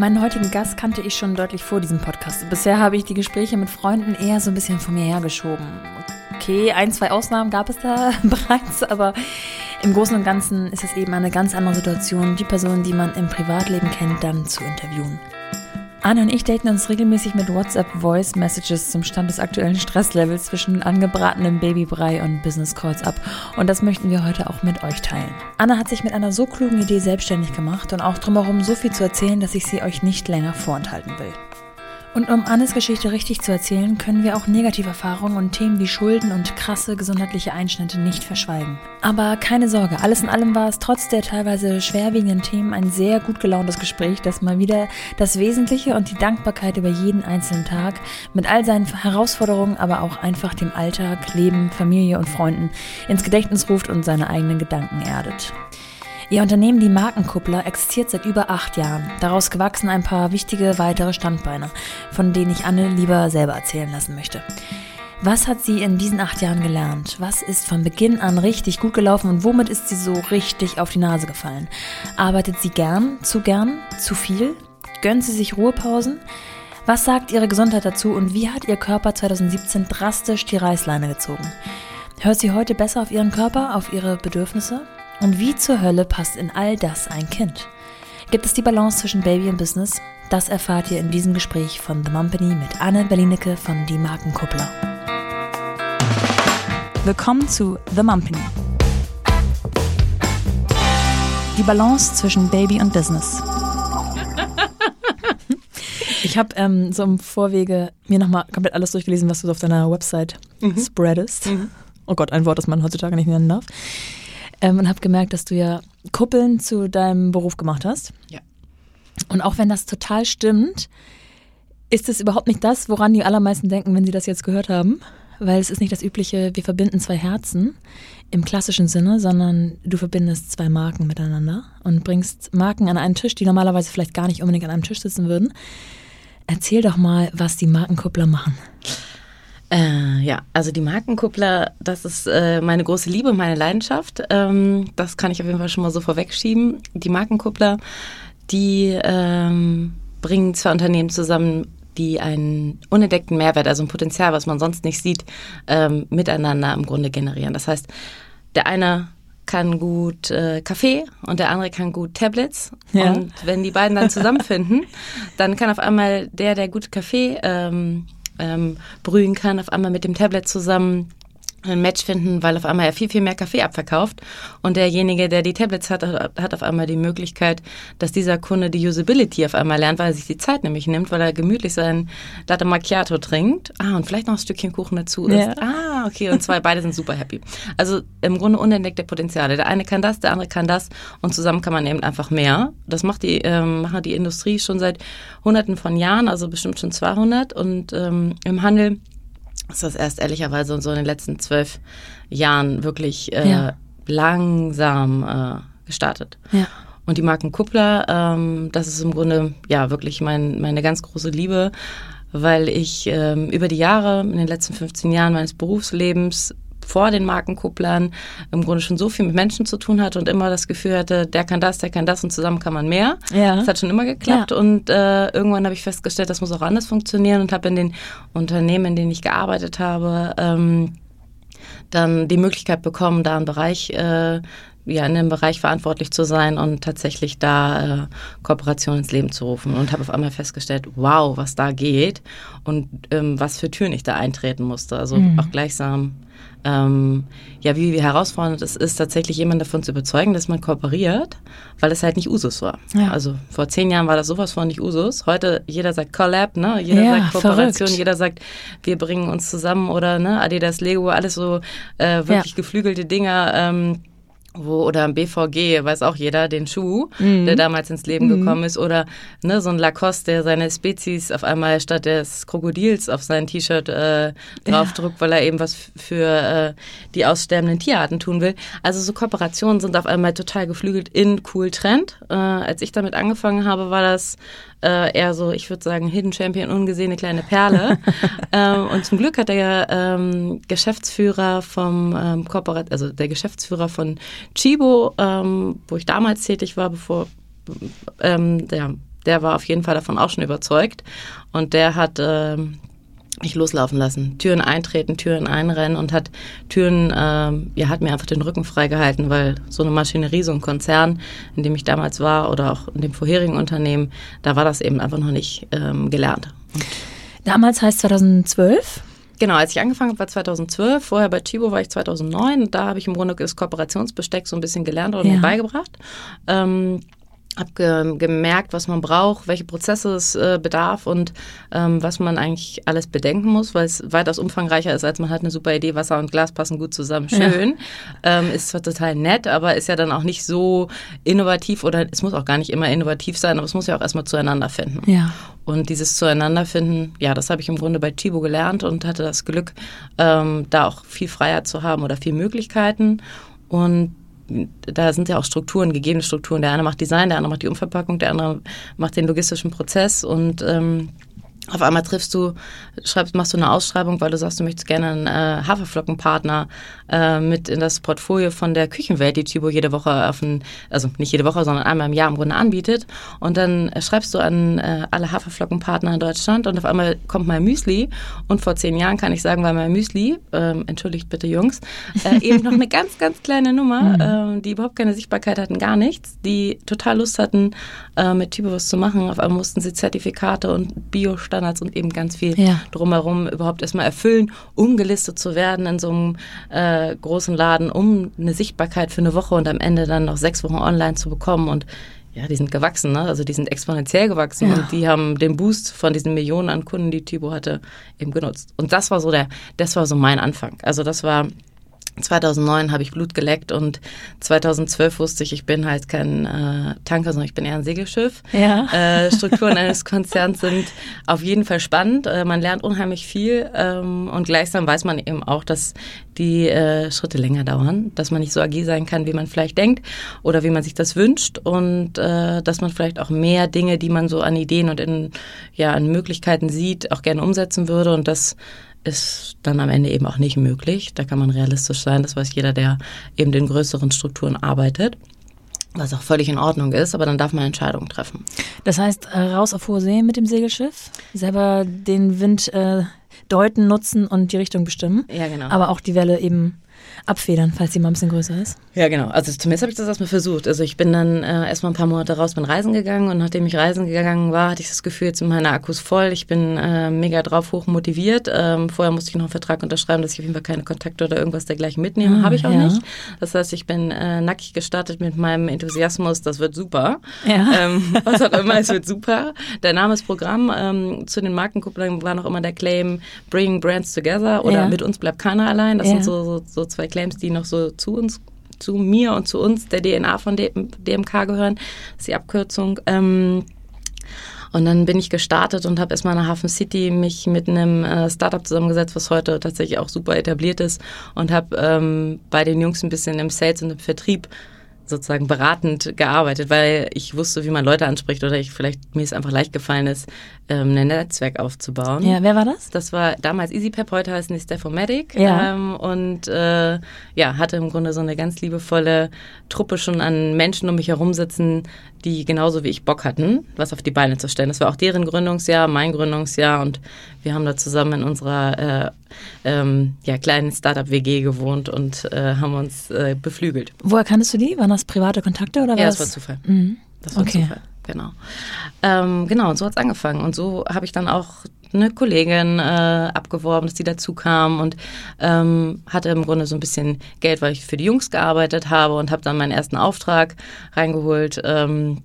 Meinen heutigen Gast kannte ich schon deutlich vor diesem Podcast. Bisher habe ich die Gespräche mit Freunden eher so ein bisschen von mir hergeschoben. Okay, ein, zwei Ausnahmen gab es da bereits, aber im Großen und Ganzen ist es eben eine ganz andere Situation, die Person, die man im Privatleben kennt, dann zu interviewen. Anne und ich daten uns regelmäßig mit WhatsApp Voice Messages zum Stand des aktuellen Stresslevels zwischen angebratenem Babybrei und Business Calls ab. Und das möchten wir heute auch mit euch teilen. Anne hat sich mit einer so klugen Idee selbstständig gemacht und auch drumherum so viel zu erzählen, dass ich sie euch nicht länger vorenthalten will. Und um Annes Geschichte richtig zu erzählen, können wir auch Negativerfahrungen und Themen wie Schulden und krasse gesundheitliche Einschnitte nicht verschweigen. Aber keine Sorge, alles in allem war es trotz der teilweise schwerwiegenden Themen ein sehr gut gelauntes Gespräch, das mal wieder das Wesentliche und die Dankbarkeit über jeden einzelnen Tag mit all seinen Herausforderungen, aber auch einfach dem Alltag, Leben, Familie und Freunden ins Gedächtnis ruft und seine eigenen Gedanken erdet. Ihr Unternehmen, die Markenkuppler, existiert seit über acht Jahren. Daraus gewachsen ein paar wichtige weitere Standbeine, von denen ich Anne lieber selber erzählen lassen möchte. Was hat sie in diesen acht Jahren gelernt? Was ist von Beginn an richtig gut gelaufen und womit ist sie so richtig auf die Nase gefallen? Arbeitet sie gern, zu gern, zu viel? Gönnt sie sich Ruhepausen? Was sagt ihre Gesundheit dazu und wie hat ihr Körper 2017 drastisch die Reißleine gezogen? Hört sie heute besser auf ihren Körper, auf ihre Bedürfnisse? Und wie zur Hölle passt in all das ein Kind? Gibt es die Balance zwischen Baby und Business? Das erfahrt ihr in diesem Gespräch von The Mumpany mit Anne Berlinecke von Die Markenkuppler. Willkommen zu The Mumpany. Die Balance zwischen Baby und Business. Ich habe ähm, so im Vorwege mir nochmal komplett alles durchgelesen, was du auf deiner Website mhm. spreadest. Mhm. Oh Gott, ein Wort, das man heutzutage nicht nennen darf. Ähm, und habe gemerkt, dass du ja Kuppeln zu deinem Beruf gemacht hast. Ja. Und auch wenn das total stimmt, ist es überhaupt nicht das, woran die allermeisten denken, wenn sie das jetzt gehört haben. Weil es ist nicht das übliche, wir verbinden zwei Herzen im klassischen Sinne, sondern du verbindest zwei Marken miteinander und bringst Marken an einen Tisch, die normalerweise vielleicht gar nicht unbedingt an einem Tisch sitzen würden. Erzähl doch mal, was die Markenkuppler machen. Äh, ja, also die Markenkuppler, das ist äh, meine große Liebe, meine Leidenschaft. Ähm, das kann ich auf jeden Fall schon mal so vorwegschieben. Die Markenkuppler, die ähm, bringen zwei Unternehmen zusammen, die einen unentdeckten Mehrwert, also ein Potenzial, was man sonst nicht sieht, ähm, miteinander im Grunde generieren. Das heißt, der eine kann gut äh, Kaffee und der andere kann gut Tablets. Ja. Und wenn die beiden dann zusammenfinden, dann kann auf einmal der, der gut Kaffee ähm, ähm, brühen kann, auf einmal mit dem Tablet zusammen ein Match finden, weil auf einmal er viel, viel mehr Kaffee abverkauft. Und derjenige, der die Tablets hat, hat auf einmal die Möglichkeit, dass dieser Kunde die Usability auf einmal lernt, weil er sich die Zeit nämlich nimmt, weil er gemütlich sein Latte Macchiato trinkt. Ah, und vielleicht noch ein Stückchen Kuchen dazu isst. Ja. Ah, okay. Und zwei, beide sind super happy. Also im Grunde unentdeckte Potenziale. Der eine kann das, der andere kann das. Und zusammen kann man eben einfach mehr. Das macht die, ähm, macht die Industrie schon seit hunderten von Jahren, also bestimmt schon 200. Und ähm, im Handel ist das erst ehrlicherweise so in den letzten zwölf Jahren wirklich äh, ja. langsam äh, gestartet. Ja. Und die Marken Kuppler, ähm, das ist im Grunde ja wirklich mein, meine ganz große Liebe, weil ich ähm, über die Jahre, in den letzten 15 Jahren meines Berufslebens vor den Markenkupplern im Grunde schon so viel mit Menschen zu tun hatte und immer das Gefühl hatte, der kann das, der kann das und zusammen kann man mehr. Ja. Das hat schon immer geklappt ja. und äh, irgendwann habe ich festgestellt, das muss auch anders funktionieren und habe in den Unternehmen, in denen ich gearbeitet habe, ähm, dann die Möglichkeit bekommen, da einen Bereich äh, ja, in dem Bereich verantwortlich zu sein und tatsächlich da äh, Kooperation ins Leben zu rufen. Und habe auf einmal festgestellt, wow, was da geht und ähm, was für Türen ich da eintreten musste. Also mhm. auch gleichsam ähm, ja, wie, wie herausfordernd es ist, tatsächlich jemanden davon zu überzeugen, dass man kooperiert, weil es halt nicht Usus war. Ja. Also vor zehn Jahren war das sowas von nicht Usus. Heute jeder sagt Collab, ne? Jeder ja, sagt Kooperation, verrückt. jeder sagt, wir bringen uns zusammen oder ne, Adidas, Lego, alles so äh, wirklich ja. geflügelte Dinger. Ähm, wo oder ein BVG, weiß auch jeder, den Schuh, mhm. der damals ins Leben mhm. gekommen ist, oder ne, so ein Lacoste, der seine Spezies auf einmal statt des Krokodils auf sein T-Shirt äh, draufdruckt, ja. weil er eben was für äh, die aussterbenden Tierarten tun will. Also so Kooperationen sind auf einmal total geflügelt in cool Trend. Äh, als ich damit angefangen habe, war das äh, eher so, ich würde sagen, Hidden Champion, ungesehene kleine Perle. ähm, und zum Glück hat der ähm, Geschäftsführer vom ähm, Kooperat, also der Geschäftsführer von Chibo, ähm, wo ich damals tätig war, bevor ähm, der der war auf jeden Fall davon auch schon überzeugt und der hat äh, nicht loslaufen lassen. Türen eintreten, Türen einrennen und hat Türen, äh, ja, hat mir einfach den Rücken freigehalten, weil so eine Maschinerie, so ein Konzern, in dem ich damals war oder auch in dem vorherigen Unternehmen, da war das eben einfach noch nicht ähm, gelernt. Und Damals heißt 2012? Genau, als ich angefangen habe, war 2012. Vorher bei Chibo war ich 2009. Und da habe ich im Grunde das Kooperationsbesteck so ein bisschen gelernt oder Ja. mir beigebracht. Ähm, habe ge gemerkt, was man braucht, welche Prozesse es äh, bedarf und ähm, was man eigentlich alles bedenken muss, weil es weitaus umfangreicher ist, als man hat eine super Idee, Wasser und Glas passen gut zusammen, schön. Ähm, ist zwar total nett, aber ist ja dann auch nicht so innovativ oder es muss auch gar nicht immer innovativ sein, aber es muss ja auch erstmal zueinander finden. Ja. Und dieses Zueinanderfinden, ja, das habe ich im Grunde bei Chibo gelernt und hatte das Glück, ähm, da auch viel Freiheit zu haben oder viel Möglichkeiten. Und da sind ja auch Strukturen, gegebene Strukturen. Der eine macht Design, der andere macht die Umverpackung, der andere macht den logistischen Prozess und ähm, auf einmal triffst du, schreibst, machst du eine Ausschreibung, weil du sagst, du möchtest gerne einen äh, Haferflockenpartner äh, mit in das Portfolio von der Küchenwelt, die Chibo jede Woche auf ein, also nicht jede Woche, sondern einmal im Jahr im Grunde anbietet. Und dann äh, schreibst du an äh, alle Haferflockenpartner in Deutschland und auf einmal kommt mein Müsli. Und vor zehn Jahren kann ich sagen, weil mein Müsli, ähm, entschuldigt bitte Jungs, äh, eben noch eine ganz, ganz kleine Nummer, ähm, die überhaupt keine Sichtbarkeit hatten, gar nichts, die total Lust hatten, äh, mit Chibo was zu machen. Auf einmal mussten sie Zertifikate und Biostandards und eben ganz viel Ja. drumherum überhaupt erstmal erfüllen, um gelistet zu werden in so einem äh, großen Laden, um eine Sichtbarkeit für eine Woche und am Ende dann noch sechs Wochen online zu bekommen und ja, die sind gewachsen, ne? Also die sind exponentiell gewachsen Ja. und die haben den Boost von diesen Millionen an Kunden, die Thibaut hatte, eben genutzt. Und das war so der, das war so mein Anfang. Also das war 2009 habe ich Blut geleckt und 2012 wusste ich, ich bin halt kein äh, Tanker, sondern ich bin eher ein Segelschiff. Ja. Äh, Strukturen eines Konzerns sind auf jeden Fall spannend. Äh, man lernt unheimlich viel ähm, und gleichsam weiß man eben auch, dass die äh, Schritte länger dauern, dass man nicht so agil sein kann, wie man vielleicht denkt oder wie man sich das wünscht und äh, dass man vielleicht auch mehr Dinge, die man so an Ideen und in, ja, an Möglichkeiten sieht, auch gerne umsetzen würde und das ist dann am Ende eben auch nicht möglich. Da kann man realistisch sein, das weiß jeder, der eben in größeren Strukturen arbeitet, was auch völlig in Ordnung ist, aber dann darf man Entscheidungen treffen. Das heißt, äh, raus auf hohe See mit dem Segelschiff, selber den Wind äh, deuten, nutzen und die Richtung bestimmen. Ja, genau. Aber auch die Welle eben abfedern, falls sie mal ein bisschen größer ist. Ja, genau. Also zumindest habe ich das erstmal versucht. Also ich bin dann äh, erstmal ein paar Monate raus, bin reisen gegangen und nachdem ich reisen gegangen war, hatte ich das Gefühl, jetzt sind meine Akkus voll. Ich bin äh, mega drauf hoch motiviert. Ähm, vorher musste ich noch einen Vertrag unterschreiben, dass ich auf jeden Fall keine Kontakte oder irgendwas dergleichen mitnehme. Ah, habe ich auch ja. nicht. Das heißt, ich bin äh, nackig gestartet mit meinem Enthusiasmus, das wird super. Ja. Ähm, was auch immer, es wird super. Der Name ist Programm. Ähm, zu den Markenkupplern war noch immer der Claim Bringing Brands Together oder Ja. mit uns bleibt keiner allein. Das Ja. sind so, so, so zwei Claims, die noch so zu uns zu mir und zu uns, der DNA von DM DMK gehören. Ist die Abkürzung. Ähm, und dann bin ich gestartet und habe erstmal der Hafen City mich mit einem äh, Startup zusammengesetzt, was heute tatsächlich auch super etabliert ist und habe ähm, bei den Jungs ein bisschen im Sales und im Vertrieb sozusagen beratend gearbeitet, weil ich wusste, wie man Leute anspricht oder ich vielleicht mir es einfach leicht gefallen ist, ähm, ein Netzwerk aufzubauen. Ja, wer war das? Das war damals EasyPep, heute heißen die Stephomatic. Ja. Ähm, und äh, ja, hatte im Grunde so eine ganz liebevolle Truppe schon an Menschen um mich herum sitzen, die genauso wie ich Bock hatten, was auf die Beine zu stellen. Das war auch deren Gründungsjahr, mein Gründungsjahr und wir haben da zusammen in unserer äh, ähm, ja, kleinen Startup-WG gewohnt und äh, haben uns äh, beflügelt. Woher kanntest du die? Waren das private Kontakte oder Ja, was? das war Zufall. Mhm. Das war Okay. Zufall, genau. Ähm, genau, und so hat's angefangen. Und so habe ich dann auch eine Kollegin äh, abgeworben, dass die dazu kam und ähm, hatte im Grunde so ein bisschen Geld, weil ich für die Jungs gearbeitet habe und habe dann meinen ersten Auftrag reingeholt. Ähm,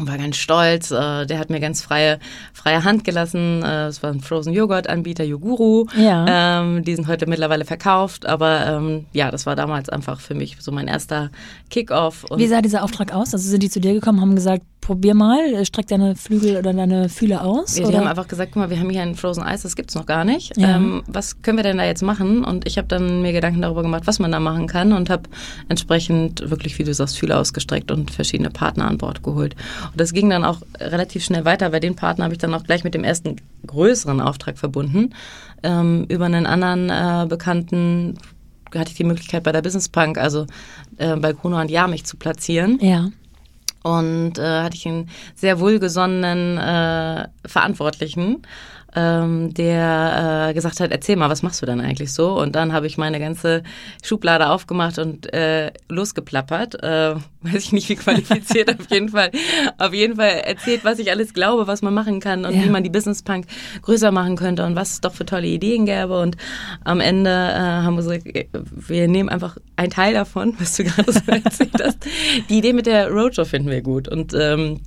und war ganz stolz. Äh, der hat mir ganz freie, freie Hand gelassen. Äh, Es war ein Frozen Joghurt Anbieter Yoguru. Ja. Ähm, die sind heute mittlerweile verkauft, aber ähm, ja, das war damals einfach für mich so mein erster Kick-off. Wie sah dieser Auftrag aus? Also sind die zu dir gekommen, haben gesagt, probier mal, äh, streck deine Flügel oder deine Fühle aus? Ja, die haben einfach gesagt, guck mal, wir haben hier ein Frozen Eis, das gibt's noch gar nicht. Ja. Ähm, was können wir denn da jetzt machen? Und ich habe dann mir Gedanken darüber gemacht, was man da machen kann und habe entsprechend wirklich, wie du sagst, Fühler ausgestreckt und verschiedene Partner an Bord geholt. Und das ging dann auch relativ schnell weiter. Bei den Partner habe ich dann auch gleich mit dem ersten größeren Auftrag verbunden. Ähm, über einen anderen äh, Bekannten hatte ich die Möglichkeit bei der Business Punk, also äh, bei Gruner und Jahr mich zu platzieren Ja. und äh, hatte ich einen sehr wohlgesonnenen äh, Verantwortlichen ähm, der äh, gesagt hat, erzähl mal, was machst du dann eigentlich so? Und dann habe ich meine ganze Schublade aufgemacht und äh, losgeplappert. Äh, weiß ich nicht, wie qualifiziert auf jeden Fall. Auf jeden Fall erzählt, was ich alles glaube, was man machen kann und ja. wie man die Business Punk größer machen könnte und was es doch für tolle Ideen gäbe. Und am Ende äh, haben wir gesagt, wir nehmen einfach einen Teil davon, was du gerade so erzählt hast. Die Idee mit der Roadshow finden wir gut. Und ähm,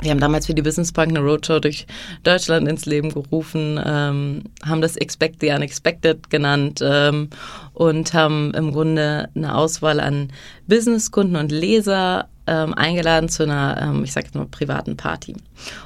wir haben damals für die Business Bank eine Roadshow durch Deutschland ins Leben gerufen, ähm, haben das Expect the Unexpected genannt ähm, und haben im Grunde eine Auswahl an Businesskunden und Leser ähm, eingeladen zu einer, ähm, ich sage jetzt mal, privaten Party.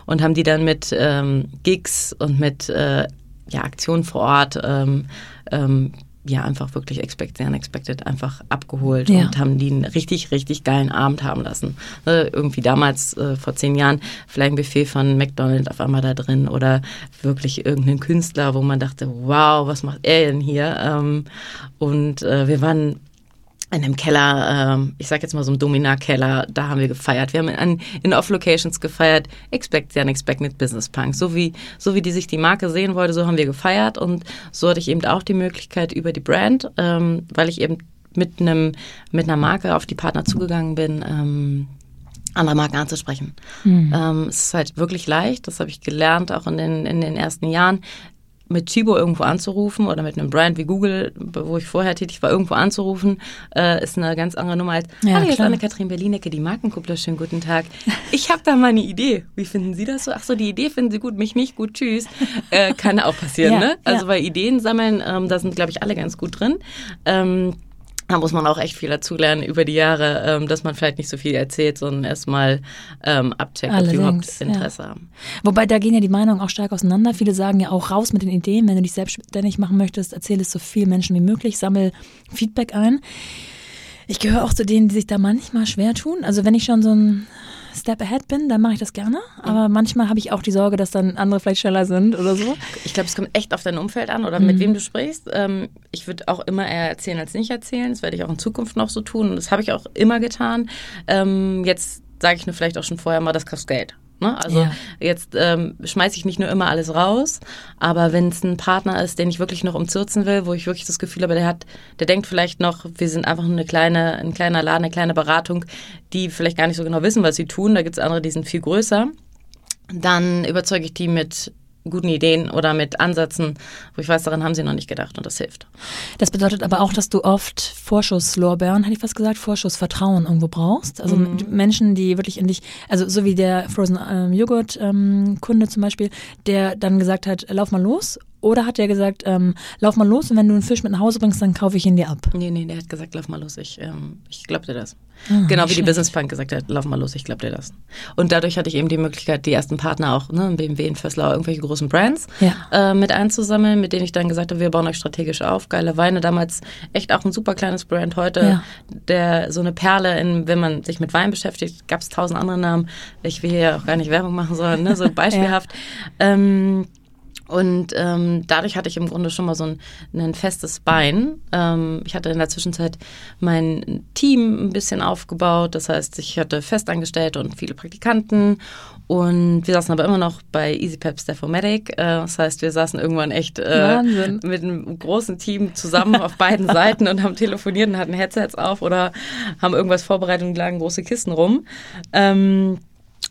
Und haben die dann mit ähm, Gigs und mit äh, ja, Aktionen vor Ort ähm, ähm, ja einfach wirklich expected, unexpected einfach abgeholt ja. und haben die einen richtig, richtig geilen Abend haben lassen. Ne, irgendwie damals, äh, vor zehn Jahren, vielleicht ein Buffet von McDonald's auf einmal da drin oder wirklich irgendein Künstler, wo man dachte, wow, was macht er denn hier? Ähm, und äh, wir waren in einem Keller, äh, ich sag jetzt mal so einem Domina-Keller, da haben wir gefeiert. Wir haben in, in Off-Locations gefeiert, Expect the Unexpected Business Punk. So wie, so wie die sich die Marke sehen wollte, so haben wir gefeiert und so hatte ich eben auch die Möglichkeit über die Brand, ähm, weil ich eben mit einem, mit einer Marke auf die Partner zugegangen bin, ähm, andere Marken anzusprechen. Mhm. Ähm, es ist halt wirklich leicht, das habe ich gelernt, auch in den, in den ersten Jahren mit Chibo irgendwo anzurufen oder mit einem Brand wie Google, wo ich vorher tätig war, irgendwo anzurufen, äh, ist eine ganz andere Nummer als, ja, hallo, hier ist Anne-Kathrin Berlinecke, die Markenkuppler, schönen guten Tag. Ich habe da mal eine Idee. Wie finden Sie das so? Ach so, die Idee finden Sie gut, mich nicht gut, tschüss. Äh, kann auch passieren, ja, ne? Also ja. bei Ideen sammeln, ähm, da sind, glaube ich, alle ganz gut drin. Ähm, da muss man auch echt viel dazulernen über die Jahre, ähm, dass man vielleicht nicht so viel erzählt, sondern erstmal ähm, abcheckt, ob die überhaupt Interesse ja. haben. Wobei da gehen ja die Meinungen auch stark auseinander. Viele sagen ja auch raus mit den Ideen, wenn du dich selbstständig machen möchtest, erzähl es so vielen Menschen wie möglich, sammel Feedback ein. Ich gehöre auch zu denen, die sich da manchmal schwer tun. Also wenn ich schon so ein Step ahead bin, dann mache ich das gerne. Aber manchmal habe ich auch die Sorge, dass dann andere vielleicht schneller sind oder so. Ich glaube, es kommt echt auf dein Umfeld an oder mhm. mit wem du sprichst. Ähm, ich würde auch immer eher erzählen als nicht erzählen. Das werde ich auch in Zukunft noch so tun. Und das habe ich auch immer getan. Ähm, jetzt sage ich nur vielleicht auch schon vorher mal, das kostet Geld. Ne? Also ja. jetzt ähm, schmeiße ich nicht nur immer alles raus, aber wenn es ein Partner ist, den ich wirklich noch umzürzen will, wo ich wirklich das Gefühl habe, der hat, der denkt vielleicht noch, wir sind einfach eine kleine, ein kleiner Laden, eine kleine Beratung, die vielleicht gar nicht so genau wissen, was sie tun. Da gibt es andere, die sind viel größer. Dann überzeuge ich die mit guten Ideen oder mit Ansätzen, wo ich weiß, daran haben sie noch nicht gedacht und das hilft. Das bedeutet aber auch, dass du oft Vorschusslorbeeren, hätte ich fast gesagt, Vorschussvertrauen irgendwo brauchst. Also mhm. Menschen, die wirklich in dich, also so wie der Frozen ähm, Joghurt ähm, Kunde zum Beispiel, der dann gesagt hat, lauf mal los oder hat er gesagt, ähm, lauf mal los und wenn du einen Fisch mit nach Hause bringst, dann kaufe ich ihn dir ab? Nee, nee, der hat gesagt, lauf mal los, ich, ähm, ich glaub dir das. Ah, genau wie schlecht. die Business Punk gesagt hat, lauf mal los, ich glaub dir das. Und dadurch hatte ich eben die Möglichkeit, die ersten Partner auch, ne, BMW, in Fösslau, irgendwelche großen Brands ja. äh, mit einzusammeln, mit denen ich dann gesagt habe, wir bauen euch strategisch auf. Geile Weine, damals echt auch ein super kleines Brand. Heute, ja. der so eine Perle, in, wenn man sich mit Wein beschäftigt, gab es tausend andere Namen. Ich will hier auch gar nicht Werbung machen, sondern ne, so beispielhaft. ja. ähm, und ähm, dadurch hatte ich im Grunde schon mal so ein, ein festes Bein. Ähm, ich hatte in der Zwischenzeit mein Team ein bisschen aufgebaut. Das heißt, ich hatte und viele Praktikanten. Und wir saßen aber immer noch bei EasyPep Stephomatic. Äh, das heißt, wir saßen irgendwann echt äh, mit einem großen Team zusammen auf beiden Seiten und haben telefoniert und hatten Headsets auf oder haben irgendwas vorbereitet und lagen große Kisten rum. Ähm,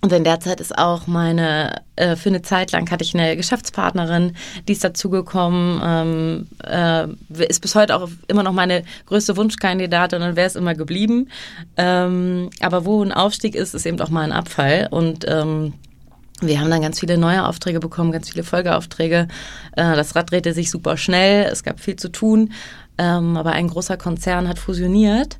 und in der Zeit ist auch meine, äh, für eine Zeit lang hatte ich eine Geschäftspartnerin, die ist dazugekommen, ähm, äh, ist bis heute auch immer noch meine größte Wunschkandidatin und wäre es immer geblieben. Ähm, aber wo ein Aufstieg ist, ist eben auch mal ein Abfall. Und ähm, wir haben dann ganz viele neue Aufträge bekommen, ganz viele Folgeaufträge. Äh, das Rad drehte sich super schnell, es gab viel zu tun. Ähm, aber ein großer Konzern hat fusioniert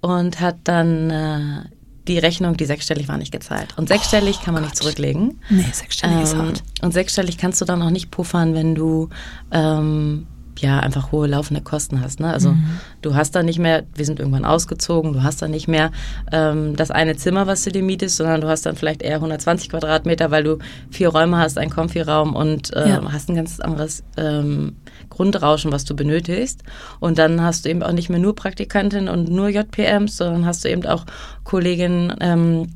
und hat dann äh, die Rechnung, die sechsstellig war, nicht gezahlt. Und sechsstellig oh, kann man Gott. nicht zurücklegen. Nee, sechsstellig ähm, ist hart. Und sechsstellig kannst du dann auch nicht puffern, wenn du ähm, ja einfach hohe laufende Kosten hast. Ne? Also mhm. du hast da nicht mehr, wir sind irgendwann ausgezogen, du hast da nicht mehr ähm, das eine Zimmer, was du dir mietest, sondern du hast dann vielleicht eher 120 Quadratmeter, weil du vier Räume hast, einen Konfiraum und äh, ja. hast ein ganz anderes ähm, Grundrauschen, was du benötigst. Und dann hast du eben auch nicht mehr nur Praktikantin und nur JPMs, sondern hast du eben auch Kolleginnen, ähm,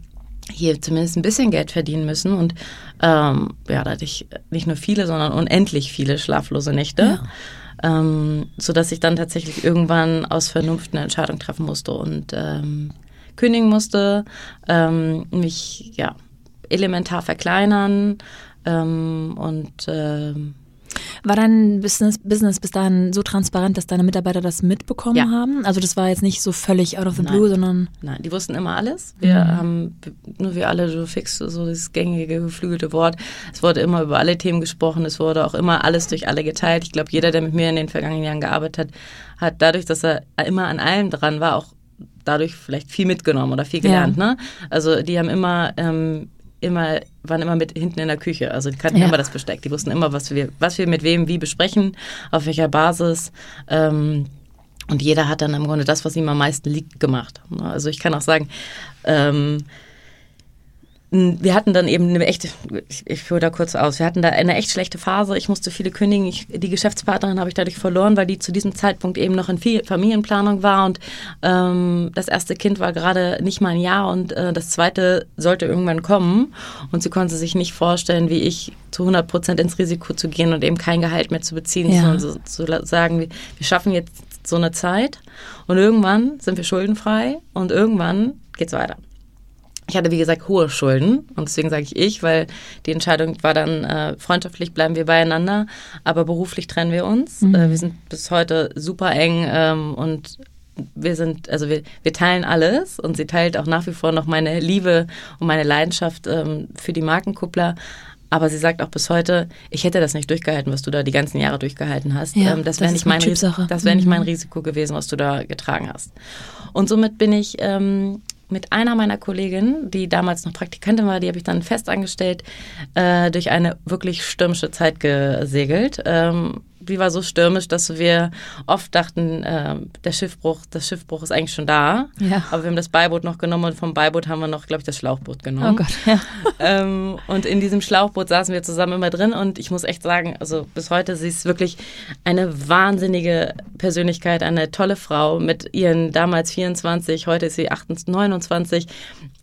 hier zumindest ein bisschen Geld verdienen müssen. Und ähm, ja, da hatte ich nicht nur viele, sondern unendlich viele schlaflose Nächte. Ja. Ähm, so dass ich dann tatsächlich irgendwann aus Vernunft eine Entscheidung treffen musste und ähm, kündigen musste, ähm, mich ja elementar verkleinern ähm, und ähm, war dein Business, Business bis dahin so transparent, dass deine Mitarbeiter das mitbekommen ja. haben? Also das war jetzt nicht so völlig out of the Nein. blue, sondern... Nein, die wussten immer alles. Wir mhm. haben, nur wir alle so fix, so das gängige, geflügelte Wort. Es wurde immer über alle Themen gesprochen. Es wurde auch immer alles durch alle geteilt. Ich glaube, jeder, der mit mir in den vergangenen Jahren gearbeitet hat, hat dadurch, dass er immer an allem dran war, auch dadurch vielleicht viel mitgenommen oder viel gelernt. Ja. Ne? Also die haben immer ähm, immer, waren immer mit hinten in der Küche. Also die kannten ja. immer das Besteck. Die wussten immer, was wir, was wir mit wem wie besprechen, auf welcher Basis. Ähm, und jeder hat dann im Grunde das, was ihm am meisten liegt, gemacht. Also ich kann auch sagen, ähm, wir hatten dann eben eine echte, ich, ich führe da kurz aus, wir hatten da eine echt schlechte Phase. Ich musste viele kündigen. Ich, die Geschäftspartnerin habe ich dadurch verloren, weil die zu diesem Zeitpunkt eben noch in Familienplanung war und ähm, das erste Kind war gerade nicht mal ein Jahr und äh, das zweite sollte irgendwann kommen und sie konnte sich nicht vorstellen, wie ich zu 100 Prozent ins Risiko zu gehen und eben kein Gehalt mehr zu beziehen, ja. sondern so, zu sagen, wir, wir schaffen jetzt so eine Zeit und irgendwann sind wir schuldenfrei und irgendwann geht's weiter. Ich hatte, wie gesagt, hohe Schulden und deswegen sage ich ich, weil die Entscheidung war dann, äh, freundschaftlich bleiben wir beieinander, aber beruflich trennen wir uns. Mhm. Äh, wir sind bis heute super eng ähm, und wir sind, also wir, wir teilen alles und sie teilt auch nach wie vor noch meine Liebe und meine Leidenschaft ähm, für die Markenkuppler. Aber sie sagt auch bis heute, ich hätte das nicht durchgehalten, was du da die ganzen Jahre durchgehalten hast. Ja, ähm, das wäre nicht, mein das wär nicht mein mhm. Risiko gewesen, was du da getragen hast. Und somit bin ich ähm, mit einer meiner Kolleginnen, die damals noch Praktikantin war, die habe ich dann fest angestellt, äh, durch eine wirklich stürmische Zeit gesegelt. Ähm, die war so stürmisch, dass wir oft dachten, äh, der Schiffbruch, das Schiffbruch ist eigentlich schon da. Ja. Aber wir haben das Beiboot noch genommen und vom Beiboot haben wir noch, glaube ich, das Schlauchboot genommen. Oh Gott, ja. Ähm, und in diesem Schlauchboot saßen wir zusammen immer drin und ich muss echt sagen, also bis heute, sie ist wirklich eine wahnsinnige Persönlichkeit, eine tolle Frau mit ihren damals 24, heute ist sie 28, 29.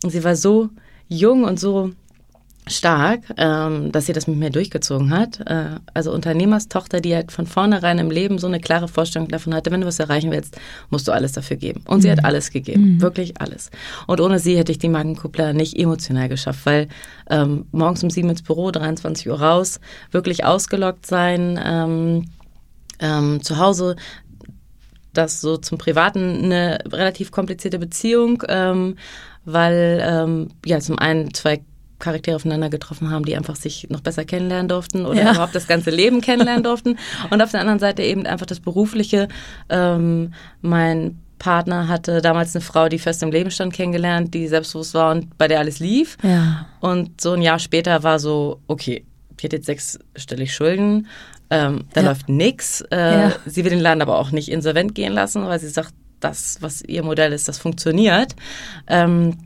Und sie war so jung und so stark, ähm, dass sie das mit mir durchgezogen hat. Äh, also Unternehmerstochter, die halt von vornherein im Leben so eine klare Vorstellung davon hatte, wenn du was erreichen willst, musst du alles dafür geben. Und mhm. sie hat alles gegeben, mhm. wirklich alles. Und ohne sie hätte ich die Markenkuppler nicht emotional geschafft, weil ähm, morgens um sieben ins Büro, 23 Uhr raus, wirklich ausgelockt sein, ähm, ähm, zu Hause das so zum Privaten eine relativ komplizierte Beziehung, ähm, weil ähm, ja zum einen zwei Charaktere aufeinander getroffen haben, die einfach sich noch besser kennenlernen durften oder ja. überhaupt das ganze Leben kennenlernen durften. Und auf der anderen Seite eben einfach das Berufliche. Ähm, mein Partner hatte damals eine Frau, die fest im Leben stand, kennengelernt, die selbstbewusst war und bei der alles lief. Ja. Und so ein Jahr später war so, okay, die hat jetzt sechsstellig Schulden, ähm, da ja. läuft nix. Äh, ja. Sie will den Laden aber auch nicht insolvent gehen lassen, weil sie sagt, das, was ihr Modell ist, das funktioniert. Ähm,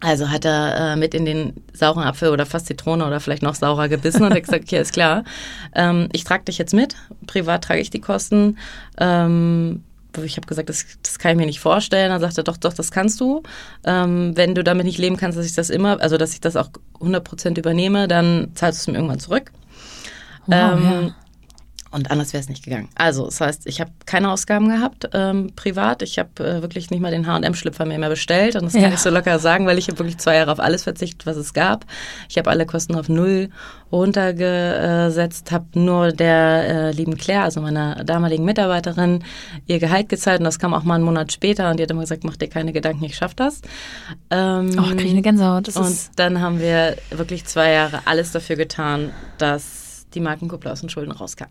also hat er äh, mit in den sauren Apfel oder fast Zitrone oder vielleicht noch saurer gebissen und hat gesagt, okay, ist klar, ähm, ich trage dich jetzt mit, privat trage ich die Kosten. Ähm, ich habe gesagt, das, das kann ich mir nicht vorstellen. Dann sagt er, doch, doch, das kannst du. Ähm, wenn du damit nicht leben kannst, dass ich das immer, also dass ich das auch 100% übernehme, dann zahlst du es mir irgendwann zurück. Wow, ähm, ja. Und anders wäre es nicht gegangen. Also, das heißt, ich habe keine Ausgaben gehabt ähm, privat. Ich habe äh, wirklich nicht mal den H&M-Schlüpfer mir mehr bestellt. Und das kann ja. ich so locker sagen, weil ich habe wirklich zwei Jahre auf alles verzichtet, was es gab. Ich habe alle Kosten auf null runtergesetzt, habe nur der äh, lieben Claire, also meiner damaligen Mitarbeiterin, ihr Gehalt gezahlt. Und das kam auch mal einen Monat später. Und die hat immer gesagt, mach dir keine Gedanken, ich schaff das. Ähm, oh, kriege ich eine Gänsehaut. Das und dann haben wir wirklich zwei Jahre alles dafür getan, dass die Markenkuppel aus den Schulden rauskam.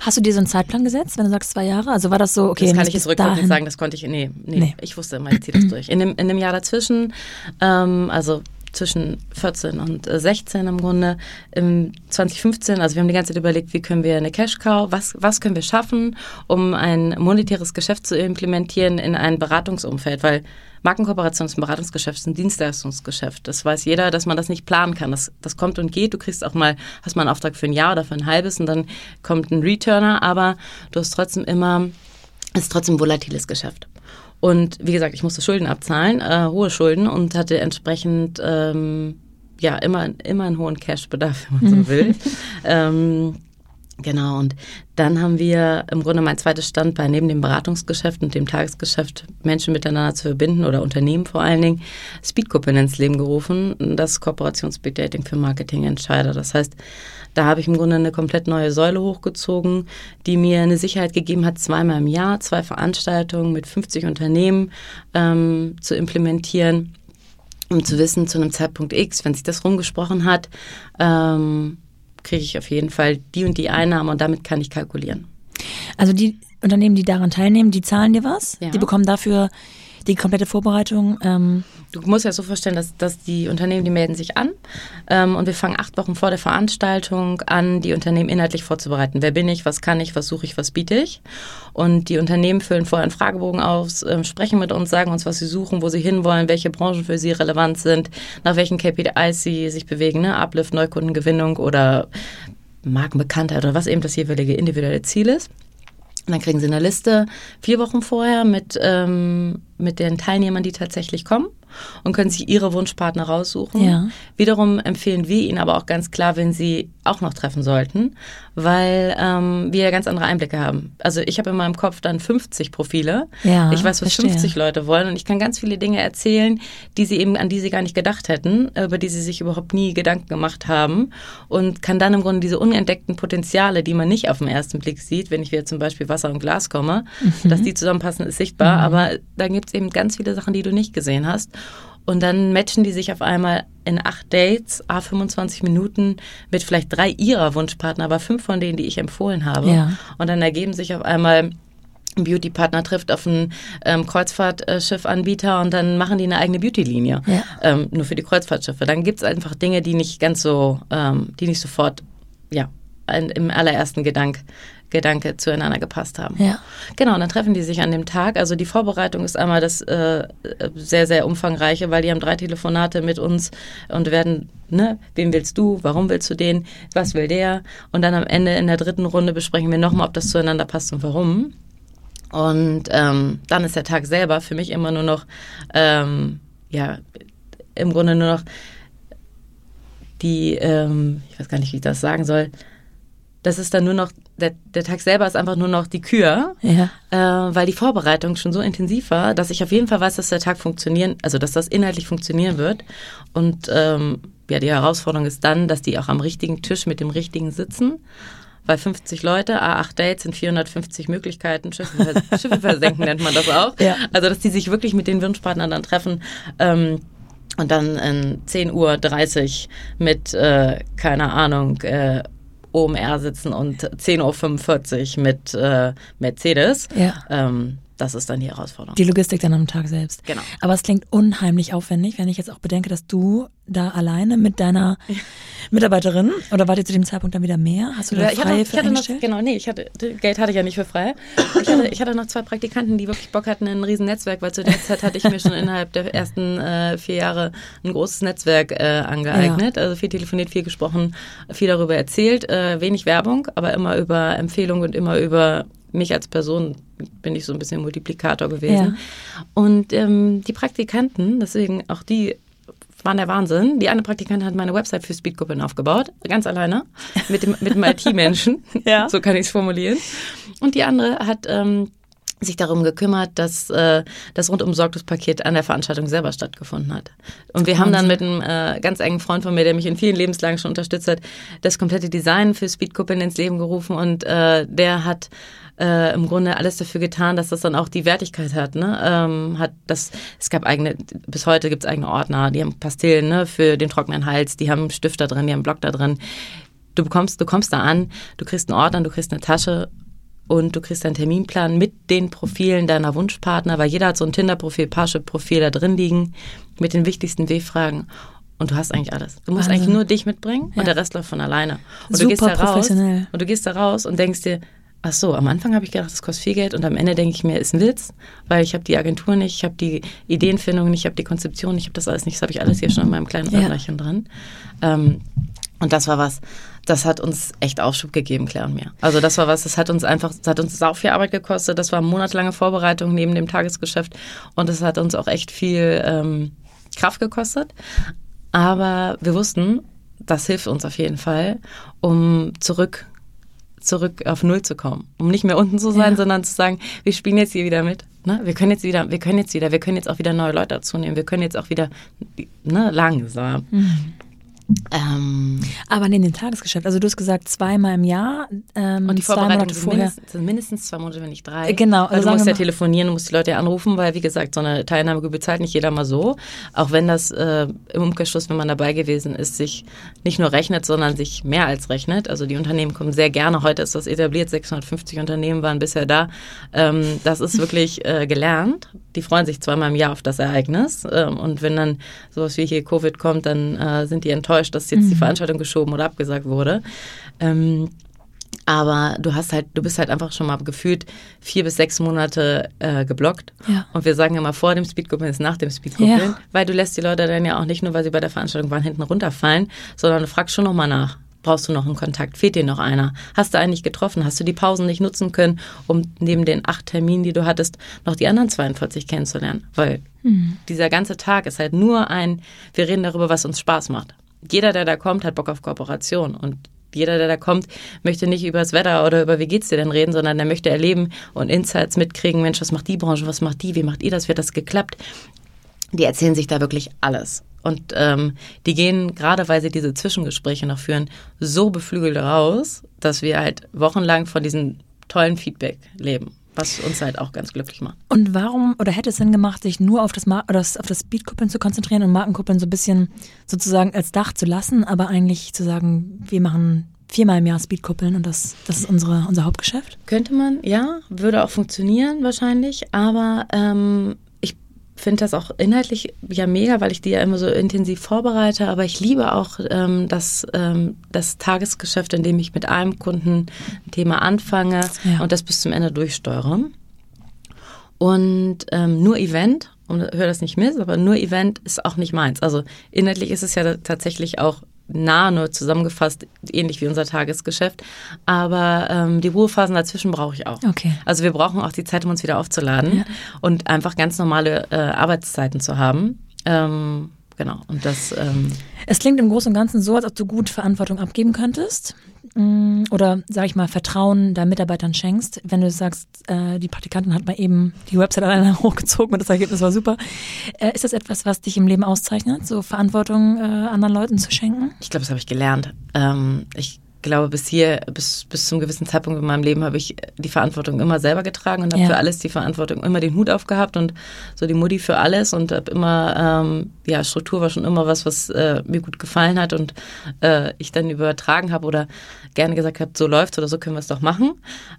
Hast du dir so einen Zeitplan gesetzt, wenn du sagst zwei Jahre? Also war das so, okay. Das kann ich jetzt rückwirkend sagen, das konnte ich, nee, nee, nee. ich wusste immer, ich ziehe das durch. In dem, in dem Jahr dazwischen, ähm, also zwischen 14 und 16 im Grunde. Im 2015, also wir haben die ganze Zeit überlegt, wie können wir eine Cash-Cow, was, was können wir schaffen, um ein monetäres Geschäft zu implementieren in ein Beratungsumfeld, weil Markenkooperation ist ein Beratungsgeschäft, ist ein Dienstleistungsgeschäft. Das weiß jeder, dass man das nicht planen kann. Das, das kommt und geht. Du kriegst auch mal, hast mal einen Auftrag für ein Jahr oder für ein halbes und dann kommt ein Returner, aber du hast trotzdem immer, es ist trotzdem ein volatiles Geschäft. Und wie gesagt, ich musste Schulden abzahlen, äh, hohe Schulden und hatte entsprechend ähm, ja immer, immer einen hohen Cashbedarf, wenn man so will. ähm, Genau, und dann haben wir im Grunde mein zweites Standbein neben dem Beratungsgeschäft und dem Tagesgeschäft Menschen miteinander zu verbinden oder Unternehmen vor allen Dingen Speedkuppeln ins Leben gerufen, das Kooperations-Big Dating für Marketingentscheider. Das heißt, da habe ich im Grunde eine komplett neue Säule hochgezogen, die mir eine Sicherheit gegeben hat, zweimal im Jahr zwei Veranstaltungen mit 50 Unternehmen ähm, zu implementieren, um zu wissen, zu einem Zeitpunkt X, wenn sich das rumgesprochen hat, ähm, kriege ich auf jeden Fall die und die Einnahmen und damit kann ich kalkulieren. Also die Unternehmen, die daran teilnehmen, die zahlen dir was? Ja. Die bekommen dafür die komplette Vorbereitung. Ähm du musst ja so vorstellen, dass, dass die Unternehmen, die melden sich an ähm, und wir fangen acht Wochen vor der Veranstaltung an, die Unternehmen inhaltlich vorzubereiten. Wer bin ich, was kann ich, was suche ich, was biete ich? Und die Unternehmen füllen vorher einen Fragebogen aus, äh, sprechen mit uns, sagen uns, was sie suchen, wo sie hinwollen, welche Branchen für sie relevant sind, nach welchen KPIs sie sich bewegen, ne? Uplift, Neukundengewinnung oder Markenbekanntheit oder was eben das jeweilige individuelle Ziel ist. Und dann kriegen sie eine Liste vier Wochen vorher mit, ähm, mit den Teilnehmern, die tatsächlich kommen und können sich ihre Wunschpartner raussuchen. Ja. Wiederum empfehlen wir ihnen aber auch ganz klar, wenn sie auch noch treffen sollten, weil ähm, wir ganz andere Einblicke haben. Also ich habe in meinem Kopf dann 50 Profile. Ja, ich weiß, was verstehe. 50 Leute wollen und ich kann ganz viele Dinge erzählen, die sie eben an die sie gar nicht gedacht hätten, über die sie sich überhaupt nie Gedanken gemacht haben und kann dann im Grunde diese unentdeckten Potenziale, die man nicht auf den ersten Blick sieht, wenn ich wieder zum Beispiel Wasser und Glas komme, dass die zusammenpassen, ist sichtbar, aber dann gibt es eben ganz viele Sachen, die du nicht gesehen hast. Und dann matchen die sich auf einmal in acht Dates, a 25 Minuten mit vielleicht drei ihrer Wunschpartner, aber fünf von denen, die ich empfohlen habe. Ja. Und dann ergeben sich auf einmal ein Beauty-Partner trifft auf einen ähm, Kreuzfahrtschiffanbieter und dann machen die eine eigene Beauty-Linie. Ja. Ähm, nur für die Kreuzfahrtschiffe. Dann gibt es einfach Dinge, die nicht ganz so, ähm, die nicht sofort, ja, ein, im allerersten Gedank, Gedanke zueinander gepasst haben. Ja. Genau, und dann treffen die sich an dem Tag. Also die Vorbereitung ist einmal das äh, sehr, sehr umfangreiche, weil die haben drei Telefonate mit uns und werden, ne, wen willst du, warum willst du den, was will der? Und dann am Ende in der dritten Runde besprechen wir nochmal, ob das zueinander passt und warum. Und ähm, dann ist der Tag selber für mich immer nur noch, ähm, ja, im Grunde nur noch die, ähm, ich weiß gar nicht, wie ich das sagen soll, das ist dann nur noch, der, der Tag selber ist einfach nur noch die Kür, Ja. äh, weil die Vorbereitung schon so intensiv war, dass ich auf jeden Fall weiß, dass der Tag funktionieren, also dass das inhaltlich funktionieren wird. Und ähm, ja, die Herausforderung ist dann, dass die auch am richtigen Tisch mit dem richtigen sitzen. Weil 50 Leute, A8 Dates sind 450 Möglichkeiten, Schiffe, vers Schiffe versenken nennt man das auch. Ja. Also, dass die sich wirklich mit den Wunschpartnern dann treffen. Ähm, und dann in 10.30 Uhr mit, äh, keine Ahnung, äh, OMR sitzen und 10.45 Uhr mit äh, Mercedes. Ja. Ähm, das ist dann die Herausforderung. Die Logistik dann am Tag selbst. Genau. Aber es klingt unheimlich aufwendig, wenn ich jetzt auch bedenke, dass du da alleine mit deiner Mitarbeiterin oder wart ihr zu dem Zeitpunkt dann wieder mehr? Hast du da Ja, ich hatte, ich hatte noch, genau, nee, ich hatte, Geld hatte ich ja nicht für frei. Ich hatte, ich hatte noch zwei Praktikanten, die wirklich Bock hatten, ein riesen Netzwerk, weil zu der Zeit hatte ich mir schon innerhalb der ersten äh, vier Jahre ein großes Netzwerk äh, angeeignet. Also viel telefoniert, viel gesprochen, viel darüber erzählt, äh, wenig Werbung, aber immer über Empfehlungen und immer über mich als Person bin ich so ein bisschen Multiplikator gewesen. Und ähm, die Praktikanten, deswegen auch die waren der Wahnsinn. Die eine Praktikantin hat meine Website für Speedkuppeln aufgebaut, ganz alleine, mit dem, mit dem IT-Menschen. Ja. So kann ich es formulieren. Und die andere hat ähm, sich darum gekümmert, dass äh, das rundum an der Veranstaltung selber stattgefunden hat. Und wir haben dann mit einem äh, ganz engen Freund von mir, der mich in vielen Lebenslagen schon unterstützt hat, das komplette Design für Speedkuppeln ins Leben gerufen und äh, der hat äh, im Grunde alles dafür getan, dass das dann auch die Wertigkeit hat. Ne? Ähm, hat das, es gab eigene, bis heute gibt es eigene Ordner, die haben Pastillen ne, für den trockenen Hals, die haben einen Stift da drin, die haben einen Block da drin. Du bekommst, du kommst da an, du kriegst einen Ordner, du kriegst eine Tasche und du kriegst einen Terminplan mit den Profilen deiner Wunschpartner, weil jeder hat so ein Tinder-Profil, Parship-Profil da drin liegen mit den wichtigsten W-Fragen. Und du hast eigentlich alles. Du musst Wahnsinn. eigentlich nur dich mitbringen Ja. und der Rest läuft von alleine. Und Super du gehst da raus und du gehst da raus und denkst dir, ach so, am Anfang habe ich gedacht, das kostet viel Geld und am Ende denke ich mir, ist ein Witz, weil ich habe die Agentur nicht, ich habe die Ideenfindung nicht, ich habe die Konzeption ich habe das alles nicht, das habe ich alles hier schon in meinem kleinen Ja. Ordnerchen drin. Ähm, und das war was, das hat uns echt Aufschub gegeben, Claire und mir. Also das war was, das hat uns einfach, das hat uns sau viel Arbeit gekostet. Das war monatelange Vorbereitung neben dem Tagesgeschäft und das hat uns auch echt viel ähm, Kraft gekostet. Aber wir wussten, das hilft uns auf jeden Fall, um zurück zurück auf Null zu kommen, um nicht mehr unten zu sein, ja. sondern zu sagen, wir spielen jetzt hier wieder mit. Ne? Wir können jetzt wieder, wir können jetzt wieder, wir können jetzt auch wieder neue Leute dazu nehmen, wir können jetzt auch wieder ne, langsam. Mhm. Ähm, Aber in dem Tagesgeschäft, also du hast gesagt zweimal im Jahr ähm, und die Vorbereitung sind mindestens, sind mindestens, zwei Monate, wenn nicht drei. Genau. Also du musst ja telefonieren, du musst die Leute ja anrufen, weil wie gesagt, so eine Teilnahmegebühr zahlt nicht jeder mal so. Auch wenn das äh, im Umkehrschluss, wenn man dabei gewesen ist, sich nicht nur rechnet, sondern sich mehr als rechnet. Also die Unternehmen kommen sehr gerne, heute ist das etabliert, 650 Unternehmen waren bisher da. Ähm, das ist wirklich äh, gelernt. Die freuen sich zweimal im Jahr auf das Ereignis. Ähm, und wenn dann sowas wie hier Covid kommt, dann äh, sind die enttäuscht dass jetzt mhm. die Veranstaltung geschoben oder abgesagt wurde. Ähm, aber du hast halt, du bist halt einfach schon mal gefühlt vier bis sechs Monate äh, geblockt. Ja. Und wir sagen immer vor dem Speedkuppeln ist nach dem Speedkuppeln, ja. weil du lässt die Leute dann ja auch nicht nur, weil sie bei der Veranstaltung waren, hinten runterfallen, sondern du fragst schon nochmal nach. Brauchst du noch einen Kontakt? Fehlt dir noch einer? Hast du eigentlich getroffen? Hast du die Pausen nicht nutzen können, um neben den acht Terminen, die du hattest, noch die anderen 42 kennenzulernen? Weil mhm. dieser ganze Tag ist halt nur ein, wir reden darüber, was uns Spaß macht jeder, der da kommt, hat Bock auf Kooperation und jeder, der da kommt, möchte nicht über das Wetter oder über wie geht's dir denn reden, sondern der möchte erleben und Insights mitkriegen. Mensch, was macht die Branche? Was macht die? Wie macht ihr das? Wird das geklappt? Die erzählen sich da wirklich alles. Und ähm, die gehen, gerade weil sie diese Zwischengespräche noch führen, so beflügelt raus, dass wir halt wochenlang von diesem tollen Feedback leben was uns halt auch ganz glücklich macht. Und warum oder hätte es Sinn gemacht, sich nur auf das, Mar oder auf das Speedkuppeln zu konzentrieren und Markenkuppeln so ein bisschen sozusagen als Dach zu lassen, aber eigentlich zu sagen, wir machen viermal im Jahr Speedkuppeln und das, das ist unsere, unser Hauptgeschäft? Könnte man, ja, würde auch funktionieren wahrscheinlich, aber ähm, finde das auch inhaltlich ja mega, weil ich die ja immer so intensiv vorbereite. Aber ich liebe auch ähm, das, ähm, das Tagesgeschäft, in dem ich mit einem Kunden ein Thema anfange ja. und das bis zum Ende durchsteuere. Und ähm, nur Event, und hör das nicht miss, aber nur Event ist auch nicht meins. Also inhaltlich ist es ja tatsächlich auch nah nur zusammengefasst, ähnlich wie unser Tagesgeschäft. Aber ähm, die Ruhephasen dazwischen brauche ich auch. Okay. Also wir brauchen auch die Zeit, um uns wieder aufzuladen ja. und einfach ganz normale äh, Arbeitszeiten zu haben. Ähm, genau. Und das. Ähm es klingt im Großen und Ganzen so, als ob du gut Verantwortung abgeben könntest. Mm, oder, sag ich mal, Vertrauen deinen Mitarbeitern schenkst. Wenn du sagst, äh, die Praktikantin hat mal eben die Website alleine hochgezogen und das Ergebnis war super. Äh, ist das etwas, was dich im Leben auszeichnet, so Verantwortung äh, anderen Leuten zu schenken? Ich glaube, das habe ich gelernt. Ähm, ich glaube, bis hier, bis, bis zum gewissen Zeitpunkt in meinem Leben habe ich die Verantwortung immer selber getragen und habe ja. für alles die Verantwortung, immer den Hut aufgehabt und so die Mutti für alles und habe immer, ähm, ja, Struktur war schon immer was, was äh, mir gut gefallen hat und äh, ich dann übertragen habe oder gerne gesagt habe, so läuft oder so können wir es doch machen.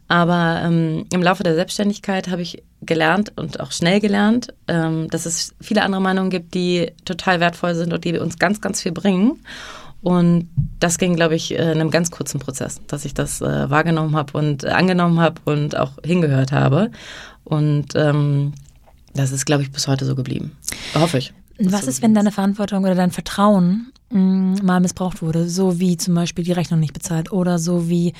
Aber ähm, im Laufe der Selbstständigkeit habe ich gelernt und auch schnell gelernt, ähm, dass es viele andere Meinungen gibt, die total wertvoll sind und die uns ganz, ganz viel bringen. Und das ging, glaube ich, in einem ganz kurzen Prozess, dass ich das äh, wahrgenommen habe und äh, angenommen habe und auch hingehört habe. Und ähm, das ist, glaube ich, bis heute so geblieben. Hoffe ich. Was ist, wenn deine Verantwortung oder dein Vertrauen mh, mm, mal missbraucht wurde? So wie zum Beispiel die Rechnung nicht bezahlt oder so wie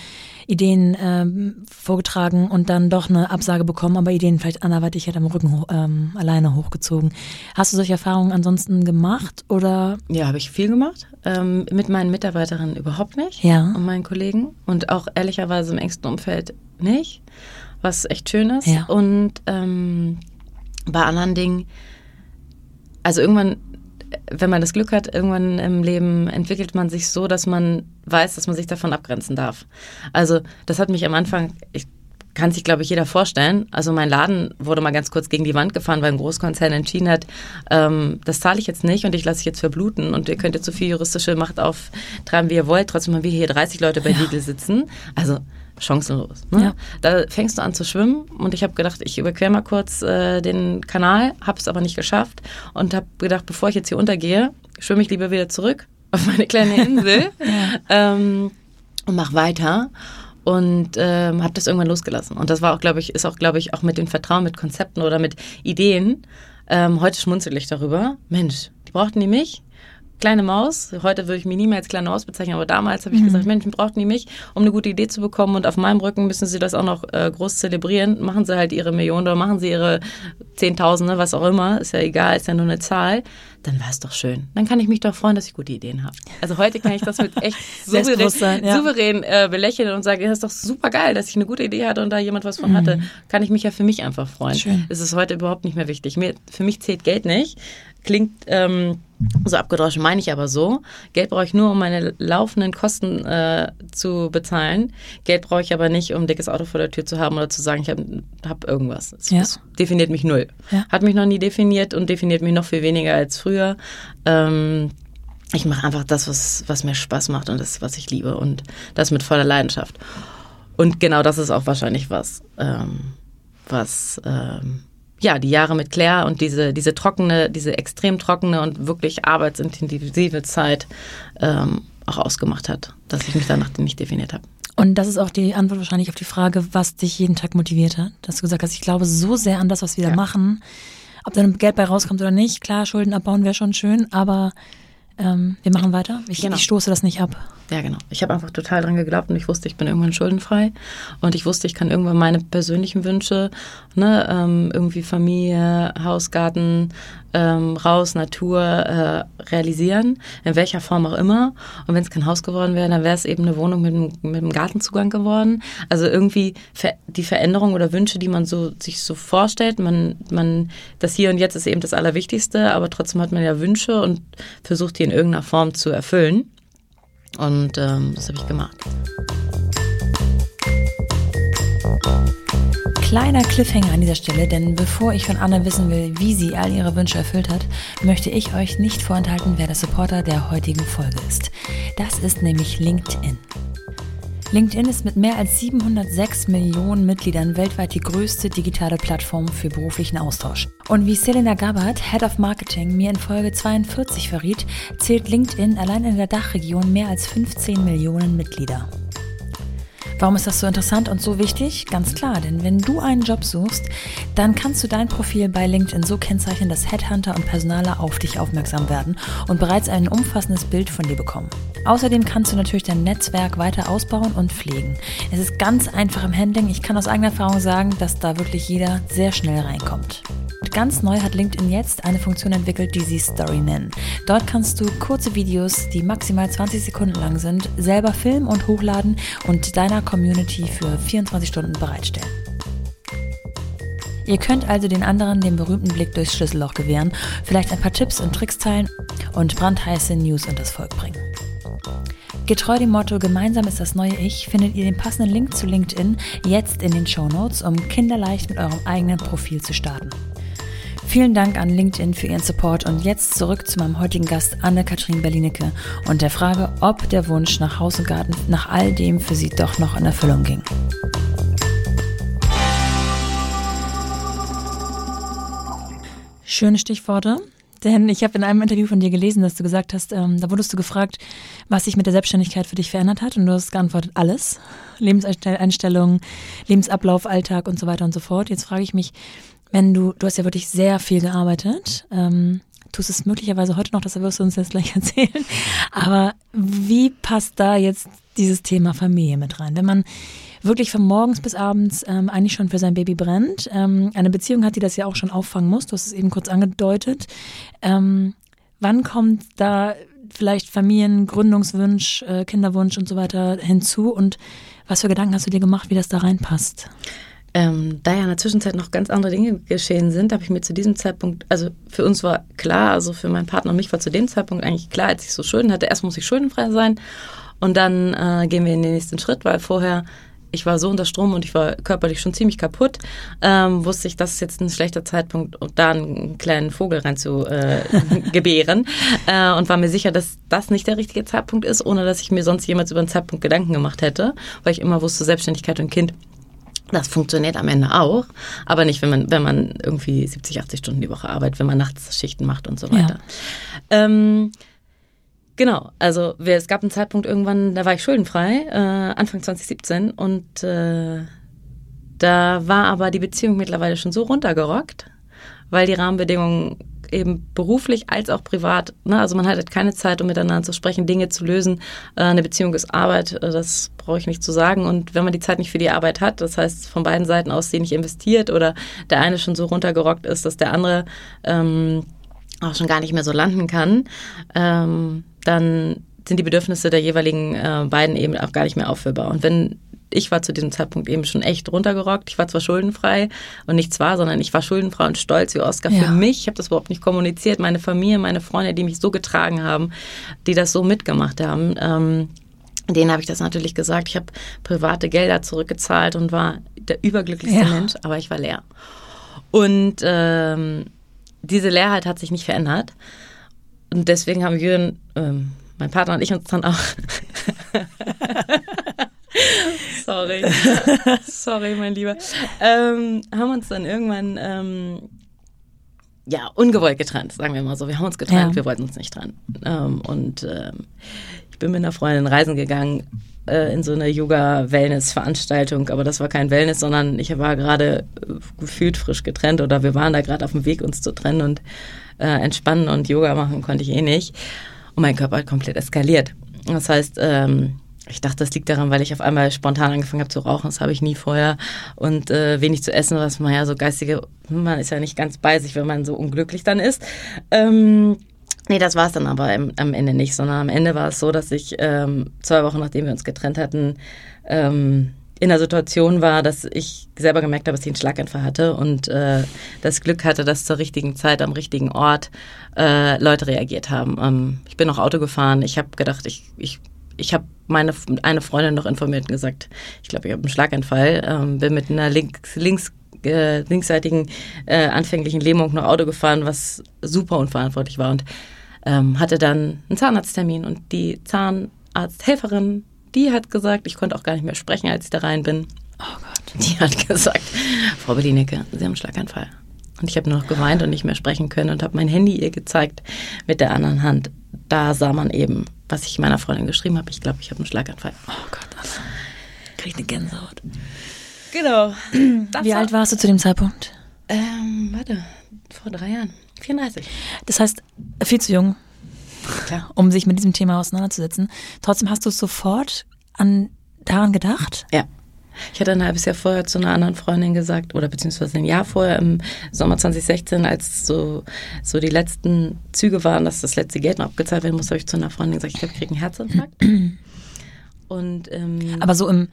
Ideen ähm, vorgetragen und dann doch eine Absage bekommen, aber Ideen vielleicht anderweitig halt am Rücken ähm, alleine hochgezogen. Hast du solche Erfahrungen ansonsten gemacht oder? Ja, habe ich viel gemacht. Ähm, mit meinen Mitarbeiterinnen überhaupt nicht. Ja. Und meinen Kollegen. Und auch ehrlicherweise im engsten Umfeld nicht. Was echt schön ist. Ja. Und ähm, bei anderen Dingen also irgendwann, wenn man das Glück hat, irgendwann im Leben entwickelt man sich so, dass man weiß, dass man sich davon abgrenzen darf. Also das hat mich am Anfang, ich kann sich, glaube ich, jeder vorstellen. Also mein Laden wurde mal ganz kurz gegen die Wand gefahren, weil ein Großkonzern entschieden hat, ähm, das zahle ich jetzt nicht und ich lasse dich jetzt verbluten und ihr könnt jetzt so viel juristische Macht auftreiben, wie ihr wollt. Trotzdem haben wir hier 30 Leute bei ja. Lidl sitzen. Also chancenlos. Ne? Ja. Da fängst du an zu schwimmen und ich habe gedacht, ich überquere mal kurz äh, den Kanal, habe es aber nicht geschafft und habe gedacht, bevor ich jetzt hier untergehe, schwimme ich lieber wieder zurück auf meine kleine Insel ja. ähm, und mach weiter und ähm, habe das irgendwann losgelassen. Und das war auch, glaube ich, ist auch, glaube ich, auch mit dem Vertrauen, mit Konzepten oder mit Ideen. Ähm, heute schmunzel ich darüber. Mensch, die brauchten die mich kleine Maus. Heute würde ich mich nie mehr als kleine Maus bezeichnen, aber damals habe ich mhm. gesagt, Menschen brauchten die mich, um eine gute Idee zu bekommen und auf meinem Rücken müssen sie das auch noch äh, groß zelebrieren. Machen sie halt ihre Millionen oder machen sie ihre Zehntausende, was auch immer, ist ja egal, ist ja nur eine Zahl. Dann war es doch schön. Dann kann ich mich doch freuen, dass ich gute Ideen habe. Also heute kann ich das mit echt souverän, ja. souverän äh, belächeln und sagen, das ist doch super geil, dass ich eine gute Idee hatte und da jemand was von mhm. hatte. Kann ich mich ja für mich einfach freuen. Schön. Es ist heute überhaupt nicht mehr wichtig. Mir, für mich zählt Geld nicht. Klingt ähm, so abgedroschen, meine ich aber so. Geld brauche ich nur, um meine laufenden Kosten äh, zu bezahlen. Geld brauche ich aber nicht, um ein dickes Auto vor der Tür zu haben oder zu sagen, ich habe hab irgendwas. Es, ja. definiert mich null. Ja. Hat mich noch nie definiert und definiert mich noch viel weniger als früher. Ähm, ich mache einfach das, was, was mir Spaß macht und das, was ich liebe und das mit voller Leidenschaft. Und genau das ist auch wahrscheinlich was, ähm, was ähm, ja, die Jahre mit Claire und diese, diese trockene, diese extrem trockene und wirklich arbeitsintensive Zeit ähm, auch ausgemacht hat, dass ich mich danach nicht definiert habe. Und das ist auch die Antwort wahrscheinlich auf die Frage, was dich jeden Tag motiviert hat. Dass du gesagt hast, ich glaube so sehr an das, was wir ja. da machen. Ob da Geld bei rauskommt oder nicht, klar, Schulden abbauen wäre schon schön, aber ähm, wir machen weiter. Ich, genau. ich stoße das nicht ab. Ja, genau. Ich habe einfach total dran geglaubt und ich wusste, ich bin irgendwann schuldenfrei. Und ich wusste, ich kann irgendwann meine persönlichen Wünsche, ne, ähm, irgendwie Familie, Haus, Garten, ähm, raus, Natur äh, realisieren, in welcher Form auch immer. Und wenn es kein Haus geworden wäre, dann wäre es eben eine Wohnung mit, mit einem Gartenzugang geworden. Also irgendwie die Veränderung oder Wünsche, die man so sich so vorstellt, man, man, das Hier und Jetzt ist eben das Allerwichtigste, aber trotzdem hat man ja Wünsche und versucht die in irgendeiner Form zu erfüllen. Und ähm, das habe ich gemacht. Kleiner Cliffhanger an dieser Stelle, denn bevor ich von Anna wissen will, wie sie all ihre Wünsche erfüllt hat, möchte ich euch nicht vorenthalten, wer der Supporter der heutigen Folge ist. Das ist nämlich LinkedIn. LinkedIn ist mit mehr als 706 Millionen Mitgliedern weltweit die größte digitale Plattform für beruflichen Austausch. Und wie Selena Gabbard, Head of Marketing, mir in Folge 42 verriet, zählt LinkedIn allein in der Dachregion mehr als 15 Millionen Mitglieder. Warum ist das so interessant und so wichtig? Ganz klar, denn wenn du einen Job suchst, dann kannst du dein Profil bei LinkedIn so kennzeichnen, dass Headhunter und Personaler auf dich aufmerksam werden und bereits ein umfassendes Bild von dir bekommen. Außerdem kannst du natürlich dein Netzwerk weiter ausbauen und pflegen. Es ist ganz einfach im Handling. Ich kann aus eigener Erfahrung sagen, dass da wirklich jeder sehr schnell reinkommt. Ganz neu hat LinkedIn jetzt eine Funktion entwickelt, die sie Story nennen. Dort kannst du kurze Videos, die maximal 20 Sekunden lang sind, selber filmen und hochladen und deiner Community für 24 Stunden bereitstellen. Ihr könnt also den anderen den berühmten Blick durchs Schlüsselloch gewähren, vielleicht ein paar Tipps und Tricks teilen und brandheiße News unters Volk bringen. Getreu dem Motto Gemeinsam ist das neue Ich findet ihr den passenden Link zu LinkedIn jetzt in den Show Notes, um kinderleicht mit eurem eigenen Profil zu starten. Vielen Dank an LinkedIn für Ihren Support und jetzt zurück zu meinem heutigen Gast Anne-Kathrin Berlinecke und der Frage, ob der Wunsch nach Haus und Garten nach all dem für sie doch noch in Erfüllung ging. Schöne Stichworte. Denn ich habe in einem Interview von dir gelesen, dass du gesagt hast, ähm, da wurdest du gefragt, was sich mit der Selbstständigkeit für dich verändert hat. Und du hast geantwortet, alles. Lebenseinstellung, Lebensablauf, Alltag und so weiter und so fort. Jetzt frage ich mich, wenn du, du hast ja wirklich sehr viel gearbeitet, ähm, tust es möglicherweise heute noch, das wirst du uns jetzt gleich erzählen. Aber wie passt da jetzt dieses Thema Familie mit rein? Wenn man wirklich von morgens bis abends ähm, eigentlich schon für sein Baby brennt, ähm, eine Beziehung hat, die das ja auch schon auffangen muss, du hast es eben kurz angedeutet. Ähm, wann kommt da vielleicht Familiengründungswunsch, äh, Kinderwunsch und so weiter hinzu und was für Gedanken hast du dir gemacht, wie das da reinpasst? Ähm, da ja in der Zwischenzeit noch ganz andere Dinge geschehen sind, habe ich mir zu diesem Zeitpunkt, also für uns war klar, also für meinen Partner und mich war zu dem Zeitpunkt eigentlich klar, als ich so Schulden hatte, erst muss ich schuldenfrei sein und dann äh, gehen wir in den nächsten Schritt, weil vorher ich war so unter Strom und ich war körperlich schon ziemlich kaputt, ähm, wusste ich, das ist jetzt ein schlechter Zeitpunkt, um da einen kleinen Vogel rein zu äh, gebären äh, und war mir sicher, dass das nicht der richtige Zeitpunkt ist, ohne dass ich mir sonst jemals über einen Zeitpunkt Gedanken gemacht hätte, weil ich immer wusste, Selbstständigkeit und Kind das funktioniert am Ende auch, aber nicht, wenn man, wenn man irgendwie 70, 80 Stunden die Woche arbeitet, wenn man nachts Schichten macht und so weiter. Ja. Ähm, genau, also es gab einen Zeitpunkt irgendwann, da war ich schuldenfrei, äh, Anfang 2017 und äh, da war aber die Beziehung mittlerweile schon so runtergerockt, weil die Rahmenbedingungen eben beruflich als auch privat. Ne? Also man hat halt keine Zeit, um miteinander zu sprechen, Dinge zu lösen. Äh, eine Beziehung ist Arbeit, äh, das brauche ich nicht zu sagen. Und wenn man die Zeit nicht für die Arbeit hat, das heißt von beiden Seiten aus sie nicht investiert oder der eine schon so runtergerockt ist, dass der andere ähm, auch schon gar nicht mehr so landen kann, ähm, dann sind die Bedürfnisse der jeweiligen äh, beiden eben auch gar nicht mehr auffüllbar. Und wenn ich war zu diesem Zeitpunkt eben schon echt runtergerockt. Ich war zwar schuldenfrei und nicht zwar, sondern ich war schuldenfrei und stolz wie Oscar ja. für mich. Ich habe das überhaupt nicht kommuniziert. Meine Familie, meine Freunde, die mich so getragen haben, die das so mitgemacht haben, ähm, denen habe ich das natürlich gesagt. Ich habe private Gelder zurückgezahlt und war der überglücklichste ja. Mensch, aber ich war leer. Und ähm, diese Leerheit hat sich nicht verändert. Und deswegen haben Jürgen, ähm, mein Partner und ich uns dann auch Sorry. Sorry, mein Lieber. Ähm, haben uns dann irgendwann ähm, ja, ungewollt getrennt, sagen wir mal so. Wir haben uns getrennt, ja. wir wollten uns nicht trennen. Ähm, und ähm, ich bin mit einer Freundin reisen gegangen äh, in so eine Yoga-Wellness-Veranstaltung, aber das war kein Wellness, sondern ich war gerade äh, gefühlt frisch getrennt oder wir waren da gerade auf dem Weg, uns zu trennen und äh, entspannen und Yoga machen konnte ich eh nicht. Und mein Körper hat komplett eskaliert. Das heißt, ähm, ich dachte, das liegt daran, weil ich auf einmal spontan angefangen habe zu rauchen. Das habe ich nie vorher. Und äh, wenig zu essen, was man ja so geistige, man ist ja nicht ganz bei sich, wenn man so unglücklich dann ist. Ähm, nee, das war es dann aber im, am Ende nicht, sondern am Ende war es so, dass ich ähm, zwei Wochen nachdem wir uns getrennt hatten, ähm, in der Situation war, dass ich selber gemerkt habe, dass ich einen Schlaganfall hatte und äh, das Glück hatte, dass zur richtigen Zeit am richtigen Ort äh, Leute reagiert haben. Ähm, ich bin auch Auto gefahren. Ich habe gedacht, ich, ich ich habe meine eine Freundin noch informiert und gesagt, ich glaube, ich habe einen Schlaganfall, ähm, bin mit einer links, links äh, linksseitigen äh, anfänglichen Lähmung noch Auto gefahren, was super unverantwortlich war und ähm, hatte dann einen Zahnarzttermin und die Zahnarzthelferin, die hat gesagt, ich konnte auch gar nicht mehr sprechen, als ich da rein bin. Oh Gott. Die hat gesagt, Frau Berlinecke, Sie haben einen Schlaganfall. Und ich habe nur noch geweint und nicht mehr sprechen können und habe mein Handy ihr gezeigt mit der anderen Hand. Da sah man eben, was ich meiner Freundin geschrieben habe. Ich glaube, ich habe einen Schlaganfall. Oh Gott, Anna. Krieg eine Gänsehaut. Genau. Wie alt warst du zu dem Zeitpunkt? Ähm, warte, vor drei Jahren. 34. Das heißt, viel zu jung, Klar. um sich mit diesem Thema auseinanderzusetzen. Trotzdem hast du sofort an daran gedacht? Ja. Ich hatte ein halbes Jahr vorher zu einer anderen Freundin gesagt, oder beziehungsweise ein Jahr vorher im Sommer 2016, als so, so die letzten Züge waren, dass das letzte Geld noch abgezahlt werden muss, habe ich zu einer Freundin gesagt, ich ich kriege einen Herzinfarkt. Und, ähm, Aber so im,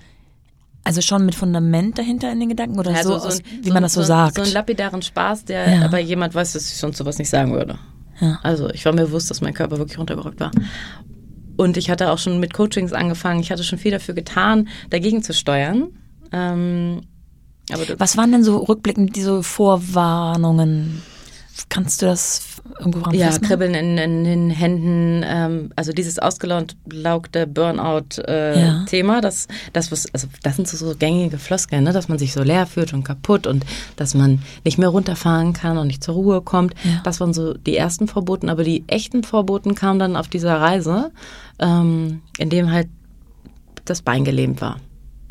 also schon mit Fundament dahinter in den Gedanken oder ja, so, so, aus, wie so, man das so, sagt? So einen lapidaren Spaß, der ja. aber jemand weiß, dass ich sonst sowas nicht sagen würde. Ja. Also ich war mir bewusst, dass mein Körper wirklich runtergerückt war. Und ich hatte auch schon mit Coachings angefangen. Ich hatte schon viel dafür getan, dagegen zu steuern. Ähm, Was waren denn so rückblickend diese Vorwarnungen? Kannst du das irgendwo ran Ja, Kribbeln in, in, den Händen, ähm, also dieses ausgelaugte Burnout-Thema, äh, ja. das, das, was, also das sind so, so gängige Floskeln, ne? dass man sich so leer fühlt und kaputt und dass man nicht mehr runterfahren kann und nicht zur Ruhe kommt. Ja. Das waren so die ersten Verboten, aber die echten Verboten kamen dann auf dieser Reise, ähm, in dem halt das Bein gelähmt war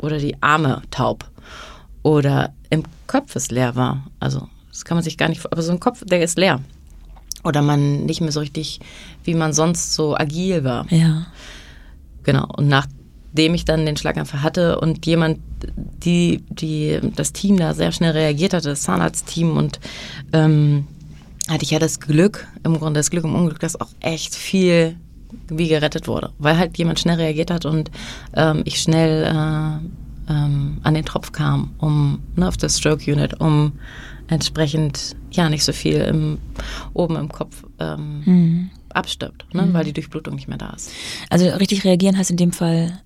oder die Arme taub oder im Kopf es leer war. Also das kann man sich gar nicht, aber so ein Kopf, der ist leer. Oder man nicht mehr so richtig, wie man sonst so agil war. Ja. Genau. Und nachdem ich dann den Schlaganfall hatte und jemand, die, die, das Team da sehr schnell reagiert hatte, das Zahnarztteam und ähm, hatte ich ja das Glück, im Grunde das Glück im Unglück, dass auch echt viel wie gerettet wurde, weil halt jemand schnell reagiert hat und ähm, ich schnell äh, ähm, an den Tropf kam, um ne, auf das Stroke Unit, um entsprechend ja nicht so viel im, oben im Kopf ähm, mhm. abstirbt, ne, mhm. weil die Durchblutung nicht mehr da ist. Also richtig reagieren heißt in dem Fall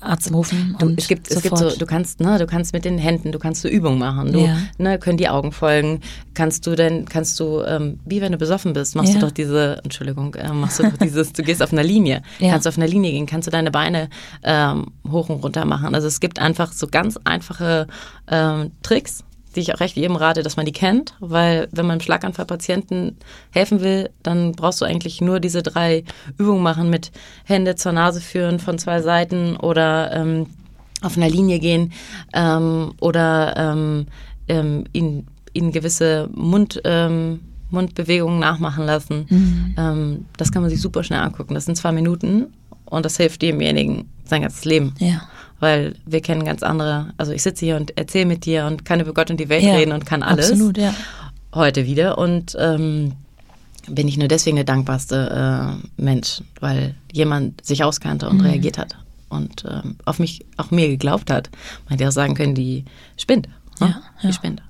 Arzt rufen du, es gibt es gibt so du kannst ne du kannst mit den Händen du kannst so Übungen machen du ja. ne können die Augen folgen kannst du denn kannst du ähm, wie wenn du besoffen bist machst ja. du doch diese Entschuldigung äh, machst du doch dieses du gehst auf einer Linie ja. kannst auf einer Linie gehen kannst du deine Beine ähm, hoch und runter machen also es gibt einfach so ganz einfache ähm, Tricks die ich auch recht jedem rate, dass man die kennt, weil wenn man Schlaganfallpatienten helfen will, dann brauchst du eigentlich nur diese drei Übungen machen mit Hände zur Nase führen von zwei Seiten oder ähm, auf einer Linie gehen ähm, oder ähm, ähm, in, in gewisse Mund ähm, Mundbewegungen nachmachen lassen. Mhm. Ähm, das kann man sich super schnell angucken. Das sind zwei Minuten und das hilft demjenigen sein ganzes Leben. Ja. Weil wir kennen ganz andere, also ich sitze hier und erzähle mit dir und kann über Gott und die Welt Ja, reden und kann alles. Absolut, ja. Heute wieder und ähm, bin ich nur deswegen der dankbarste äh, Mensch, weil jemand sich auskannte und Mhm. reagiert hat und ähm, auf mich, auch mir geglaubt hat. Man hätte auch sagen können, die spinnt. Ne? Ja, ja. Die spinnt.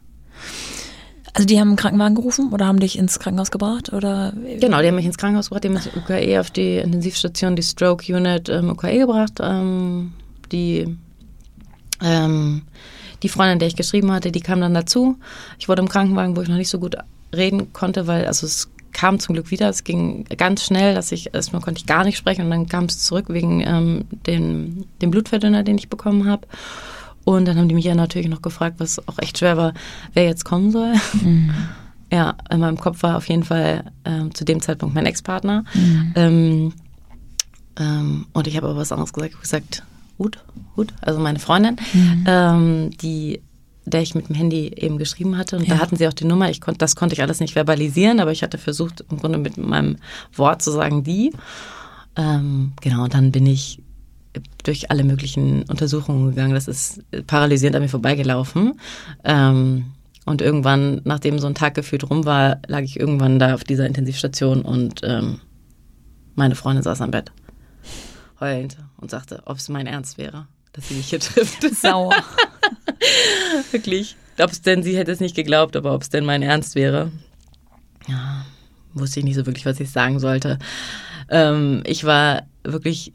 Also die haben einen Krankenwagen gerufen oder haben dich ins Krankenhaus gebracht oder? Genau, die haben mich ins Krankenhaus gebracht, die haben mich UKE auf die Intensivstation, die Stroke Unit ähm, UKE gebracht. Ähm, die, ähm, die Freundin, der ich geschrieben hatte, die kam dann dazu. Ich wurde im Krankenwagen, wo ich noch nicht so gut reden konnte, weil also es kam zum Glück wieder. Es ging ganz schnell, dass ich erstmal konnte ich gar nicht sprechen und dann kam es zurück wegen ähm, dem, dem Blutverdünner, den ich bekommen habe. Und dann haben die mich ja natürlich noch gefragt, was auch echt schwer war, wer jetzt kommen soll. Ja, in meinem Kopf war auf jeden Fall ähm, zu dem Zeitpunkt mein Ex-Partner. Ähm, ähm, und ich habe aber was anderes gesagt. Ich habe gesagt, Hut, Hut, also meine Freundin, ähm, die, der ich mit dem Handy eben geschrieben hatte. Und Ja. da hatten sie auch die Nummer. Ich konnte, das konnte ich alles nicht verbalisieren, aber ich hatte versucht, im Grunde mit meinem Wort zu sagen, die. Ähm, genau, und dann bin ich durch alle möglichen Untersuchungen gegangen. Das ist paralysierend an mir vorbeigelaufen. Ähm, und irgendwann, nachdem so ein Tag gefühlt rum war, lag ich irgendwann da auf dieser Intensivstation und ähm, meine Freundin saß am Bett, heulend und sagte, ob es mein Ernst wäre, dass sie mich hier trifft. Sauer. Wirklich. Ob es denn, sie hätte es nicht geglaubt, aber ob es denn mein Ernst wäre. Ja, wusste ich nicht so wirklich, was ich sagen sollte. Ähm, ich war wirklich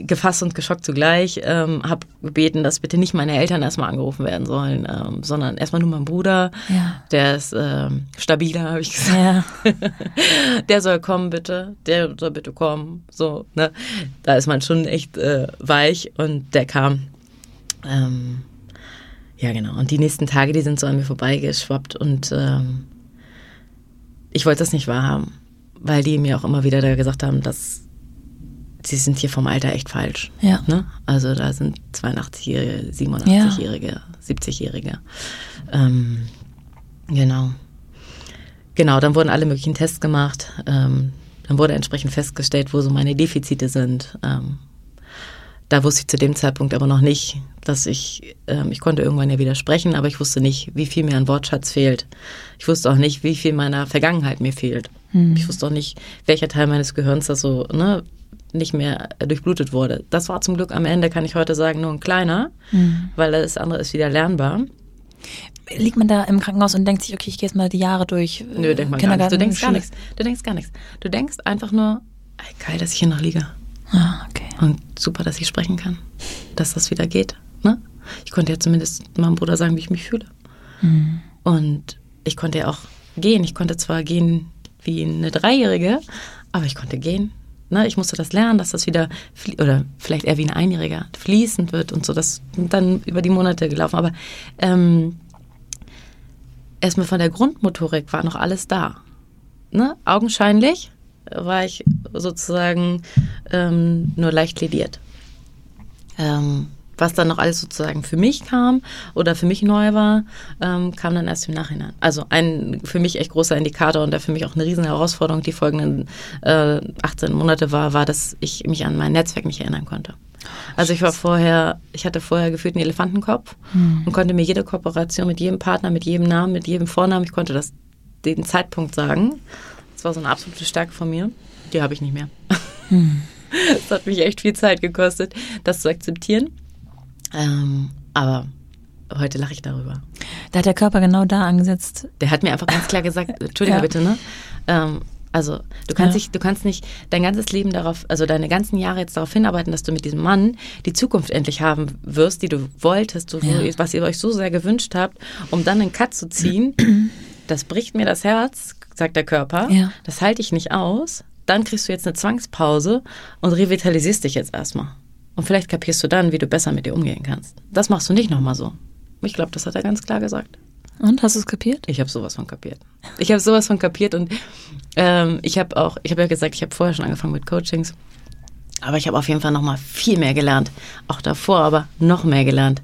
gefasst und geschockt zugleich, ähm, habe gebeten, dass bitte nicht meine Eltern erstmal angerufen werden sollen, ähm, sondern erstmal nur mein Bruder. Ja. Der ist ähm, stabiler, habe ich gesagt. Ja. Der soll kommen, bitte. Der soll bitte kommen. So, ne? Da ist man schon echt äh, weich und der kam. Ähm, ja, genau. Und die nächsten Tage, die sind so an mir vorbeigeschwappt und ähm, ich wollte das nicht wahrhaben, weil die mir auch immer wieder da gesagt haben, dass sie sind hier vom Alter echt falsch. Ja. Ne? Also da sind 82-Jährige, 87-Jährige, 70-Jährige. Ähm, genau. Genau, dann wurden alle möglichen Tests gemacht. Ähm, dann wurde entsprechend festgestellt, wo so meine Defizite sind. Ähm, da wusste ich zu dem Zeitpunkt aber noch nicht, dass ich, ähm, ich konnte irgendwann ja wieder sprechen, aber ich wusste nicht, wie viel mir an Wortschatz fehlt. Ich wusste auch nicht, wie viel meiner Vergangenheit mir fehlt. Ich wusste auch nicht, welcher Teil meines Gehirns das so, ne, nicht mehr durchblutet wurde. Das war zum Glück am Ende, kann ich heute sagen, nur ein kleiner, weil das andere ist wieder lernbar. Liegt man da im Krankenhaus und denkt sich, okay, ich gehe jetzt mal die Jahre durch. äh, Nö, denk mal gar nichts. Du denkst gar nichts. Du denkst gar nichts. Du denkst einfach nur, ey, geil, dass ich hier noch liege. Ah, okay. Und super, dass ich sprechen kann. Dass das wieder geht. Ne? Ich konnte ja zumindest meinem Bruder sagen, wie ich mich fühle. Und ich konnte ja auch gehen. Ich konnte zwar gehen wie eine Dreijährige, aber ich konnte gehen. Ne? Ich musste das lernen, dass das wieder, oder vielleicht eher wie ein Einjähriger, fließend wird und so. Das dann über die Monate gelaufen. Aber ähm, erstmal von der Grundmotorik war noch alles da. Ne? Augenscheinlich war ich sozusagen ähm, nur leicht lediert. Ähm, was dann noch alles sozusagen für mich kam oder für mich neu war, ähm, kam dann erst im Nachhinein. Also ein für mich echt großer Indikator und der für mich auch eine riesen Herausforderung die folgenden äh, 18 Monate war, war, dass ich mich an mein Netzwerk nicht erinnern konnte. Also ich war vorher, ich hatte vorher gefühlt einen Elefantenkopf und konnte mir jede Kooperation mit jedem Partner, mit jedem Namen, mit jedem Vornamen, ich konnte das den Zeitpunkt sagen. Das war so eine absolute Stärke von mir. Die habe ich nicht mehr. Es hat mich echt viel Zeit gekostet, das zu akzeptieren. Ähm, aber heute lache ich darüber. Da hat der Körper genau da angesetzt. Der hat mir einfach ganz klar gesagt, Entschuldige Ja. bitte, ne? Ähm, also du kannst Ja. nicht, du kannst nicht dein ganzes Leben darauf, also deine ganzen Jahre jetzt darauf hinarbeiten, dass du mit diesem Mann die Zukunft endlich haben wirst, die du wolltest, so, Ja. was ihr euch so sehr gewünscht habt, um dann einen Cut zu ziehen. das bricht mir das Herz, sagt der Körper. Ja. Das halte ich nicht aus. Dann kriegst du jetzt eine Zwangspause und revitalisierst dich jetzt erstmal. Und vielleicht kapierst du dann, wie du besser mit dir umgehen kannst. Das machst du nicht nochmal so. Ich glaube, das hat er ganz klar gesagt. Und hast du es kapiert? Ich habe sowas von kapiert. Ich habe sowas von kapiert und ähm, ich habe auch, ich habe ja gesagt, ich habe vorher schon angefangen mit Coachings, aber ich habe auf jeden Fall noch mal viel mehr gelernt. Auch davor, aber noch mehr gelernt.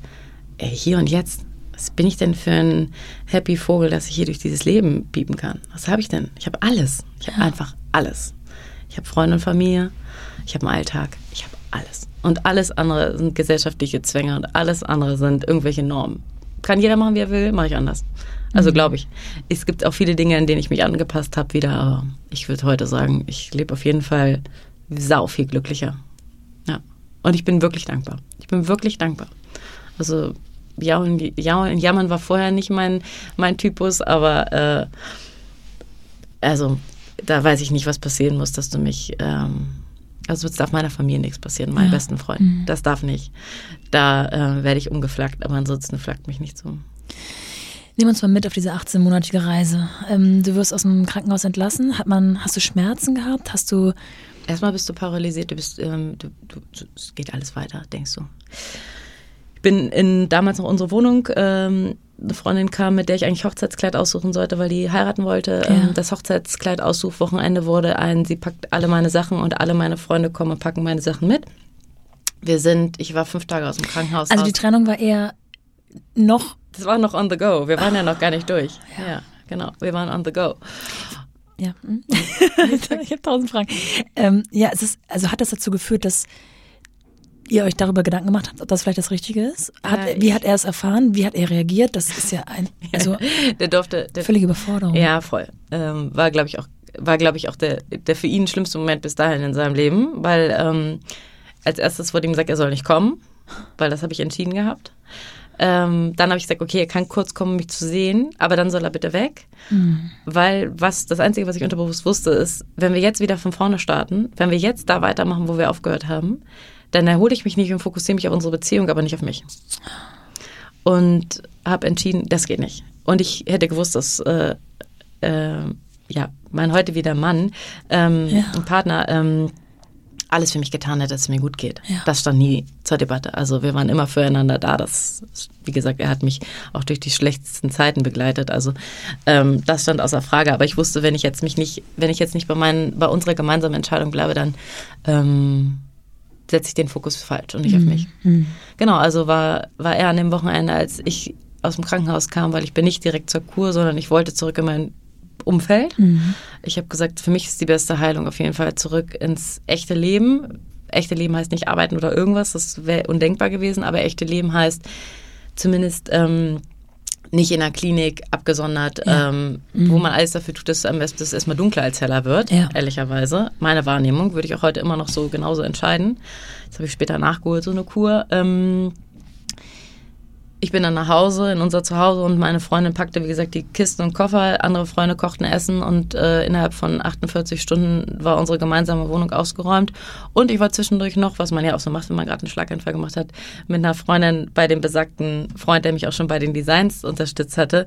Ey, hier und jetzt, was bin ich denn für ein happy Vogel, dass ich hier durch dieses Leben piepen kann? Was habe ich denn? Ich habe alles. Ich habe ja. einfach alles. Ich habe Freunde und Familie, ich habe einen Alltag, ich habe alles. Und alles andere sind gesellschaftliche Zwänge und alles andere sind irgendwelche Normen. Kann jeder machen, wie er will, mache ich anders. Also mhm. glaube ich. Es gibt auch viele Dinge, in denen ich mich angepasst habe wieder, aber ich würde heute sagen, ich lebe auf jeden Fall sau viel glücklicher. Ja. Und ich bin wirklich dankbar. Ich bin wirklich dankbar. Also ja und, ja und Jammern war vorher nicht mein, mein Typus, aber äh, also da weiß ich nicht, was passieren muss, dass du mich, ähm, also es darf meiner Familie nichts passieren, meinen ja. besten Freund. Mhm. Das darf nicht. Da äh, werde ich umgeflaggt, aber ansonsten flaggt mich nichts um. Nimm uns mal mit auf diese 18-monatige Reise. Ähm, du wirst aus dem Krankenhaus entlassen. Hat man, hast du Schmerzen gehabt? Hast du. Erstmal bist du paralysiert, du bist, ähm, du, du, es geht alles weiter, denkst du. Ich bin in damals noch unsere Wohnung. Ähm, eine Freundin kam, mit der ich eigentlich Hochzeitskleid aussuchen sollte, weil die heiraten wollte. Ja. Ähm, das Hochzeitskleid Aussuchwochenende wurde ein, sie packt alle meine Sachen und alle meine Freunde kommen und packen meine Sachen mit. Wir sind, ich war fünf Tage aus dem Krankenhaus. Also die Trennung war eher noch. Das war noch on the go. Wir waren ja noch gar nicht durch. Ja, ja genau. Wir waren on the go. Ja. Hm. ich habe tausend Fragen. Ähm, ja, es ist, also hat das dazu geführt, dass ihr euch darüber Gedanken gemacht habt, ob das vielleicht das Richtige ist? Hat, äh, wie hat er es erfahren? Wie hat er reagiert? Das ist ja ein also der durfte, der, völlige Überforderung. Ja, voll. Ähm, war, glaube ich, auch war, glaube ich, auch der, der für ihn schlimmste Moment bis dahin in seinem Leben, weil ähm, als erstes wurde ihm gesagt, er soll nicht kommen, weil das habe ich entschieden gehabt. Ähm, dann habe ich gesagt, okay, er kann kurz kommen, mich zu sehen, aber dann soll er bitte weg. Mhm. Weil was das Einzige, was ich unterbewusst wusste, ist, wenn wir jetzt wieder von vorne starten, wenn wir jetzt da weitermachen, wo wir aufgehört haben, dann erhole ich mich nicht und fokussiere mich auf unsere Beziehung, aber nicht auf mich. Und habe entschieden, das geht nicht. Und ich hätte gewusst, dass äh, äh, ja, mein heute wieder Mann, ähm, ja. ein Partner, ähm, alles für mich getan hat, dass es mir gut geht. Ja. Das stand nie zur Debatte. Also wir waren immer füreinander da. Das, wie gesagt, er hat mich auch durch die schlechtesten Zeiten begleitet. Also ähm, das stand außer Frage. Aber ich wusste, wenn ich jetzt mich nicht, wenn ich jetzt nicht bei meinen, bei unserer gemeinsamen Entscheidung bleibe, dann ähm, setze ich den Fokus falsch und nicht mhm. auf mich. Mhm. Genau, also war, war er an dem Wochenende, als ich aus dem Krankenhaus kam, weil ich bin nicht direkt zur Kur, sondern ich wollte zurück in mein Umfeld. Mhm. Ich habe gesagt, für mich ist die beste Heilung auf jeden Fall zurück ins echte Leben. Echte Leben heißt nicht arbeiten oder irgendwas, das wäre undenkbar gewesen, aber echte Leben heißt zumindest ähm, nicht in der Klinik abgesondert, ja. ähm, mhm. wo man alles dafür tut, dass es erstmal dunkler als heller wird, ja. ehrlicherweise. Meine Wahrnehmung würde ich auch heute immer noch so genauso entscheiden. Das habe ich später nachgeholt, so eine Kur. Ähm, ich bin dann nach Hause, in unser Zuhause und meine Freundin packte, wie gesagt, die Kisten und Koffer. Andere Freunde kochten Essen und äh, innerhalb von 48 Stunden war unsere gemeinsame Wohnung ausgeräumt. Und ich war zwischendurch noch, was man ja auch so macht, wenn man gerade einen Schlaganfall gemacht hat, mit einer Freundin bei dem besagten Freund, der mich auch schon bei den Designs unterstützt hatte,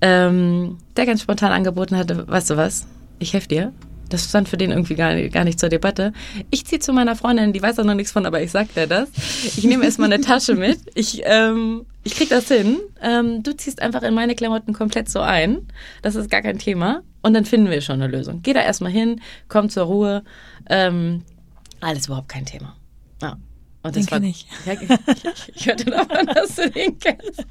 ähm, der ganz spontan angeboten hatte, weißt du was, ich helfe dir. Das stand für den irgendwie gar nicht, gar nicht zur Debatte. Ich ziehe zu meiner Freundin, die weiß da noch nichts von, aber ich sag dir das. Ich nehme erstmal eine Tasche mit. Ich, ähm, ich krieg das hin. Ähm, du ziehst einfach in meine Klamotten komplett so ein. Das ist gar kein Thema. Und dann finden wir schon eine Lösung. Geh da erstmal hin, komm zur Ruhe. Ähm, alles überhaupt kein Thema. Und das den war, ich. Ja, ich, ich hörte davon, dass du den kennst.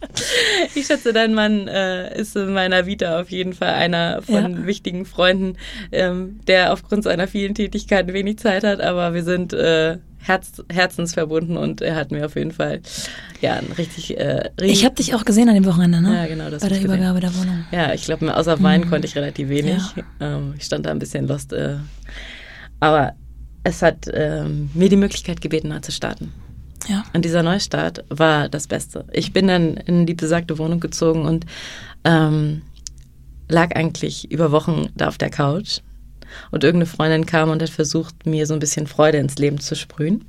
Ich schätze, dein Mann äh, ist in meiner Vita auf jeden Fall einer von ja. wichtigen Freunden, ähm, der aufgrund seiner vielen Tätigkeiten wenig Zeit hat, aber wir sind äh, Herz, herzensverbunden und er hat mir auf jeden Fall ja ein richtig, äh, richtig Ich habe dich auch gesehen an dem Wochenende, ne? Ja, genau. Das Bei der Übergabe der Wohnung. Ja, ich glaube, außer Wein mhm. konnte ich relativ wenig. Ja. Ähm, ich stand da ein bisschen lost. Äh, aber es hat ähm, mir die Möglichkeit gebeten, neu zu starten. Ja. Und dieser Neustart war das Beste. Ich bin dann in die besagte Wohnung gezogen und ähm, lag eigentlich über Wochen da auf der Couch. Und irgendeine Freundin kam und hat versucht, mir so ein bisschen Freude ins Leben zu sprühen.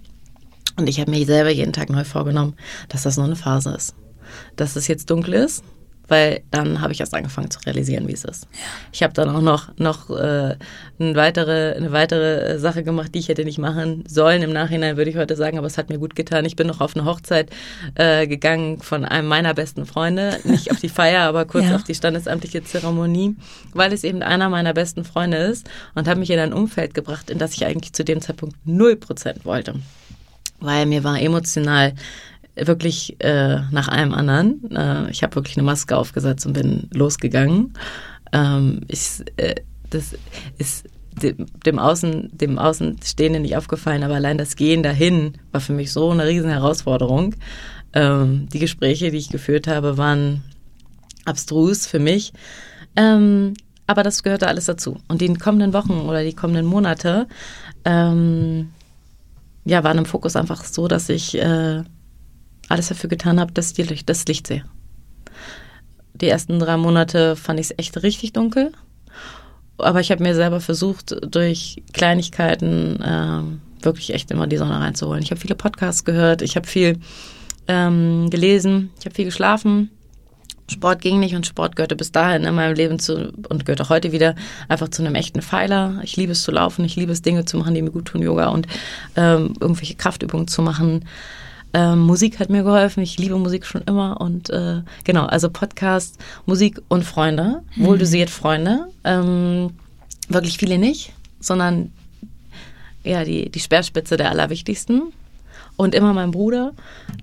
Und ich habe mir selber jeden Tag neu vorgenommen, dass das nur eine Phase ist. Dass es jetzt dunkel ist weil dann habe ich erst angefangen zu realisieren, wie es ist. Ich habe dann auch noch, noch äh, eine, weitere, eine weitere Sache gemacht, die ich hätte nicht machen sollen. Im Nachhinein würde ich heute sagen, aber es hat mir gut getan. Ich bin noch auf eine Hochzeit äh, gegangen von einem meiner besten Freunde. Nicht auf die Feier, aber kurz ja. auf die standesamtliche Zeremonie, weil es eben einer meiner besten Freunde ist und habe mich in ein Umfeld gebracht, in das ich eigentlich zu dem Zeitpunkt null Prozent wollte. Weil mir war emotional wirklich äh, nach einem anderen. Äh, ich habe wirklich eine Maske aufgesetzt und bin losgegangen. Ähm, ich, äh, das ist dem, dem, Außen, dem Außenstehenden nicht aufgefallen, aber allein das Gehen dahin war für mich so eine riesen Herausforderung. Ähm, die Gespräche, die ich geführt habe, waren abstrus für mich. Ähm, aber das gehörte alles dazu. Und die kommenden Wochen oder die kommenden Monate ähm, ja, waren im Fokus einfach so, dass ich äh, alles dafür getan habe, dass ich das Licht sehe. Die ersten drei Monate fand ich es echt richtig dunkel. Aber ich habe mir selber versucht, durch Kleinigkeiten äh, wirklich echt immer die Sonne reinzuholen. Ich habe viele Podcasts gehört, ich habe viel ähm, gelesen, ich habe viel geschlafen. Sport ging nicht und Sport gehörte bis dahin in meinem Leben zu und gehört auch heute wieder einfach zu einem echten Pfeiler. Ich liebe es zu laufen, ich liebe es Dinge zu machen, die mir gut tun, Yoga und ähm, irgendwelche Kraftübungen zu machen. Ähm, Musik hat mir geholfen, ich liebe Musik schon immer und äh, genau, also Podcast, Musik und Freunde, mhm. wohldosiert Freunde. Ähm, wirklich viele nicht, sondern ja, die, die Speerspitze der allerwichtigsten und immer mein Bruder,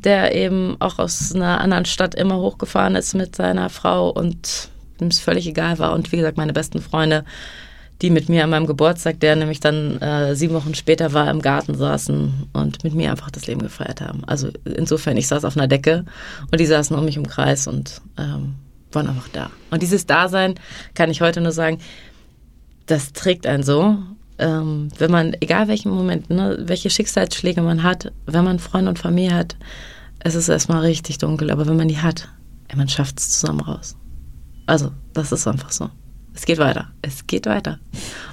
der eben auch aus einer anderen Stadt immer hochgefahren ist mit seiner Frau und dem es völlig egal war. Und wie gesagt, meine besten Freunde, die mit mir an meinem Geburtstag, der nämlich dann äh, sieben Wochen später war, im Garten saßen und mit mir einfach das Leben gefeiert haben. Also insofern, ich saß auf einer Decke und die saßen um mich im Kreis und ähm, waren einfach da. Und dieses Dasein kann ich heute nur sagen, das trägt einen so ähm, wenn man, egal welchen Moment, ne, welche Schicksalsschläge man hat, wenn man Freunde und Familie hat, es ist erstmal richtig dunkel, aber wenn man die hat, man schafft es zusammen raus. Also, das ist einfach so. Es geht weiter. Es geht weiter.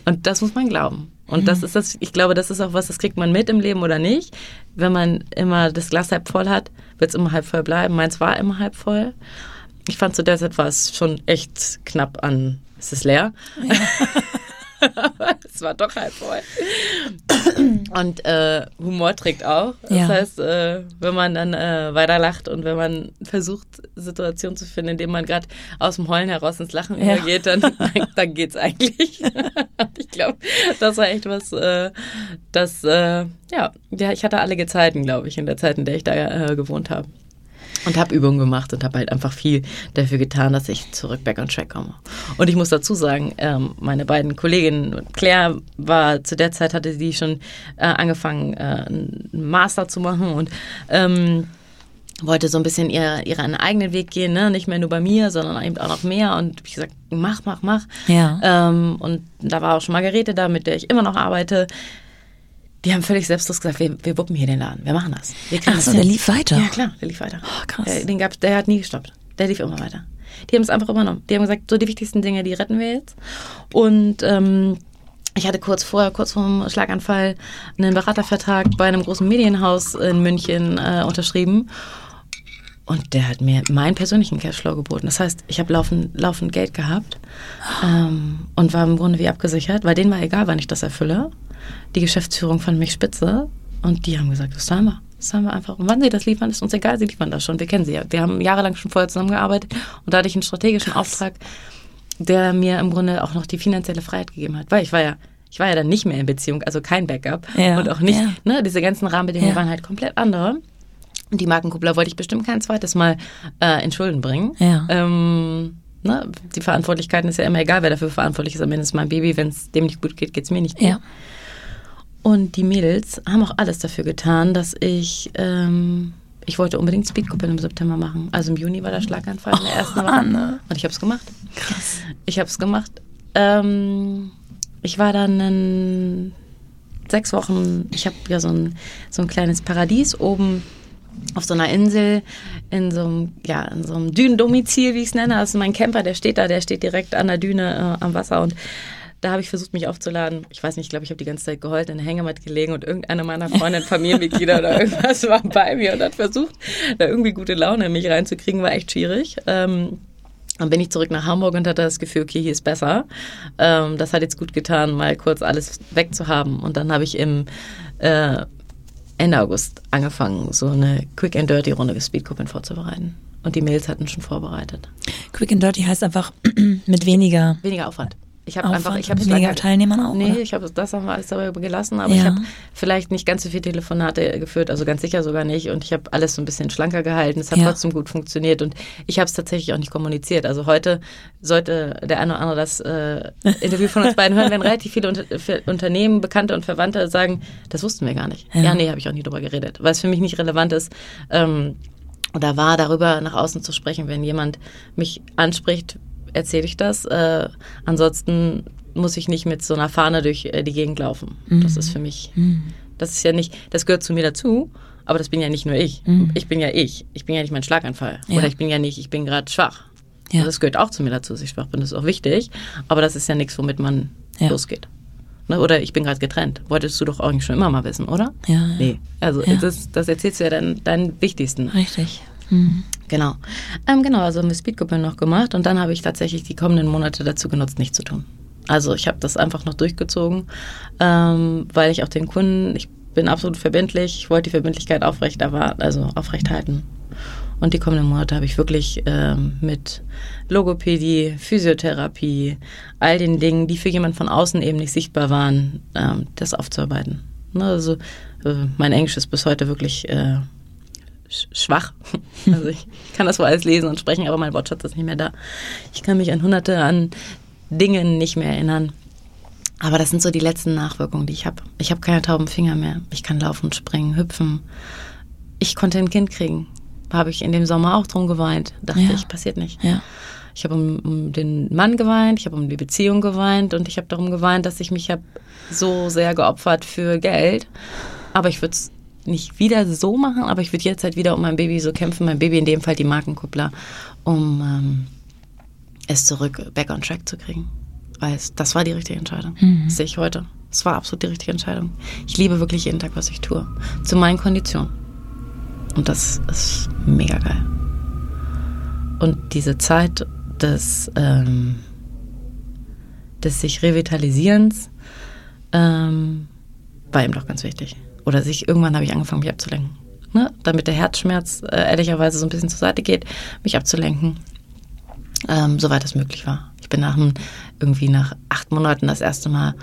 Und das muss man glauben. Und das mhm. ist das, ich glaube, das ist auch was, das kriegt man mit im Leben oder nicht. Wenn man immer das Glas halb voll hat, wird es immer halb voll bleiben. Meins war immer halb voll. Ich fand zu der Zeit war es schon echt knapp an, es ist leer. Ja. es war doch halb voll. Und äh, Humor trägt auch. Das ja. heißt, äh, wenn man dann äh, weiter lacht und wenn man versucht, Situationen zu finden, in denen man gerade aus dem Heulen heraus ins Lachen ja. übergeht, dann, dann es eigentlich. ich glaube, das war echt was, äh, das, äh, ja, ja, ich hatte alle Gezeiten, glaube ich, in der Zeit, in der ich da äh, gewohnt habe. Und habe Übungen gemacht und habe halt einfach viel dafür getan, dass ich zurück back on track komme. Und ich muss dazu sagen, ähm, meine beiden Kolleginnen, Claire war zu der Zeit, hatte sie schon äh, angefangen, äh, einen Master zu machen und ähm, wollte so ein bisschen ihr, ihren eigenen Weg gehen, ne? nicht mehr nur bei mir, sondern eben auch noch mehr. Und ich gesagt, mach, mach, mach. Ja. Ähm, und da war auch schon Margarete da, mit der ich immer noch arbeite. Die haben völlig selbstlos gesagt, wir, wir wuppen hier den Laden, wir machen das. Wir Ach, so, der lief weiter? Ja, klar, der lief weiter. Oh, krass. Der, den gab's, der hat nie gestoppt. Der lief immer weiter. Die haben es einfach übernommen. Die haben gesagt, so die wichtigsten Dinge, die retten wir jetzt. Und ähm, ich hatte kurz vorher, kurz vor dem Schlaganfall, einen Beratervertrag bei einem großen Medienhaus in München äh, unterschrieben. Und der hat mir meinen persönlichen Cashflow geboten. Das heißt, ich habe laufend, laufend Geld gehabt ähm, und war im Grunde wie abgesichert, weil denen war egal, wann ich das erfülle. Die Geschäftsführung fand mich spitze und die haben gesagt, das zahlen wir. Das zahlen wir einfach. Und wann sie das liefern, ist uns egal, sie liefern das schon. Wir kennen sie ja. Wir haben jahrelang schon vorher zusammengearbeitet und da hatte ich einen strategischen Krass. Auftrag, der mir im Grunde auch noch die finanzielle Freiheit gegeben hat. Weil ich war ja ich war ja dann nicht mehr in Beziehung, also kein Backup ja, und auch nicht, ja. ne, diese ganzen Rahmenbedingungen ja. waren halt komplett andere. Und die Markenkuppler wollte ich bestimmt kein zweites Mal äh, in Schulden bringen. Ja. Ähm, ne, die Verantwortlichkeiten ist ja immer egal, wer dafür verantwortlich ist. Am Ende ist mein Baby, wenn es dem nicht gut geht, geht es mir nicht gut. Ja. Und die Mädels haben auch alles dafür getan, dass ich, ähm, ich wollte unbedingt Speedkuppeln im September machen. Also im Juni war der Schlaganfall in der ersten oh, Woche. Und ich habe es gemacht. Krass. Ich habe es gemacht. Ähm, ich war dann in sechs Wochen, ich habe ja so ein, so ein kleines Paradies oben auf so einer Insel in so einem, ja, in so einem Dünendomizil, wie ich es nenne. Das ist mein Camper, der steht da, der steht direkt an der Düne äh, am Wasser und da habe ich versucht, mich aufzuladen. Ich weiß nicht, ich glaube, ich habe die ganze Zeit geheult, in der Hängematte gelegen und irgendeine meiner Freundinnen, Familienmitglieder oder irgendwas war bei mir und hat versucht, da irgendwie gute Laune in mich reinzukriegen, war echt schwierig. Ähm, dann bin ich zurück nach Hamburg und hatte das Gefühl, okay, hier ist besser. Ähm, das hat jetzt gut getan, mal kurz alles wegzuhaben. Und dann habe ich im äh, Ende August angefangen, so eine Quick and Dirty Runde für Speedkuppeln vorzubereiten. Und die Mails hatten schon vorbereitet. Quick and Dirty heißt einfach mit weniger. Weniger Aufwand. Ich habe einfach, ich habe weniger Teilnehmern auch. Nee, oder? ich habe das haben wir alles dabei gelassen, aber Ja. ich habe vielleicht nicht ganz so viele Telefonate geführt, also ganz sicher sogar nicht. Und ich habe alles so ein bisschen schlanker gehalten. Es hat Ja. trotzdem gut funktioniert und ich habe es tatsächlich auch nicht kommuniziert. Also heute sollte der eine oder andere das äh, Interview von uns beiden hören, wenn relativ viele Unter Unternehmen, Bekannte und Verwandte sagen, das wussten wir gar nicht. Ja. Ja, nee, habe ich auch nie drüber geredet, weil es für mich nicht relevant ist. Ähm, oder war darüber nach außen zu sprechen, wenn jemand mich anspricht, erzähle ich das. Äh, ansonsten muss ich nicht mit so einer Fahne durch äh, die Gegend laufen. Das ist für mich, das ist ja nicht, das gehört zu mir dazu, aber das bin ja nicht nur ich. Ich bin ja ich. Ich bin ja nicht mein Schlaganfall. Ja. Oder ich bin ja nicht, ich bin gerade schwach. Ja. Also das gehört auch zu mir dazu, dass ich schwach bin. Das ist auch wichtig. Aber das ist ja nichts, womit man Ja. losgeht. Ne? Oder ich bin gerade getrennt. Wolltest du doch eigentlich schon immer mal wissen, oder? Ja. Nee. Also das, das erzählst du ja deinen, deinen Wichtigsten. Richtig. Mhm. Genau. Ähm, genau, also haben wir Speedgruppe noch gemacht und dann habe ich tatsächlich die kommenden Monate dazu genutzt, nichts zu tun. Also ich habe das einfach noch durchgezogen, ähm, weil ich auch den Kunden, ich bin absolut verbindlich, ich wollte die Verbindlichkeit aufrecht, also aufrecht halten. Und die kommenden Monate habe ich wirklich ähm, mit Logopädie, Physiotherapie, all den Dingen, die für jemanden von außen eben nicht sichtbar waren, ähm, das aufzuarbeiten. Ne, also äh, mein Englisch ist bis heute wirklich äh, schwach. Also ich kann das wohl alles lesen und sprechen, aber mein Wortschatz ist nicht mehr da. Ich kann mich an hunderte an Dingen nicht mehr erinnern. Aber das sind so die letzten Nachwirkungen, die ich habe. Ich habe keine tauben Finger mehr. Ich kann laufen, springen, hüpfen. Ich konnte ein Kind kriegen. Habe ich in dem Sommer auch drum geweint. Dachte Ja. ich, passiert nicht. Ja. Ich habe um, um den Mann geweint, ich habe um die Beziehung geweint und ich habe darum geweint, dass ich mich habe so sehr geopfert für Geld. Aber ich würde es nicht wieder so machen, aber ich würde jetzt halt wieder um mein Baby so kämpfen, mein Baby in dem Fall die Markenkuppler, um ähm, es zurück back on track zu kriegen. Weil es, das war die richtige Entscheidung. Das sehe ich heute. Es war absolut die richtige Entscheidung. Ich liebe wirklich jeden Tag, was ich tue. Zu meinen Konditionen. Und das ist mega geil. Und diese Zeit des, ähm, des sich Revitalisierens ähm, war ihm doch ganz wichtig. Oder sich, irgendwann habe ich angefangen, mich abzulenken. Ne? Damit der Herzschmerz äh, ehrlicherweise so ein bisschen zur Seite geht, mich abzulenken, ähm, soweit es möglich war. Ich bin nach einem, irgendwie nach acht Monaten das erste Mal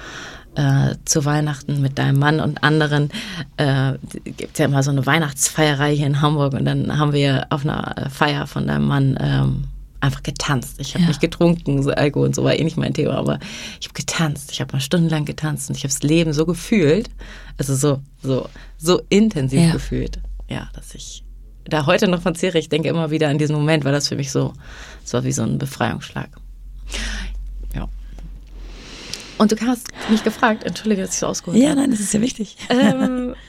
äh, zu Weihnachten mit deinem Mann und anderen. Äh, gibt ja immer so eine Weihnachtsfeierei hier in Hamburg und dann haben wir auf einer Feier von deinem Mann ähm, einfach getanzt. Ich habe Ja. nicht getrunken, so Alkohol und so war eh nicht mein Thema, aber ich habe getanzt. Ich habe mal stundenlang getanzt und ich habe das Leben so gefühlt, also so so so intensiv Ja. gefühlt, ja, dass ich da heute noch von zehre. Ich denke immer wieder an diesen Moment, weil das für mich so, es war wie so ein Befreiungsschlag. Ja. Und du hast mich gefragt, entschuldige, dass ich so ausgeholt Ja, nein, das ist ja wichtig. Ähm,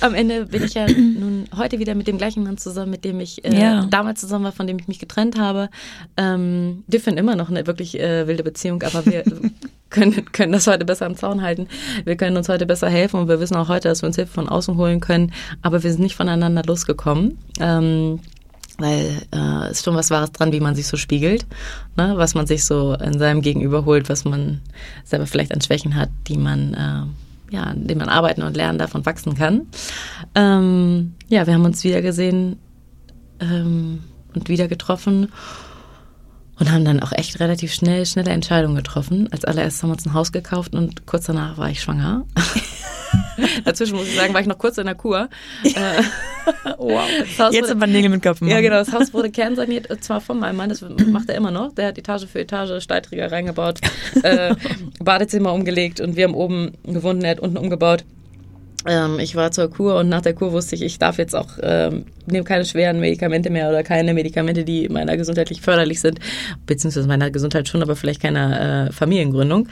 am Ende bin ich ja nun heute wieder mit dem gleichen Mann zusammen, mit dem ich äh, Ja. damals zusammen war, von dem ich mich getrennt habe. Ähm, wir finden immer noch eine wirklich äh, wilde Beziehung, aber wir können, können das heute besser am Zaun halten. Wir können uns heute besser helfen und wir wissen auch heute, dass wir uns Hilfe von außen holen können, aber wir sind nicht voneinander losgekommen. Ähm, weil äh, ist schon was Wahres dran, wie man sich so spiegelt, ne? was man sich so in seinem Gegenüber holt, was man selber vielleicht an Schwächen hat, die man, äh, ja, an denen man arbeiten und lernen und wachsen kann. Ähm, ja, wir haben uns wieder gesehen ähm, und wieder getroffen und haben dann auch echt relativ schnell, schnelle Entscheidungen getroffen. Als allererstes haben wir uns ein Haus gekauft und kurz danach war ich schwanger. Dazwischen muss ich sagen, war ich noch kurz in der Kur. Äh, Wow. Jetzt wurde- aber Nägel mit Köpfen. ja, genau. Das Haus wurde kernsaniert, und zwar von meinem Mann. Das macht er immer noch. Der hat Etage für Etage Steilträger reingebaut, äh, Badezimmer umgelegt und wir haben oben gewohnt, er hat unten umgebaut. Ähm, ich war zur Kur und nach der Kur wusste ich, ich darf jetzt auch, ähm, nehme keine schweren Medikamente mehr oder keine Medikamente, die meiner gesundheitlich förderlich sind, beziehungsweise meiner Gesundheit schon, aber vielleicht keiner äh, Familiengründung.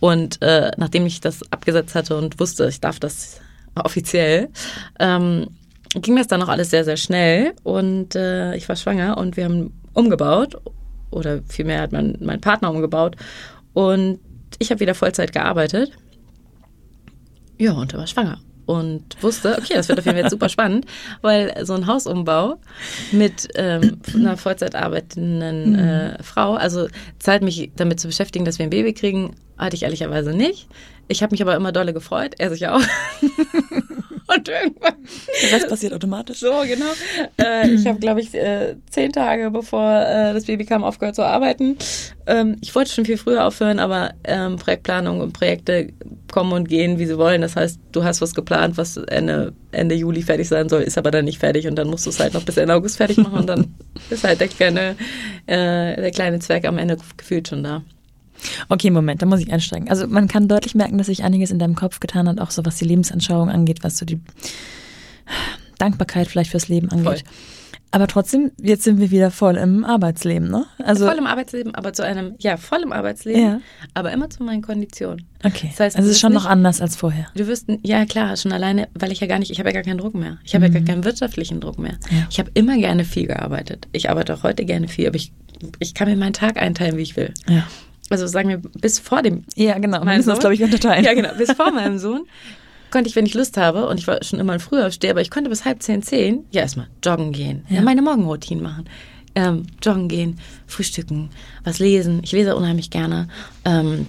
Und äh, nachdem ich das abgesetzt hatte und wusste, ich darf das offiziell, ähm, ging das dann auch alles sehr, sehr schnell und äh, ich war schwanger und wir haben umgebaut oder vielmehr hat mein, mein Partner umgebaut und ich habe wieder Vollzeit gearbeitet. Ja, und er war schwanger und wusste, okay, das wird auf jeden Fall jetzt super spannend, weil so ein Hausumbau mit ähm, einer Vollzeit arbeitenden äh, Frau, also Zeit, mich damit zu beschäftigen, dass wir ein Baby kriegen, hatte ich ehrlicherweise nicht. Ich habe mich aber immer dolle gefreut, er sich auch. Und irgendwann. Der Rest passiert automatisch. So, genau. Äh, ich habe, glaube ich, äh, zehn Tage bevor äh, das Baby kam, aufgehört zu arbeiten. Ähm, ich wollte schon viel früher aufhören, aber ähm, Projektplanung und Projekte kommen und gehen, wie sie wollen. Das heißt, du hast was geplant, was Ende, Ende Juli fertig sein soll, ist aber dann nicht fertig und dann musst du es halt noch bis Ende August fertig machen und dann ist halt der kleine, äh, der kleine Zwerg am Ende gefühlt schon da. Okay, Moment, da muss ich einsteigen. Also man kann deutlich merken, dass sich einiges in deinem Kopf getan hat, auch so was die Lebensanschauung angeht, was so die Dankbarkeit vielleicht fürs Leben angeht. Voll. Aber trotzdem, jetzt sind wir wieder voll im Arbeitsleben, ne? Also voll im Arbeitsleben, aber zu einem, ja, voll im Arbeitsleben, ja. aber immer zu meinen Konditionen. Okay. Das heißt, also es ist schon nicht, noch anders als vorher. Du wirst, ja klar, schon alleine, weil ich ja gar nicht, ich habe ja gar keinen Druck mehr. Ich habe mhm. ja gar mhm. keinen wirtschaftlichen Druck mehr. Ja. Ich habe immer gerne viel gearbeitet. Ich arbeite auch heute gerne viel, aber ich, ich kann mir meinen Tag einteilen, wie ich will. Ja also sagen wir bis vor dem. Ja, genau. Wir müssen das, glaube ich, unterteilen. Ja, genau. Bis vor meinem Sohn konnte ich, wenn ich Lust habe, und ich war schon immer ein früher Aufsteher, aber ich konnte bis halb zehn, zehn, ja, erstmal joggen gehen, ja. meine Morgenroutine machen. Ähm, joggen gehen, frühstücken, was lesen. Ich lese unheimlich gerne. Ähm,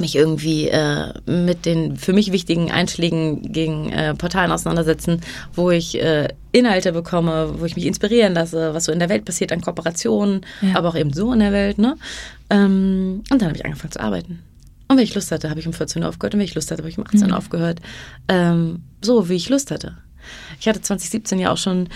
mich irgendwie äh, mit den für mich wichtigen Einschlägen gegen äh, Portalen auseinandersetzen, wo ich äh, Inhalte bekomme, wo ich mich inspirieren lasse, was so in der Welt passiert an Kooperationen, ja. aber auch eben so in der Welt. Ne? Ähm, und dann habe ich angefangen zu arbeiten. Und wenn ich Lust hatte, habe ich um 14 Uhr aufgehört. Und wenn ich Lust hatte, habe ich um 18 Uhr mhm. aufgehört. Ähm, so, wie ich Lust hatte. Ich hatte 2017 ja auch schon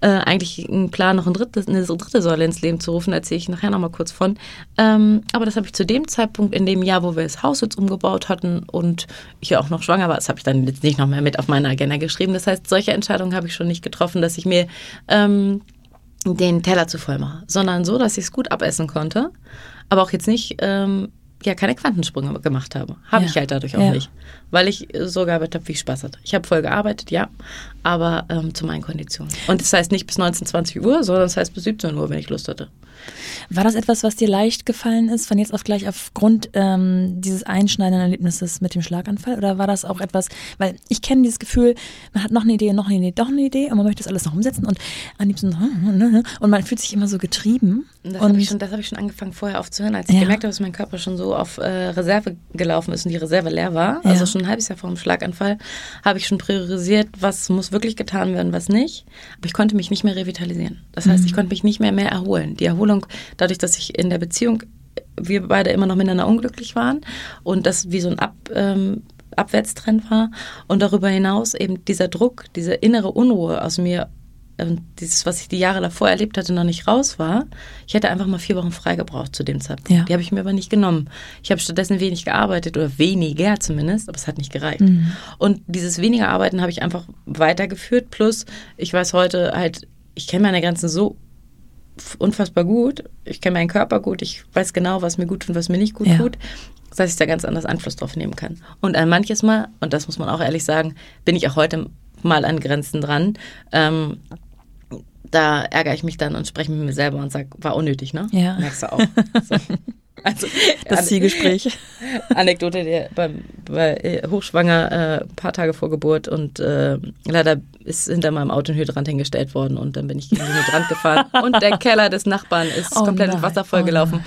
äh, eigentlich einen Plan, noch ein drittes, eine dritte Säule ins Leben zu rufen, erzähle ich nachher nochmal kurz von. Ähm, aber das habe ich zu dem Zeitpunkt, in dem Jahr, wo wir das Haus jetzt umgebaut hatten und ich ja auch noch schwanger war, das habe ich dann jetzt nicht noch mehr mit auf meine Agenda geschrieben. Das heißt, solche Entscheidungen habe ich schon nicht getroffen, dass ich mir ähm, den Teller zu voll mache, sondern so, dass ich es gut abessen konnte, aber auch jetzt nicht ähm, ja keine Quantensprünge gemacht habe. Habe ja. ich halt dadurch auch ja. nicht. Weil ich so gearbeitet habe, wie ich Spaß hatte. Ich habe voll gearbeitet, ja, aber ähm, zu meinen Konditionen. Und das heißt nicht bis 19, 20 Uhr, sondern das heißt bis 17 Uhr, wenn ich Lust hatte. War das etwas, was dir leicht gefallen ist, von jetzt auf gleich aufgrund ähm, dieses einschneidenden Erlebnisses mit dem Schlaganfall? Oder war das auch etwas, weil ich kenne dieses Gefühl, man hat noch eine Idee, noch eine Idee, doch eine Idee und man möchte das alles noch umsetzen und am liebsten und man fühlt sich immer so getrieben. Das habe ich, hab ich schon angefangen vorher aufzuhören, als ich ja. gemerkt habe, dass mein Körper schon so auf äh, Reserve gelaufen ist und die Reserve leer war. Ja. Also schon ein halbes Jahr vor dem Schlaganfall habe ich schon priorisiert, was muss wirklich getan werden, was nicht. Aber ich konnte mich nicht mehr revitalisieren. Das heißt, ich konnte mich nicht mehr mehr erholen. Die Erholung dadurch, dass ich in der Beziehung, wir beide immer noch miteinander unglücklich waren und das wie so ein Ab, ähm, Abwärtstrend war und darüber hinaus eben dieser Druck, diese innere Unruhe aus mir ähm, dieses, was ich die Jahre davor erlebt hatte, noch nicht raus war. Ich hätte einfach mal vier Wochen frei gebraucht zu dem Zeitpunkt. Ja. Die habe ich mir aber nicht genommen. Ich habe stattdessen wenig gearbeitet oder weniger zumindest, aber es hat nicht gereicht. Mhm. Und dieses weniger Arbeiten habe ich einfach weitergeführt. Plus, ich weiß heute halt, ich kenne meine Grenzen so unfassbar gut. Ich kenne meinen Körper gut. Ich weiß genau, was mir gut tut und was mir nicht gut ja. tut. Das heißt, ich da ganz anders Einfluss drauf nehmen kann. Und an manches Mal, und das muss man auch ehrlich sagen, bin ich auch heute mal an Grenzen dran. Ähm, da ärgere ich mich dann und spreche mit mir selber und sage, war unnötig, ne? Ja. Merkst du auch. So. Also, das Zielgespräch. Anekdote, der bei, bei äh, hochschwanger, ein äh, paar Tage vor Geburt und äh, leider ist hinter meinem Auto ein Hydrant hingestellt worden und dann bin ich gegen den Hydrant gefahren und der Keller des Nachbarn ist oh komplett mit Wasser vollgelaufen.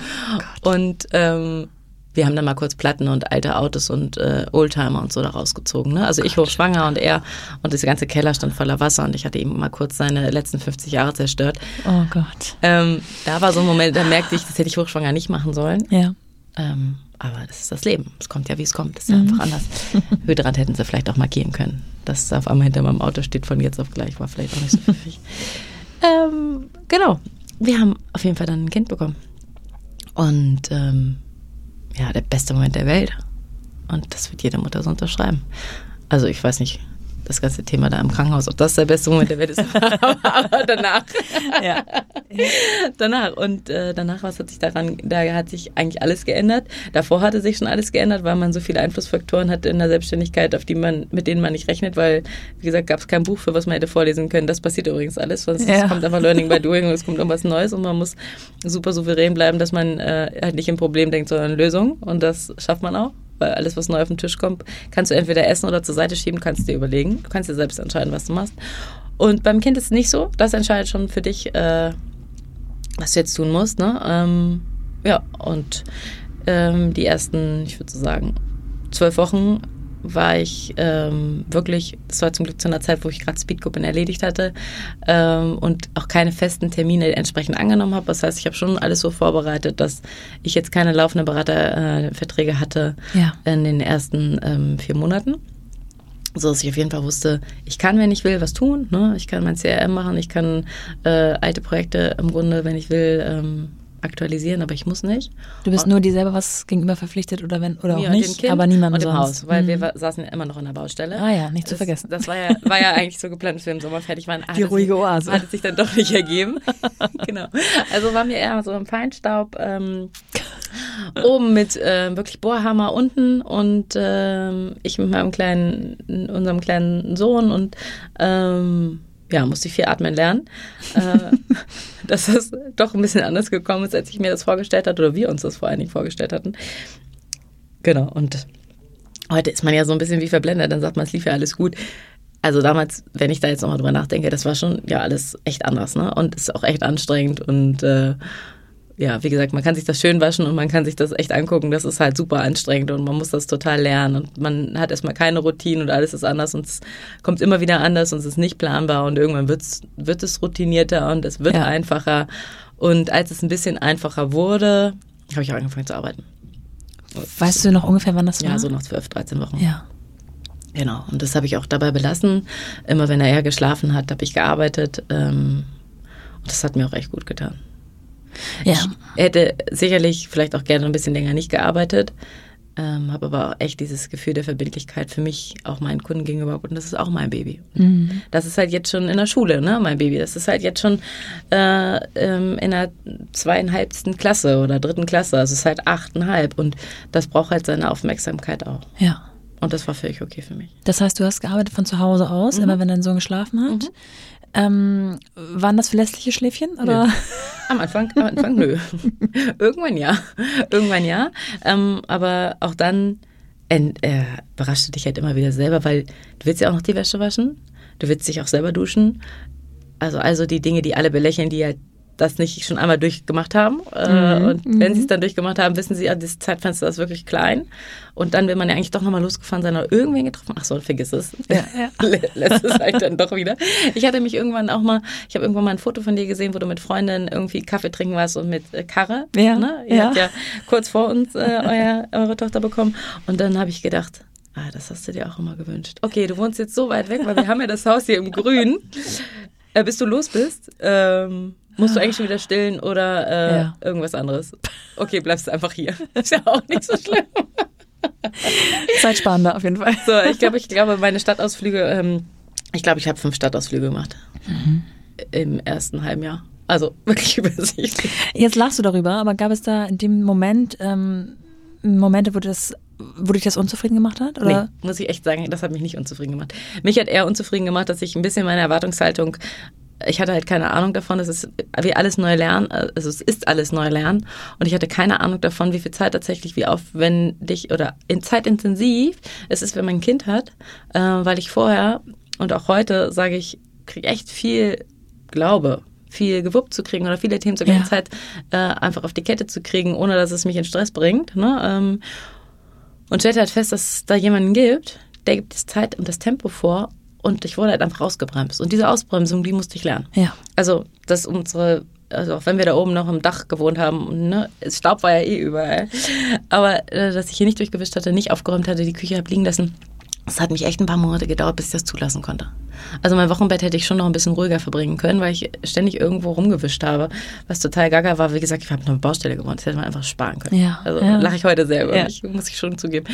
Oh und ähm, wir haben dann mal kurz Platten und alte Autos und äh, Oldtimer und so da rausgezogen. Ne? Also ich hochschwanger und er und das ganze Keller stand voller Wasser und ich hatte ihm mal kurz seine letzten 50 Jahre zerstört. Oh Gott. Ähm, da war so ein Moment, da merkte ich, das hätte ich hochschwanger nicht machen sollen. Ja. Ähm, aber das ist das Leben. Es kommt ja, wie es kommt. Das ist ja mhm. einfach anders. Hydrant hätten sie vielleicht auch markieren können. Dass es auf einmal hinter meinem Auto steht von jetzt auf gleich, war vielleicht auch nicht so pfiffig. ähm, genau. Wir haben auf jeden Fall dann ein Kind bekommen. Und ähm, ja, der beste Moment der Welt. Und das wird jede Mutter so unterschreiben. Also ich weiß nicht, das ganze Thema da im Krankenhaus, ob das der beste Moment der Welt ist. aber danach. Ja. danach. Und äh, danach, was hat sich daran, da hat sich eigentlich alles geändert. Davor hatte sich schon alles geändert, weil man so viele Einflussfaktoren hat in der Selbstständigkeit, auf die man, mit denen man nicht rechnet, weil, wie gesagt, gab es kein Buch, für was man hätte vorlesen können. Das passiert übrigens alles, sonst ja. kommt einfach Learning by Doing und es kommt irgendwas Neues und man muss super souverän bleiben, dass man äh, halt nicht im Problem denkt, sondern Lösung. Und das schafft man auch weil alles, was neu auf den Tisch kommt, kannst du entweder essen oder zur Seite schieben, kannst dir überlegen. Du kannst dir selbst entscheiden, was du machst. Und beim Kind ist es nicht so. Das entscheidet schon für dich, äh, was du jetzt tun musst. Ne? Ähm, ja, und ähm, die ersten, ich würde so sagen, zwölf Wochen war ich ähm, wirklich, das war zum Glück zu einer Zeit, wo ich gerade Speedgruppen erledigt hatte ähm, und auch keine festen Termine entsprechend angenommen habe. Das heißt, ich habe schon alles so vorbereitet, dass ich jetzt keine laufenden Beraterverträge äh, hatte ja. in den ersten ähm, vier Monaten. So dass ich auf jeden Fall wusste, ich kann, wenn ich will, was tun. Ne? Ich kann mein CRM machen, ich kann äh, alte Projekte im Grunde, wenn ich will, ähm, aktualisieren, aber ich muss nicht. Du bist und nur dir selber was gegenüber verpflichtet oder wenn oder auch nicht, aber niemand und sonst. Haus, weil mhm. wir saßen ja immer noch in der Baustelle. Ah ja, nicht zu vergessen. Das war ja, war ja eigentlich so geplant, dass wir im Sommer fertig waren. Die ruhige Oase. Hat es sich dann doch nicht ergeben. genau. Also waren wir eher so im Feinstaub ähm, oben mit äh, wirklich Bohrhammer unten und ähm, ich mit meinem kleinen, unserem kleinen Sohn und ähm, ja, musste ich viel atmen lernen. äh, dass das doch ein bisschen anders gekommen ist, als ich mir das vorgestellt hatte oder wir uns das vor allen Dingen vorgestellt hatten. Genau, und heute ist man ja so ein bisschen wie verblendet, dann sagt man, es lief ja alles gut. Also damals, wenn ich da jetzt nochmal drüber nachdenke, das war schon ja alles echt anders, ne? Und ist auch echt anstrengend und äh, ja, wie gesagt, man kann sich das schön waschen und man kann sich das echt angucken. Das ist halt super anstrengend und man muss das total lernen. Und man hat erstmal keine Routine und alles ist anders und es kommt immer wieder anders und es ist nicht planbar und irgendwann wird's, wird es routinierter und es wird ja. einfacher. Und als es ein bisschen einfacher wurde, habe ich auch angefangen zu arbeiten. Weißt du noch ungefähr, wann das war? Ja, so nach 12, 13 Wochen. Ja. Genau. Und das habe ich auch dabei belassen. Immer wenn er eher geschlafen hat, habe ich gearbeitet. Ähm, und das hat mir auch echt gut getan. Ja. Ich hätte sicherlich vielleicht auch gerne ein bisschen länger nicht gearbeitet, ähm, habe aber auch echt dieses Gefühl der Verbindlichkeit für mich, auch meinen Kunden gegenüber. Und das ist auch mein Baby. Mhm. Das ist halt jetzt schon in der Schule, ne, mein Baby. Das ist halt jetzt schon äh, ähm, in der zweieinhalbsten Klasse oder dritten Klasse. Also es ist halt achteinhalb. Und das braucht halt seine Aufmerksamkeit auch. Ja. Und das war völlig okay für mich. Das heißt, du hast gearbeitet von zu Hause aus, mhm. immer wenn dein Sohn geschlafen hat. Mhm. Ähm, waren das verlässliche Schläfchen? Oder? Nö. Am Anfang, am Anfang nö. Irgendwann ja. Irgendwann ja. Ähm, aber auch dann äh, äh, überraschte dich halt immer wieder selber, weil du willst ja auch noch die Wäsche waschen. Du willst dich auch selber duschen. Also, also die Dinge, die alle belächeln, die halt das nicht schon einmal durchgemacht haben. Äh, mhm. Und wenn mhm. sie es dann durchgemacht haben, wissen sie, ja, das Zeitfenster ist wirklich klein. Und dann will man ja eigentlich doch nochmal losgefahren sein oder irgendwen getroffen. Ach so, vergiss es. Ja, ja. Lässt es halt dann doch wieder. Ich hatte mich irgendwann auch mal, ich habe irgendwann mal ein Foto von dir gesehen, wo du mit Freundinnen irgendwie Kaffee trinken warst und mit äh, Karre. Ja. Ne? Ihr ja. habt ja kurz vor uns äh, euer, eure Tochter bekommen. Und dann habe ich gedacht, Ah, das hast du dir auch immer gewünscht. Okay, du wohnst jetzt so weit weg, weil wir haben ja das Haus hier im Grün. Äh, bis du los bist, ähm, Musst du eigentlich schon wieder stillen oder äh, ja. irgendwas anderes? Okay, bleibst du einfach hier. Ist ja auch nicht so schlimm. Zeitsparender auf jeden Fall. So, ich glaube, ich glaube, meine Stadtausflüge, ähm, ich glaube, ich habe fünf Stadtausflüge gemacht. Mhm. Im ersten halben Jahr. Also wirklich übersichtlich. Jetzt lachst du darüber, aber gab es da in dem Moment ähm, Momente, wo das wo dich das unzufrieden gemacht hat? Oder? Nee, muss ich echt sagen, das hat mich nicht unzufrieden gemacht. Mich hat eher unzufrieden gemacht, dass ich ein bisschen meine Erwartungshaltung ich hatte halt keine Ahnung davon, es ist wie alles neu lernen, also es ist alles neu lernen und ich hatte keine Ahnung davon, wie viel Zeit tatsächlich, wie aufwendig oder in zeitintensiv es ist, wenn man ein Kind hat, äh, weil ich vorher und auch heute sage ich, kriege echt viel Glaube, viel gewuppt zu kriegen oder viele Themen zur gleichen ja. Zeit äh, einfach auf die Kette zu kriegen, ohne dass es mich in Stress bringt. Ne? Ähm, und stellte halt fest, dass es da jemanden gibt, der gibt das Zeit und das Tempo vor und ich wurde halt einfach ausgebremst. Und diese Ausbremsung, die musste ich lernen. Ja. Also, dass unsere, also auch wenn wir da oben noch im Dach gewohnt haben, ne, Staub war ja eh überall. Aber äh, dass ich hier nicht durchgewischt hatte, nicht aufgeräumt hatte, die Küche habe liegen lassen, es hat mich echt ein paar Monate gedauert, bis ich das zulassen konnte. Also mein Wochenbett hätte ich schon noch ein bisschen ruhiger verbringen können, weil ich ständig irgendwo rumgewischt habe, was total gaga war. Wie gesagt, ich habe noch eine Baustelle gewohnt, das hätte man einfach sparen können. Ja, also ja. lache ich heute selber, ja. mich, muss ich schon zugeben.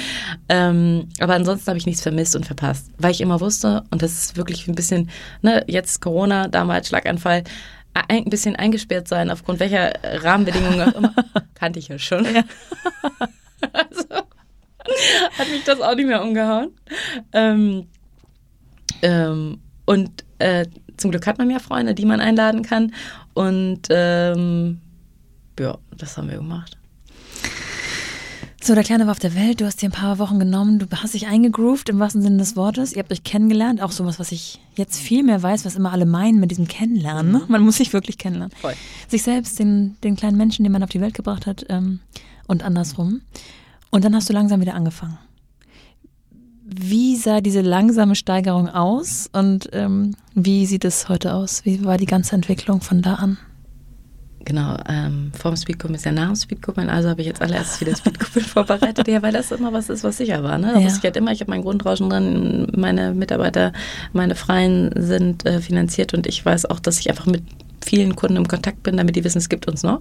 Ähm, aber ansonsten habe ich nichts vermisst und verpasst, weil ich immer wusste, und das ist wirklich ein bisschen, ne, jetzt Corona, damals Schlaganfall, ein bisschen eingesperrt sein, aufgrund welcher Rahmenbedingungen auch immer, kannte ich ja schon. Ja. hat mich das auch nicht mehr umgehauen. Ähm, ähm, und äh, zum Glück hat man ja Freunde, die man einladen kann. Und ähm, ja, das haben wir gemacht. So, der Kleine war auf der Welt, du hast dir ein paar Wochen genommen, du hast dich eingegroovt im wahrsten Sinne des Wortes, ihr habt euch kennengelernt, auch sowas, was ich jetzt viel mehr weiß, was immer alle meinen mit diesem Kennenlernen. Ne? Man muss sich wirklich kennenlernen. Voll. Sich selbst, den, den kleinen Menschen, den man auf die Welt gebracht hat ähm, und andersrum. Und dann hast du langsam wieder angefangen. Wie sah diese langsame Steigerung aus und ähm, wie sieht es heute aus? Wie war die ganze Entwicklung von da an? Genau, ähm, vorm Speedcup ist ja nach dem Speedcup, also habe ich jetzt allererstes wieder Speedcup vorbereitet, ja, weil das immer was ist, was sicher war. Ne? Da ja. wusste ich halt immer, ich habe mein Grundrauschen drin, meine Mitarbeiter, meine Freien sind äh, finanziert und ich weiß auch, dass ich einfach mit vielen Kunden im Kontakt bin, damit die wissen, es gibt uns noch.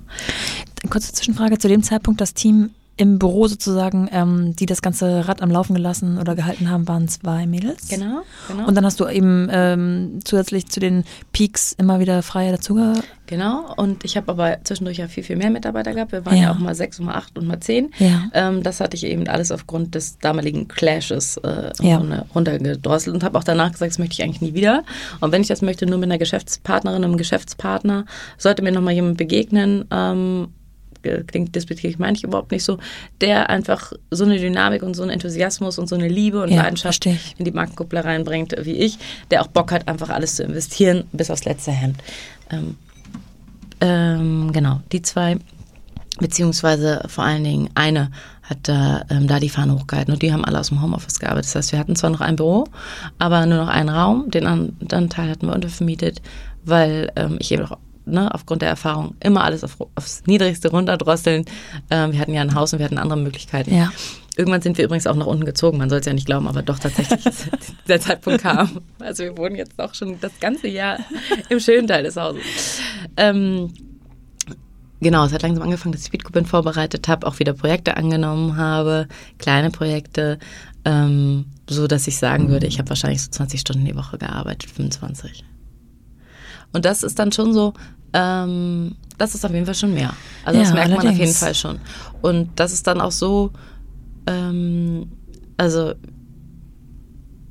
Kurze Zwischenfrage, zu dem Zeitpunkt das Team im Büro sozusagen, ähm, die das ganze Rad am Laufen gelassen oder gehalten haben, waren zwei Mädels. Genau, genau. Und dann hast du eben ähm, zusätzlich zu den Peaks immer wieder Freie dazu Genau, und ich habe aber zwischendurch ja viel, viel mehr Mitarbeiter gehabt. Wir waren ja, ja auch mal sechs, mal acht und mal zehn. Ja. Ähm, das hatte ich eben alles aufgrund des damaligen Clashes äh, ja. runtergedrosselt und habe auch danach gesagt, das möchte ich eigentlich nie wieder. Und wenn ich das möchte, nur mit einer Geschäftspartnerin, einem Geschäftspartner, sollte mir nochmal jemand begegnen, ähm, klingt despektierlich, meine ich überhaupt nicht so, der einfach so eine Dynamik und so einen Enthusiasmus und so eine Liebe und ja, Leidenschaft in die Markenkuppler reinbringt wie ich, der auch Bock hat, einfach alles zu investieren, bis aufs letzte Hemd. Ähm, ähm, genau, die zwei, beziehungsweise vor allen Dingen eine hat da, ähm, da die Fahne hochgehalten und die haben alle aus dem Homeoffice gearbeitet. Das heißt, wir hatten zwar noch ein Büro, aber nur noch einen Raum, den anderen Teil hatten wir untervermietet, weil ähm, ich eben auch ne, aufgrund der Erfahrung immer alles auf, aufs Niedrigste runterdrosseln. Ähm, wir hatten ja ein Haus und wir hatten andere Möglichkeiten. Ja. Irgendwann sind wir übrigens auch nach unten gezogen, man soll es ja nicht glauben, aber doch tatsächlich der Zeitpunkt kam. Also wir wohnen jetzt auch schon das ganze Jahr im schönen Teil des Hauses. Ähm, Genau, es hat langsam angefangen, dass ich Speedcoupin vorbereitet habe, auch wieder Projekte angenommen habe, kleine Projekte, ähm, so dass ich sagen würde, ich habe wahrscheinlich so 20 Stunden die Woche gearbeitet, 25. Und das ist dann schon so, ähm, das ist auf jeden Fall schon mehr. Also ja, das merkt allerdings. man auf jeden Fall schon. Und das ist dann auch so, ähm, also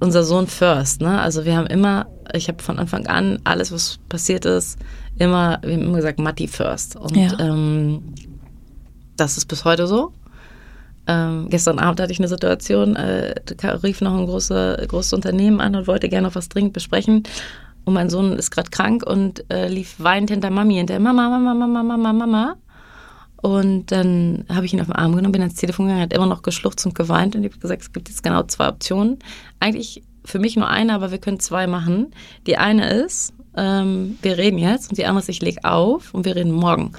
unser Sohn first, ne? Also wir haben immer, ich habe von Anfang an alles, was passiert ist, immer, wir haben immer gesagt, Matti first. Und ja. ähm, das ist bis heute so. Ähm, gestern Abend hatte ich eine Situation, äh, rief noch ein große, großes Unternehmen an und wollte gerne noch was dringend besprechen. Und mein Sohn ist gerade krank und äh, lief weinend hinter Mami hinter Mama, Mama, Mama, Mama, Mama. Und dann habe ich ihn auf den Arm genommen, bin ans Telefon gegangen, hat immer noch geschluchzt und geweint und ich habe gesagt, es gibt jetzt genau zwei Optionen. Eigentlich für mich nur eine, aber wir können zwei machen. Die eine ist, ähm, wir reden jetzt und die andere ist, ich lege auf und wir reden morgen.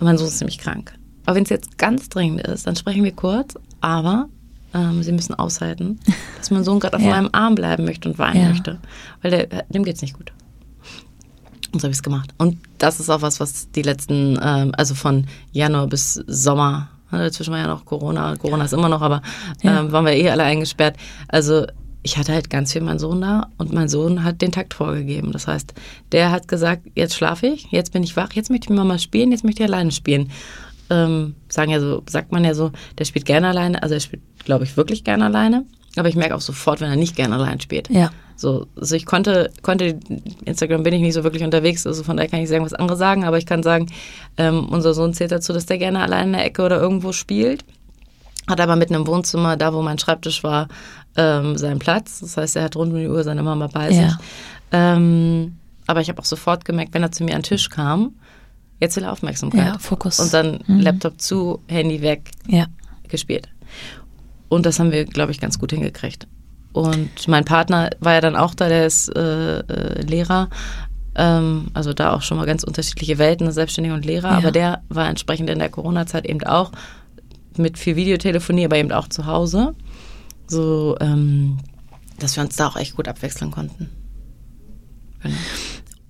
Mein Sohn ist nämlich krank. Aber wenn es jetzt ganz dringend ist, dann sprechen wir kurz, aber ähm, sie müssen aushalten, dass mein Sohn gerade auf ja. meinem Arm bleiben möchte und weinen ja. möchte. Weil der, dem geht es nicht gut. Und so habe ich es gemacht. Und das ist auch was, was die letzten, ähm, also von Januar bis Sommer, ne, dazwischen war ja noch Corona, Corona ist immer noch, aber ähm, waren wir eh alle eingesperrt. Also ich hatte halt ganz viel meinen Sohn da und mein Sohn hat den Takt vorgegeben. Das heißt, der hat gesagt, jetzt schlafe ich, jetzt bin ich wach, jetzt möchte ich mal spielen, jetzt möchte ich alleine spielen ähm, sagen ja so, sagt man ja so, der spielt gerne alleine, also er spielt, glaube ich, wirklich gerne alleine. Aber ich merke auch sofort, wenn er nicht gerne allein spielt. Ja. So, also ich konnte, konnte, Instagram bin ich nicht so wirklich unterwegs, also von daher kann ich sagen, was andere sagen, aber ich kann sagen, ähm, unser Sohn zählt dazu, dass der gerne allein in der Ecke oder irgendwo spielt. Hat aber mitten im Wohnzimmer, da wo mein Schreibtisch war, ähm, seinen Platz. Das heißt, er hat rund um die Uhr seine Mama bei sich. Ja. Ähm, aber ich habe auch sofort gemerkt, wenn er zu mir an den Tisch kam, Jetzt will er Aufmerksamkeit. Ja, Fokus. Und dann mhm. Laptop zu, Handy weg, ja. gespielt. Und das haben wir, glaube ich, ganz gut hingekriegt. Und mein Partner war ja dann auch da, der ist äh, äh, Lehrer. Ähm, also da auch schon mal ganz unterschiedliche Welten, Selbstständiger und Lehrer. Ja. Aber der war entsprechend in der Corona-Zeit eben auch mit viel Videotelefonie, aber eben auch zu Hause. So, ähm, dass wir uns da auch echt gut abwechseln konnten. Genau.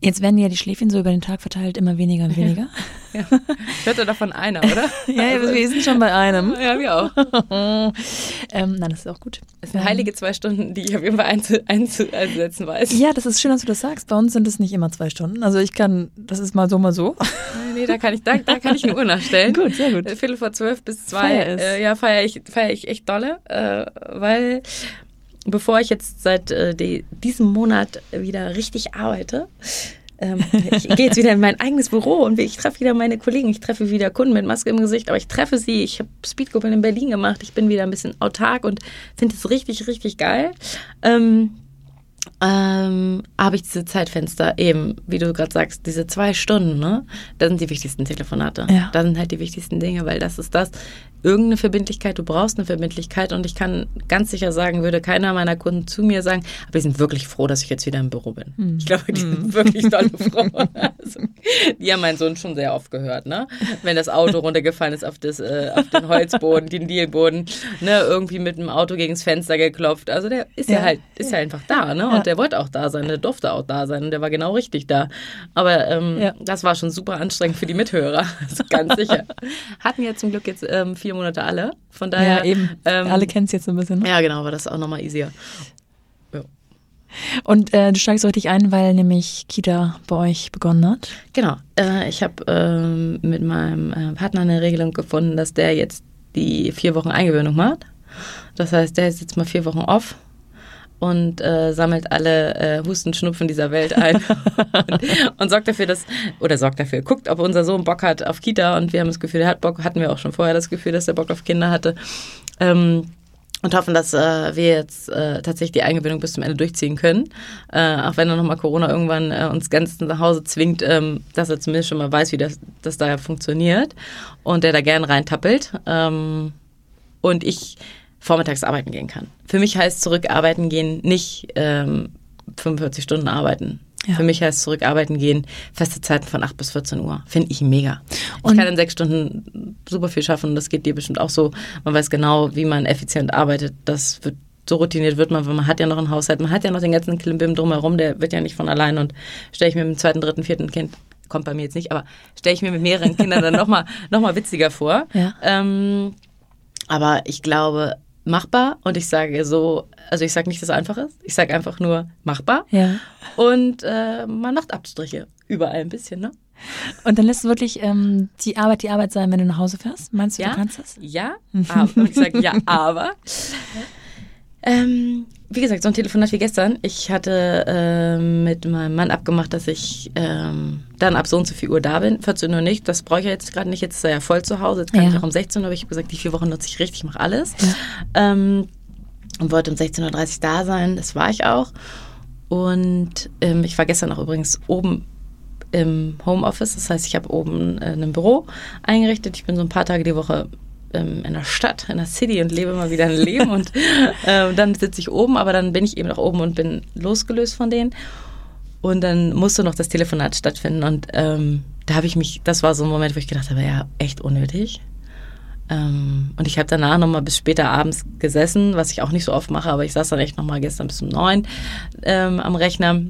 Jetzt werden ja die Schläfchen so über den Tag verteilt immer weniger und weniger. Ja. ja. Ich hörte davon einer, oder? ja, also, wir sind schon bei einem. Ja, wir auch. ähm, nein, das ist auch gut. Das sind heilige zwei Stunden, die ich auf jeden Fall einzu einzusetzen weiß. Ja, das ist schön, dass du das sagst. Bei uns sind es nicht immer zwei Stunden. Also ich kann, das ist mal so, mal so. Nee, da kann ich, da, da kann ich eine Uhr nachstellen. gut, sehr gut. Viertel vor zwölf bis zwei. Feier äh, ja, feiere ich, feier ich echt dolle, äh, weil bevor ich jetzt seit äh, die, diesem Monat wieder richtig arbeite, ähm, ich gehe jetzt wieder in mein eigenes Büro und ich treffe wieder meine Kollegen, ich treffe wieder Kunden mit Maske im Gesicht, aber ich treffe sie. Ich habe Speedgruppen in Berlin gemacht, ich bin wieder ein bisschen autark und finde es richtig, richtig geil. Ähm, ähm, habe ich diese Zeitfenster eben, wie du gerade sagst, diese zwei Stunden, ne? Das sind die wichtigsten Telefonate. Ja. Das sind halt die wichtigsten Dinge, weil das ist das, irgendeine Verbindlichkeit, du brauchst eine Verbindlichkeit und ich kann ganz sicher sagen, würde keiner meiner Kunden zu mir sagen, aber die sind wirklich froh, dass ich jetzt wieder im Büro bin. Hm. Ich glaube, die sind wirklich tolle froh. Also, die haben meinen Sohn schon sehr oft gehört, ne? Wenn das Auto runtergefallen ist auf, das, äh, auf den Holzboden, den Dielboden, ne? Irgendwie mit dem Auto gegens Fenster geklopft. Also der ist ja, Ja. halt, ist ja einfach da, ne? Ja. Und der wollte auch da sein, der durfte auch da sein und der war genau richtig da. Aber ähm, Ja. das war schon super anstrengend für die Mithörer, ganz sicher. Hatten ja zum Glück jetzt ähm, vier Monate alle. Von daher. ja, eben. Ähm, Alle kennen es jetzt so ein bisschen. Ne? Ja, genau, war das auch nochmal easier. Und äh, du steigst richtig ein, weil nämlich Kita bei euch begonnen hat. Genau. Äh, ich habe ähm, mit meinem äh, Partner eine Regelung gefunden, dass der jetzt die vier Wochen Eingewöhnung macht. Das heißt, der ist jetzt mal vier Wochen off und äh, sammelt alle äh, Husten, Schnupfen dieser Welt ein und, und sorgt dafür, dass, oder sorgt dafür, guckt, ob unser Sohn Bock hat auf Kita und wir haben das Gefühl, der hat Bock, hatten wir auch schon vorher das Gefühl, dass er Bock auf Kinder hatte. Ähm, und hoffen, dass äh, wir jetzt äh, tatsächlich die Eingewöhnung bis zum Ende durchziehen können. Äh, auch wenn dann nochmal Corona irgendwann äh, uns ganz nach Hause zwingt, ähm, dass er zumindest schon mal weiß, wie das, das da funktioniert und der da gern reintappelt. Ähm, und ich vormittags arbeiten gehen kann. Für mich heißt zurückarbeiten gehen nicht ähm, 45 Stunden arbeiten. Ja. Für mich heißt zurückarbeiten gehen feste Zeiten von 8 bis 14 Uhr. Finde ich mega. Und- ich kann in sechs Stunden super viel schaffen. Das geht dir bestimmt auch so. Man weiß genau, wie man effizient arbeitet. Das wird so routiniert wird man, weil man hat ja noch einen Haushalt, man hat ja noch den ganzen Klimbim drumherum, der wird ja nicht von allein und stelle ich mir mit dem zweiten, dritten, vierten Kind, kommt bei mir jetzt nicht, aber stelle ich mir mit mehreren Kindern dann nochmal noch mal witziger vor. Ja. Ähm, aber ich glaube, machbar und ich sage so, also ich sage nicht, dass es einfach ist, ich sage einfach nur machbar Ja. und äh, man macht Abstriche. Überall ein bisschen, ne? Und dann lässt du wirklich ähm, die Arbeit die Arbeit sein, wenn du nach Hause fährst? Meinst du, Ja, du kannst das? ja, aber, und ich sage ja, aber. Ähm, wie gesagt, so ein Telefonat wie gestern. Ich hatte ähm, mit meinem Mann abgemacht, dass ich ähm, dann ab so und so viel Uhr da bin. 14 Uhr nicht, das brauche ich ja jetzt gerade nicht. Jetzt ist er ja voll zu Hause. Jetzt kann Ja. ich auch um 16 Uhr, aber ich habe gesagt, die vier Wochen nutze ich richtig, ich mache alles. Ja. Ähm, und wollte um 16.30 Uhr da sein. Das war ich auch. Und ähm, ich war gestern auch übrigens oben im Homeoffice. Das heißt, ich habe oben äh, ein Büro eingerichtet. Ich bin so ein paar Tage die Woche ähm, in der Stadt, in der City und lebe mal wieder ein Leben. und ähm, dann sitze ich oben, aber dann bin ich eben auch oben und bin losgelöst von denen. Und dann musste noch das Telefonat stattfinden. Und ähm, da habe ich mich, das war so ein Moment, wo ich gedacht habe, ja, echt unnötig. Ähm, und ich habe danach nochmal bis später abends gesessen, was ich auch nicht so oft mache, aber ich saß dann echt nochmal gestern bis um neun ähm, am Rechner.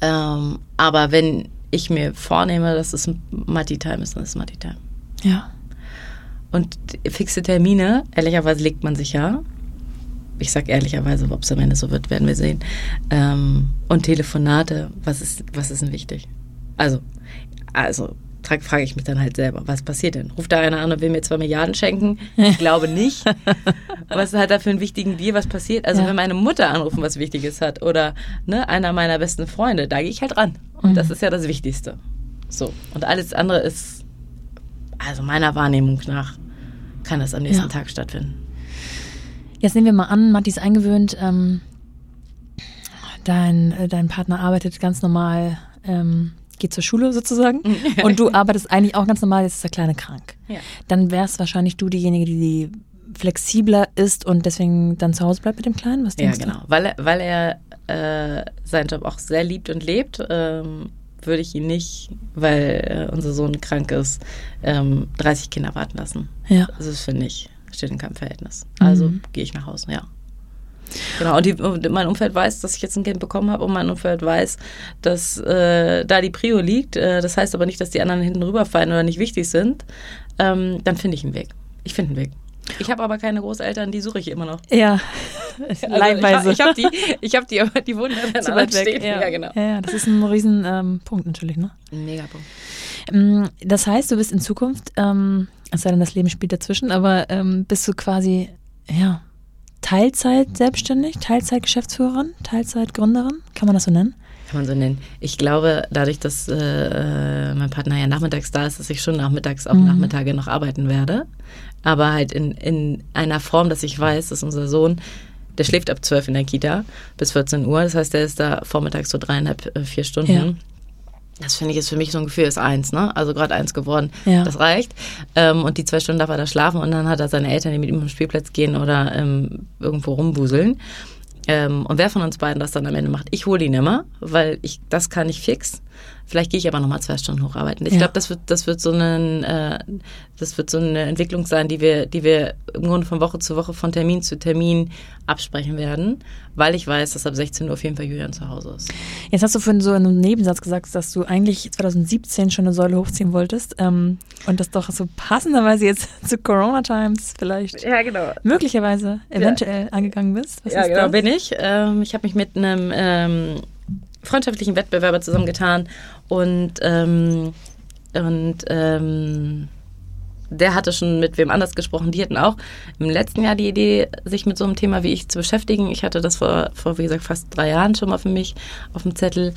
Ähm, aber wenn ich mir vornehme, dass es Matti-Time ist, dann ist es Matti-Time. Ja. Und fixe Termine, ehrlicherweise legt man sich ja. Ich sag ehrlicherweise, ob es am Ende so wird, werden wir sehen. Ähm, und Telefonate, was ist, was ist denn wichtig? Also, also frage ich mich dann halt selber, was passiert denn? Ruft da einer an und will mir zwei Milliarden schenken? Ich glaube nicht. was hat da für einen wichtigen Deal, was passiert? Also Ja. wenn meine Mutter anrufen, was Wichtiges hat oder ne, einer meiner besten Freunde, da gehe ich halt ran. Und das ist ja das Wichtigste. So. Und alles andere ist, also meiner Wahrnehmung nach, kann das am nächsten Ja. Tag stattfinden. Jetzt nehmen wir mal an, Matti ist eingewöhnt. Ähm, dein, äh, dein Partner arbeitet ganz normal, ähm, geht zur Schule sozusagen. Und du arbeitest eigentlich auch ganz normal, jetzt ist der Kleine krank. Ja. Dann wärst wahrscheinlich du diejenige, die flexibler ist und deswegen dann zu Hause bleibt mit dem Kleinen. Was Ja, denkst genau. Weil er, weil er äh, seinen Job auch sehr liebt und lebt, ähm, würde ich ihn nicht, weil äh, unser Sohn krank ist, ähm, 30 Kinder warten lassen. Ja. Also das finde ich, steht in keinem Verhältnis. Also Mhm. gehe ich nach Hause, ja. Genau, und, die, und mein Umfeld weiß, dass ich jetzt ein Kind bekommen habe und mein Umfeld weiß, dass äh, da die Prio liegt. Äh, das heißt aber nicht, dass die anderen hinten rüberfallen oder nicht wichtig sind. Ähm, dann finde ich einen Weg. Ich finde einen Weg. Ich habe aber keine Großeltern, die suche ich immer noch. Ja. Also Leihweise. Ich, ich habe die, ich habe die, aber die wohnen ja dann Zu weit weg. Ja. Ja, genau. Ja, ja, das ist ein riesen ähm, Punkt natürlich, ne? Ein Megapunkt. Ähm, Das heißt, du bist in Zukunft, ähm, es sei denn, das Leben spielt dazwischen, aber ähm, bist du quasi, ja, Teilzeit selbstständig, Teilzeit Geschäftsführerin, Teilzeit Gründerin, kann man das so nennen? Kann man so nennen. Ich glaube, dadurch, dass äh, äh, mein Partner ja nachmittags da ist, dass ich schon nachmittags auch Mhm. Nachmittage noch arbeiten werde. Aber halt in, in einer Form, dass ich weiß, dass unser Sohn der schläft ab 12 in der Kita bis 14 Uhr. Das heißt, der ist da vormittags so dreieinhalb, äh, vier Stunden. Ja. Das finde ich ist für mich so ein Gefühl, ist eins, ne? Also gerade eins geworden. Ja. Das reicht. Ähm, und die zwei Stunden darf er da schlafen und dann hat er seine Eltern, die mit ihm am Spielplatz gehen oder ähm, irgendwo rumbuseln. Ähm, und wer von uns beiden das dann am Ende macht, ich hole ihn immer, weil ich das kann ich fix. Vielleicht gehe ich aber nochmal zwei Stunden hocharbeiten. Ich Ja. glaube, das wird, das wird so ein, äh, das wird so eine Entwicklung sein, die wir, die wir im Grunde von Woche zu Woche, von Termin zu Termin absprechen werden, weil ich weiß, dass ab 16 Uhr auf jeden Fall Julian zu Hause ist. Jetzt hast du vorhin so in einem Nebensatz gesagt, dass du eigentlich 2017 schon eine Säule hochziehen wolltest ähm, und das doch so passenderweise jetzt zu Corona-Times vielleicht Ja, genau. möglicherweise eventuell angegangen bist. Was ja, ist genau, das? bin ich. Ähm, ich habe mich mit einem ähm, freundschaftlichen Wettbewerber zusammengetan und, ähm, und ähm, der hatte schon mit wem anders gesprochen. Die hatten auch im letzten Jahr die Idee, sich mit so einem Thema wie ich zu beschäftigen. Ich hatte das vor, vor wie gesagt, fast drei Jahren schon mal für mich auf dem Zettel.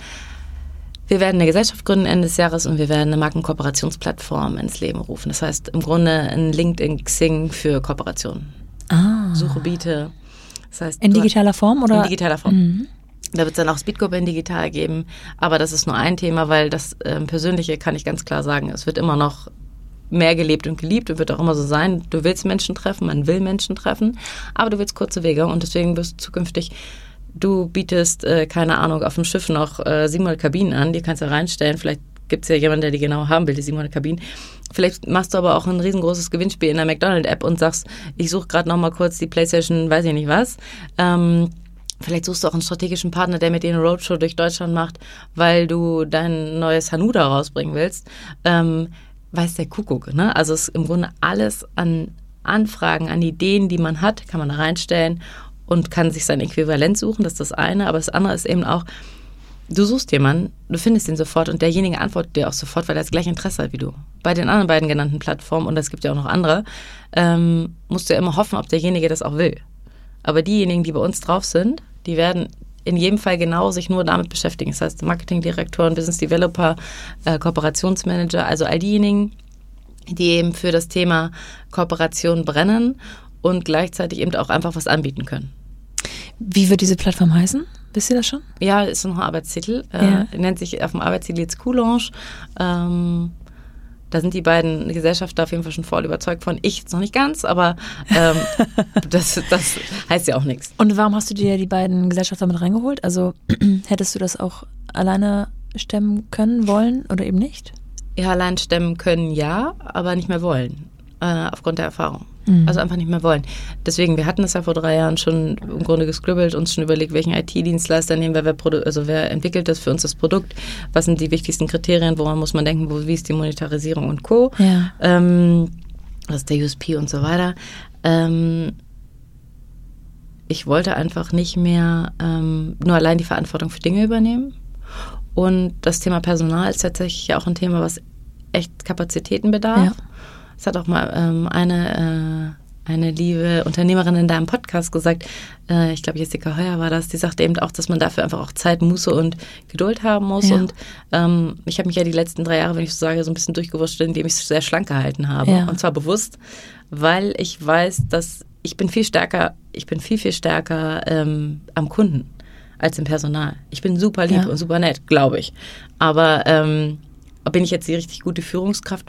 Wir werden eine Gesellschaft gründen Ende des Jahres und wir werden eine Markenkooperationsplattform ins Leben rufen. Das heißt im Grunde ein LinkedIn Xing für Kooperationen. Ah, Suche, biete. Das heißt, in digitaler Form oder? in digitaler Form. Mhm. Da wird es dann auch Speedgruppe in digital geben. Aber das ist nur ein Thema, weil das ähm, Persönliche kann ich ganz klar sagen, es wird immer noch mehr gelebt und geliebt und wird auch immer so sein. Du willst Menschen treffen, man will Menschen treffen, aber du willst kurze Wege und deswegen wirst du zukünftig, du bietest, äh, keine Ahnung, auf dem Schiff noch äh, 700 Kabinen an, die kannst du reinstellen. Vielleicht gibt es ja jemanden, der die genau haben will, die 700 Kabinen. Vielleicht machst du aber auch ein riesengroßes Gewinnspiel in der McDonald-App und sagst, ich suche gerade noch mal kurz die Playstation, weiß ich nicht was. Ähm, Vielleicht suchst du auch einen strategischen Partner, der mit dir eine Roadshow durch Deutschland macht, weil du dein neues Hanuta rausbringen willst. Ähm, weiß der Kuckuck, ne? Also es ist im Grunde alles an Anfragen, an Ideen, die man hat, kann man da reinstellen und kann sich sein Äquivalent suchen. Das ist das eine. Aber das andere ist eben auch, du suchst jemanden, du findest ihn sofort und derjenige antwortet dir auch sofort, weil er das gleiche Interesse hat wie du. Bei den anderen beiden genannten Plattformen, und es gibt ja auch noch andere, ähm, musst du ja immer hoffen, ob derjenige das auch will. Aber diejenigen, die bei uns drauf sind, die werden in jedem Fall genau sich nur damit beschäftigen. Das heißt, Marketingdirektoren, Business Developer, äh, Kooperationsmanager, also all diejenigen, die eben für das Thema Kooperation brennen und gleichzeitig eben auch einfach was anbieten können. Wie wird diese Plattform heißen? Wisst ihr das schon? Ja, ist noch ein Arbeitstitel. Ja. Äh, nennt sich auf dem Arbeitstitel jetzt Coulange. Ähm, da sind die beiden Gesellschaften auf jeden Fall schon voll überzeugt von. Ich jetzt noch nicht ganz, aber ähm, das, das heißt ja auch nichts. Und warum hast du dir die beiden Gesellschafter mit reingeholt? Also hättest du das auch alleine stemmen können, wollen oder eben nicht? Ja, allein stemmen können ja, aber nicht mehr wollen. Äh, aufgrund der Erfahrung. Mhm. Also einfach nicht mehr wollen. Deswegen, wir hatten das ja vor drei Jahren schon im Grunde gescribbelt, uns schon überlegt, welchen IT-Dienstleister nehmen wir, wer, also wer entwickelt das für uns das Produkt, was sind die wichtigsten Kriterien, woran muss man denken, wo, wie ist die Monetarisierung und Co. Ja. Ähm, was ist der USP und so weiter. Ähm, ich wollte einfach nicht mehr ähm, nur allein die Verantwortung für Dinge übernehmen. Und das Thema Personal ist tatsächlich auch ein Thema, was echt Kapazitäten bedarf. Ja. Es hat auch mal ähm, eine, äh, eine liebe Unternehmerin in deinem Podcast gesagt, äh, ich glaube Jessica Heuer war das, die sagte eben auch, dass man dafür einfach auch Zeit, Muße und Geduld haben muss. Ja. Und ähm, ich habe mich ja die letzten drei Jahre, wenn ich so sage, so ein bisschen durchgewurscht, indem ich es sehr schlank gehalten habe. Ja. Und zwar bewusst, weil ich weiß, dass ich bin viel stärker, ich bin viel, viel stärker ähm, am Kunden als im Personal. Ich bin super lieb Ja. und super nett, glaube ich. Aber ähm, bin ich jetzt die richtig gute Führungskraft?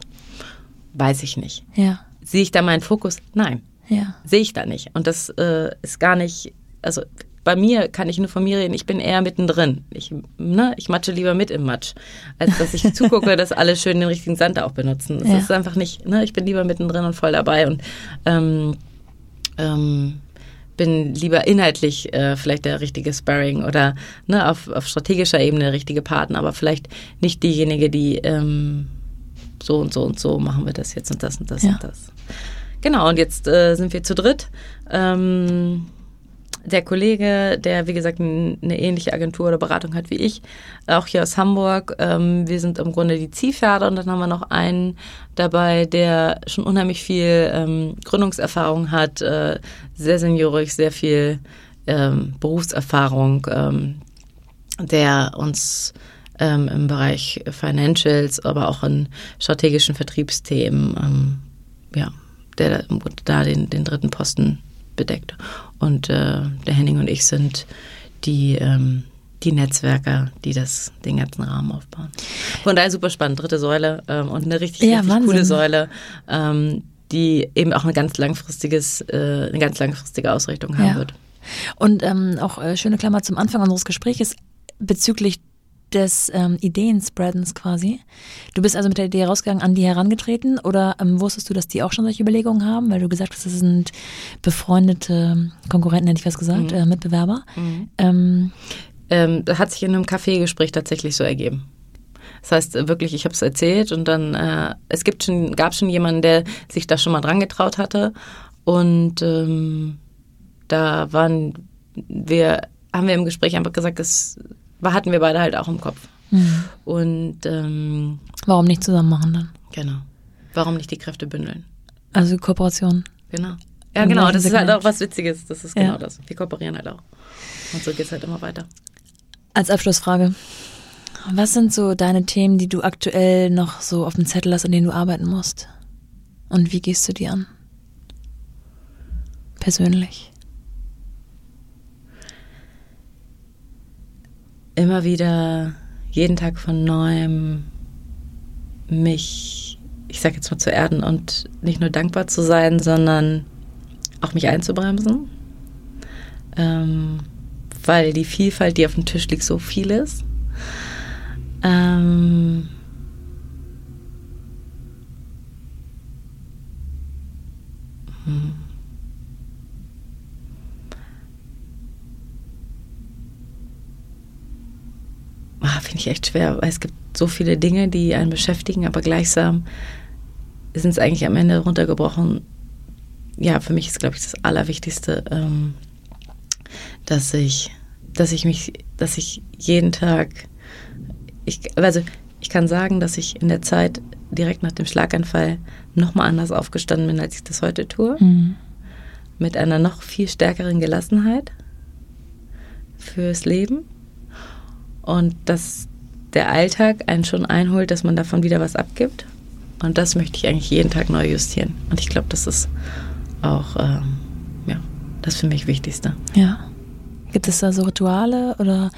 Weiß ich nicht. Ja. Sehe ich da meinen Fokus? Nein, Ja. sehe ich da nicht. Und das äh, ist gar nicht, also bei mir kann ich nur von mir reden, ich bin eher mittendrin. Ich, ne, ich matsche lieber mit im Matsch, als dass ich zugucke, dass alle schön den richtigen Sand auch benutzen. Das Ja. ist einfach nicht, ne, ich bin lieber mittendrin und voll dabei und ähm, ähm, bin lieber inhaltlich äh, vielleicht der richtige Sparring oder ne, auf, auf strategischer Ebene der richtige Partner, aber vielleicht nicht diejenige, die ähm, so und so und so machen wir das jetzt und das und das Ja. und das. Genau, und jetzt äh, sind wir zu dritt. Ähm, der Kollege, der wie gesagt eine ähnliche Agentur oder Beratung hat wie ich, auch hier aus Hamburg. Ähm, wir sind im Grunde die Ziehpferde und dann haben wir noch einen dabei, der schon unheimlich viel ähm, Gründungserfahrung hat, äh, sehr seniorig, sehr viel ähm, Berufserfahrung, ähm, der uns ähm, im Bereich Financials, aber auch in strategischen Vertriebsthemen, ähm, ja, der da den, den dritten Posten bedeckt. Und äh, der Henning und ich sind die, ähm, die Netzwerker, die das, den ganzen Rahmen aufbauen. Von daher super spannend, dritte Säule ähm, und eine richtig, Ja, richtig coole Säule, ähm, die eben auch eine ganz langfristiges, äh, eine ganz langfristige Ausrichtung haben Ja. wird. Und ähm, auch äh, schöne Klammer zum Anfang unseres Gesprächs bezüglich des ähm, Ideenspreadens quasi. Du bist also mit der Idee rausgegangen, an die herangetreten oder ähm, wusstest du, dass die auch schon solche Überlegungen haben? Weil du gesagt hast, das sind befreundete Konkurrenten, hätte ich was gesagt, äh, Mitbewerber. Ähm, Ähm, das hat sich in einem Kaffeegespräch tatsächlich so ergeben. Das heißt wirklich, ich habe es erzählt und dann äh, es gibt schon, gab schon jemanden, der sich da schon mal dran getraut hatte und ähm, da waren wir, haben wir im Gespräch einfach gesagt, war, hatten wir beide halt auch im Kopf. Und ähm, warum nicht zusammen machen dann? genau, warum nicht die Kräfte bündeln? Also Kooperation. Genau. Ja, Im genau, das ist halt Segment. auch was Witziges. Das ist Ja. genau das. Wir kooperieren halt auch. Und so geht's halt immer weiter. Als Abschlussfrage. Was sind so deine Themen, die du aktuell noch so auf dem Zettel hast, an denen du arbeiten musst? Und wie gehst du die an? Persönlich. Immer wieder jeden Tag von neuem mich, ich sag jetzt mal zu erden und nicht nur dankbar zu sein, sondern auch mich einzubremsen. Ähm, weil die Vielfalt, die auf dem Tisch liegt, so viel ist. Ähm, hm. Ah, Finde ich echt schwer, weil es gibt so viele Dinge, die einen beschäftigen, aber gleichsam sind es eigentlich am Ende runtergebrochen. Ja, für mich ist, glaube ich, das Allerwichtigste, ähm, dass ich, dass ich mich, dass ich jeden Tag, ich, also ich kann sagen, dass ich in der Zeit direkt nach dem Schlaganfall nochmal anders aufgestanden bin, als ich das heute tue. Mit einer noch viel stärkeren Gelassenheit fürs Leben und dass der Alltag einen schon einholt, dass man davon wieder was abgibt. Und das möchte ich eigentlich jeden Tag neu justieren. Und ich glaube, das ist auch ähm, ja, das für mich Wichtigste. Ja. Gibt es da so Rituale oder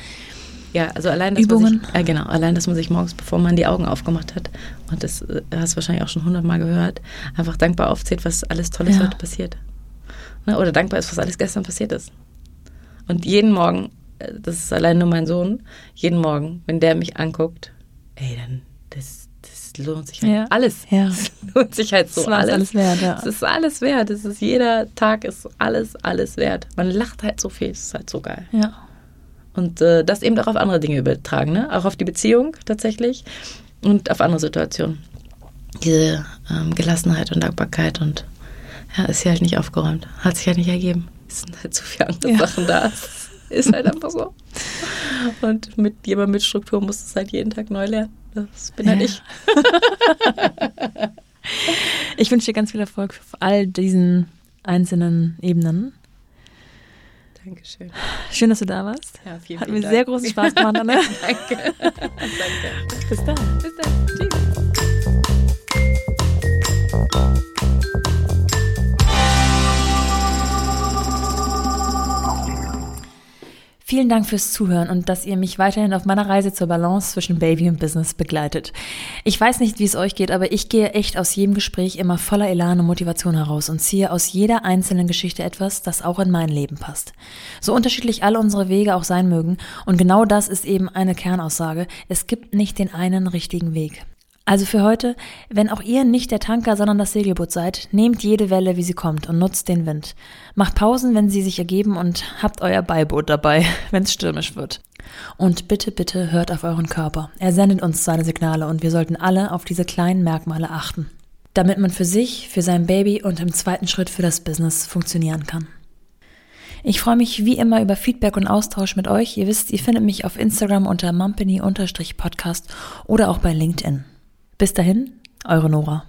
Ja, also allein, dass Übungen? man sich, äh, genau, allein, dass man sich morgens, bevor man die Augen aufgemacht hat, und das äh, hast du wahrscheinlich auch schon hundertmal gehört, einfach dankbar aufzählt, was alles Tolles Ja. heute passiert. Ne? Oder dankbar ist, was alles gestern passiert ist. Und jeden Morgen, das ist allein nur mein Sohn, jeden Morgen, wenn der mich anguckt, ey, dann, das, das lohnt sich halt Ja. alles. Ja. Das lohnt sich halt so Das war's alles wert, ja. Es ist alles wert. Es ist jeder Tag ist alles, alles wert. Man lacht halt so viel, es ist halt so geil. ja. Und äh, das eben auch auf andere Dinge übertragen, ne? Auch auf die Beziehung tatsächlich und auf andere Situationen. Diese ähm, Gelassenheit und Dankbarkeit und ja, ist hier halt nicht aufgeräumt. Hat sich halt nicht ergeben. Es sind halt so viele andere Ja. Sachen da. Ist halt einfach so. Und mit jemand mit Struktur muss es halt jeden Tag neu lernen. Das bin halt Ja. ich. Ich wünsche dir ganz viel Erfolg auf all diesen einzelnen Ebenen. Dankeschön. Schön, dass du da warst. Ja, vielen, Hat vielen mir Dank. sehr großen Spaß gemacht, Anne. Danke. Danke. Bis dann. Bis dann. Tschüss. Vielen Dank fürs Zuhören und dass ihr mich weiterhin auf meiner Reise zur Balance zwischen Baby und Business begleitet. Ich weiß nicht, wie es euch geht, aber ich gehe echt aus jedem Gespräch immer voller Elan und Motivation heraus und ziehe aus jeder einzelnen Geschichte etwas, das auch in mein Leben passt. So unterschiedlich alle unsere Wege auch sein mögen und genau das ist eben eine Kernaussage. Es gibt nicht den einen richtigen Weg. Also für heute, wenn auch ihr nicht der Tanker, sondern das Segelboot seid, nehmt jede Welle, wie sie kommt und nutzt den Wind. Macht Pausen, wenn sie sich ergeben und habt euer Beiboot dabei, wenn es stürmisch wird. Und bitte, bitte hört auf euren Körper. Er sendet uns seine Signale und wir sollten alle auf diese kleinen Merkmale achten, damit man für sich, für sein Baby und im zweiten Schritt für das Business funktionieren kann. Ich freue mich wie immer über Feedback und Austausch mit euch. Ihr wisst, ihr findet mich auf Instagram unter mumpany-podcast oder auch bei LinkedIn. Bis dahin, eure Nora.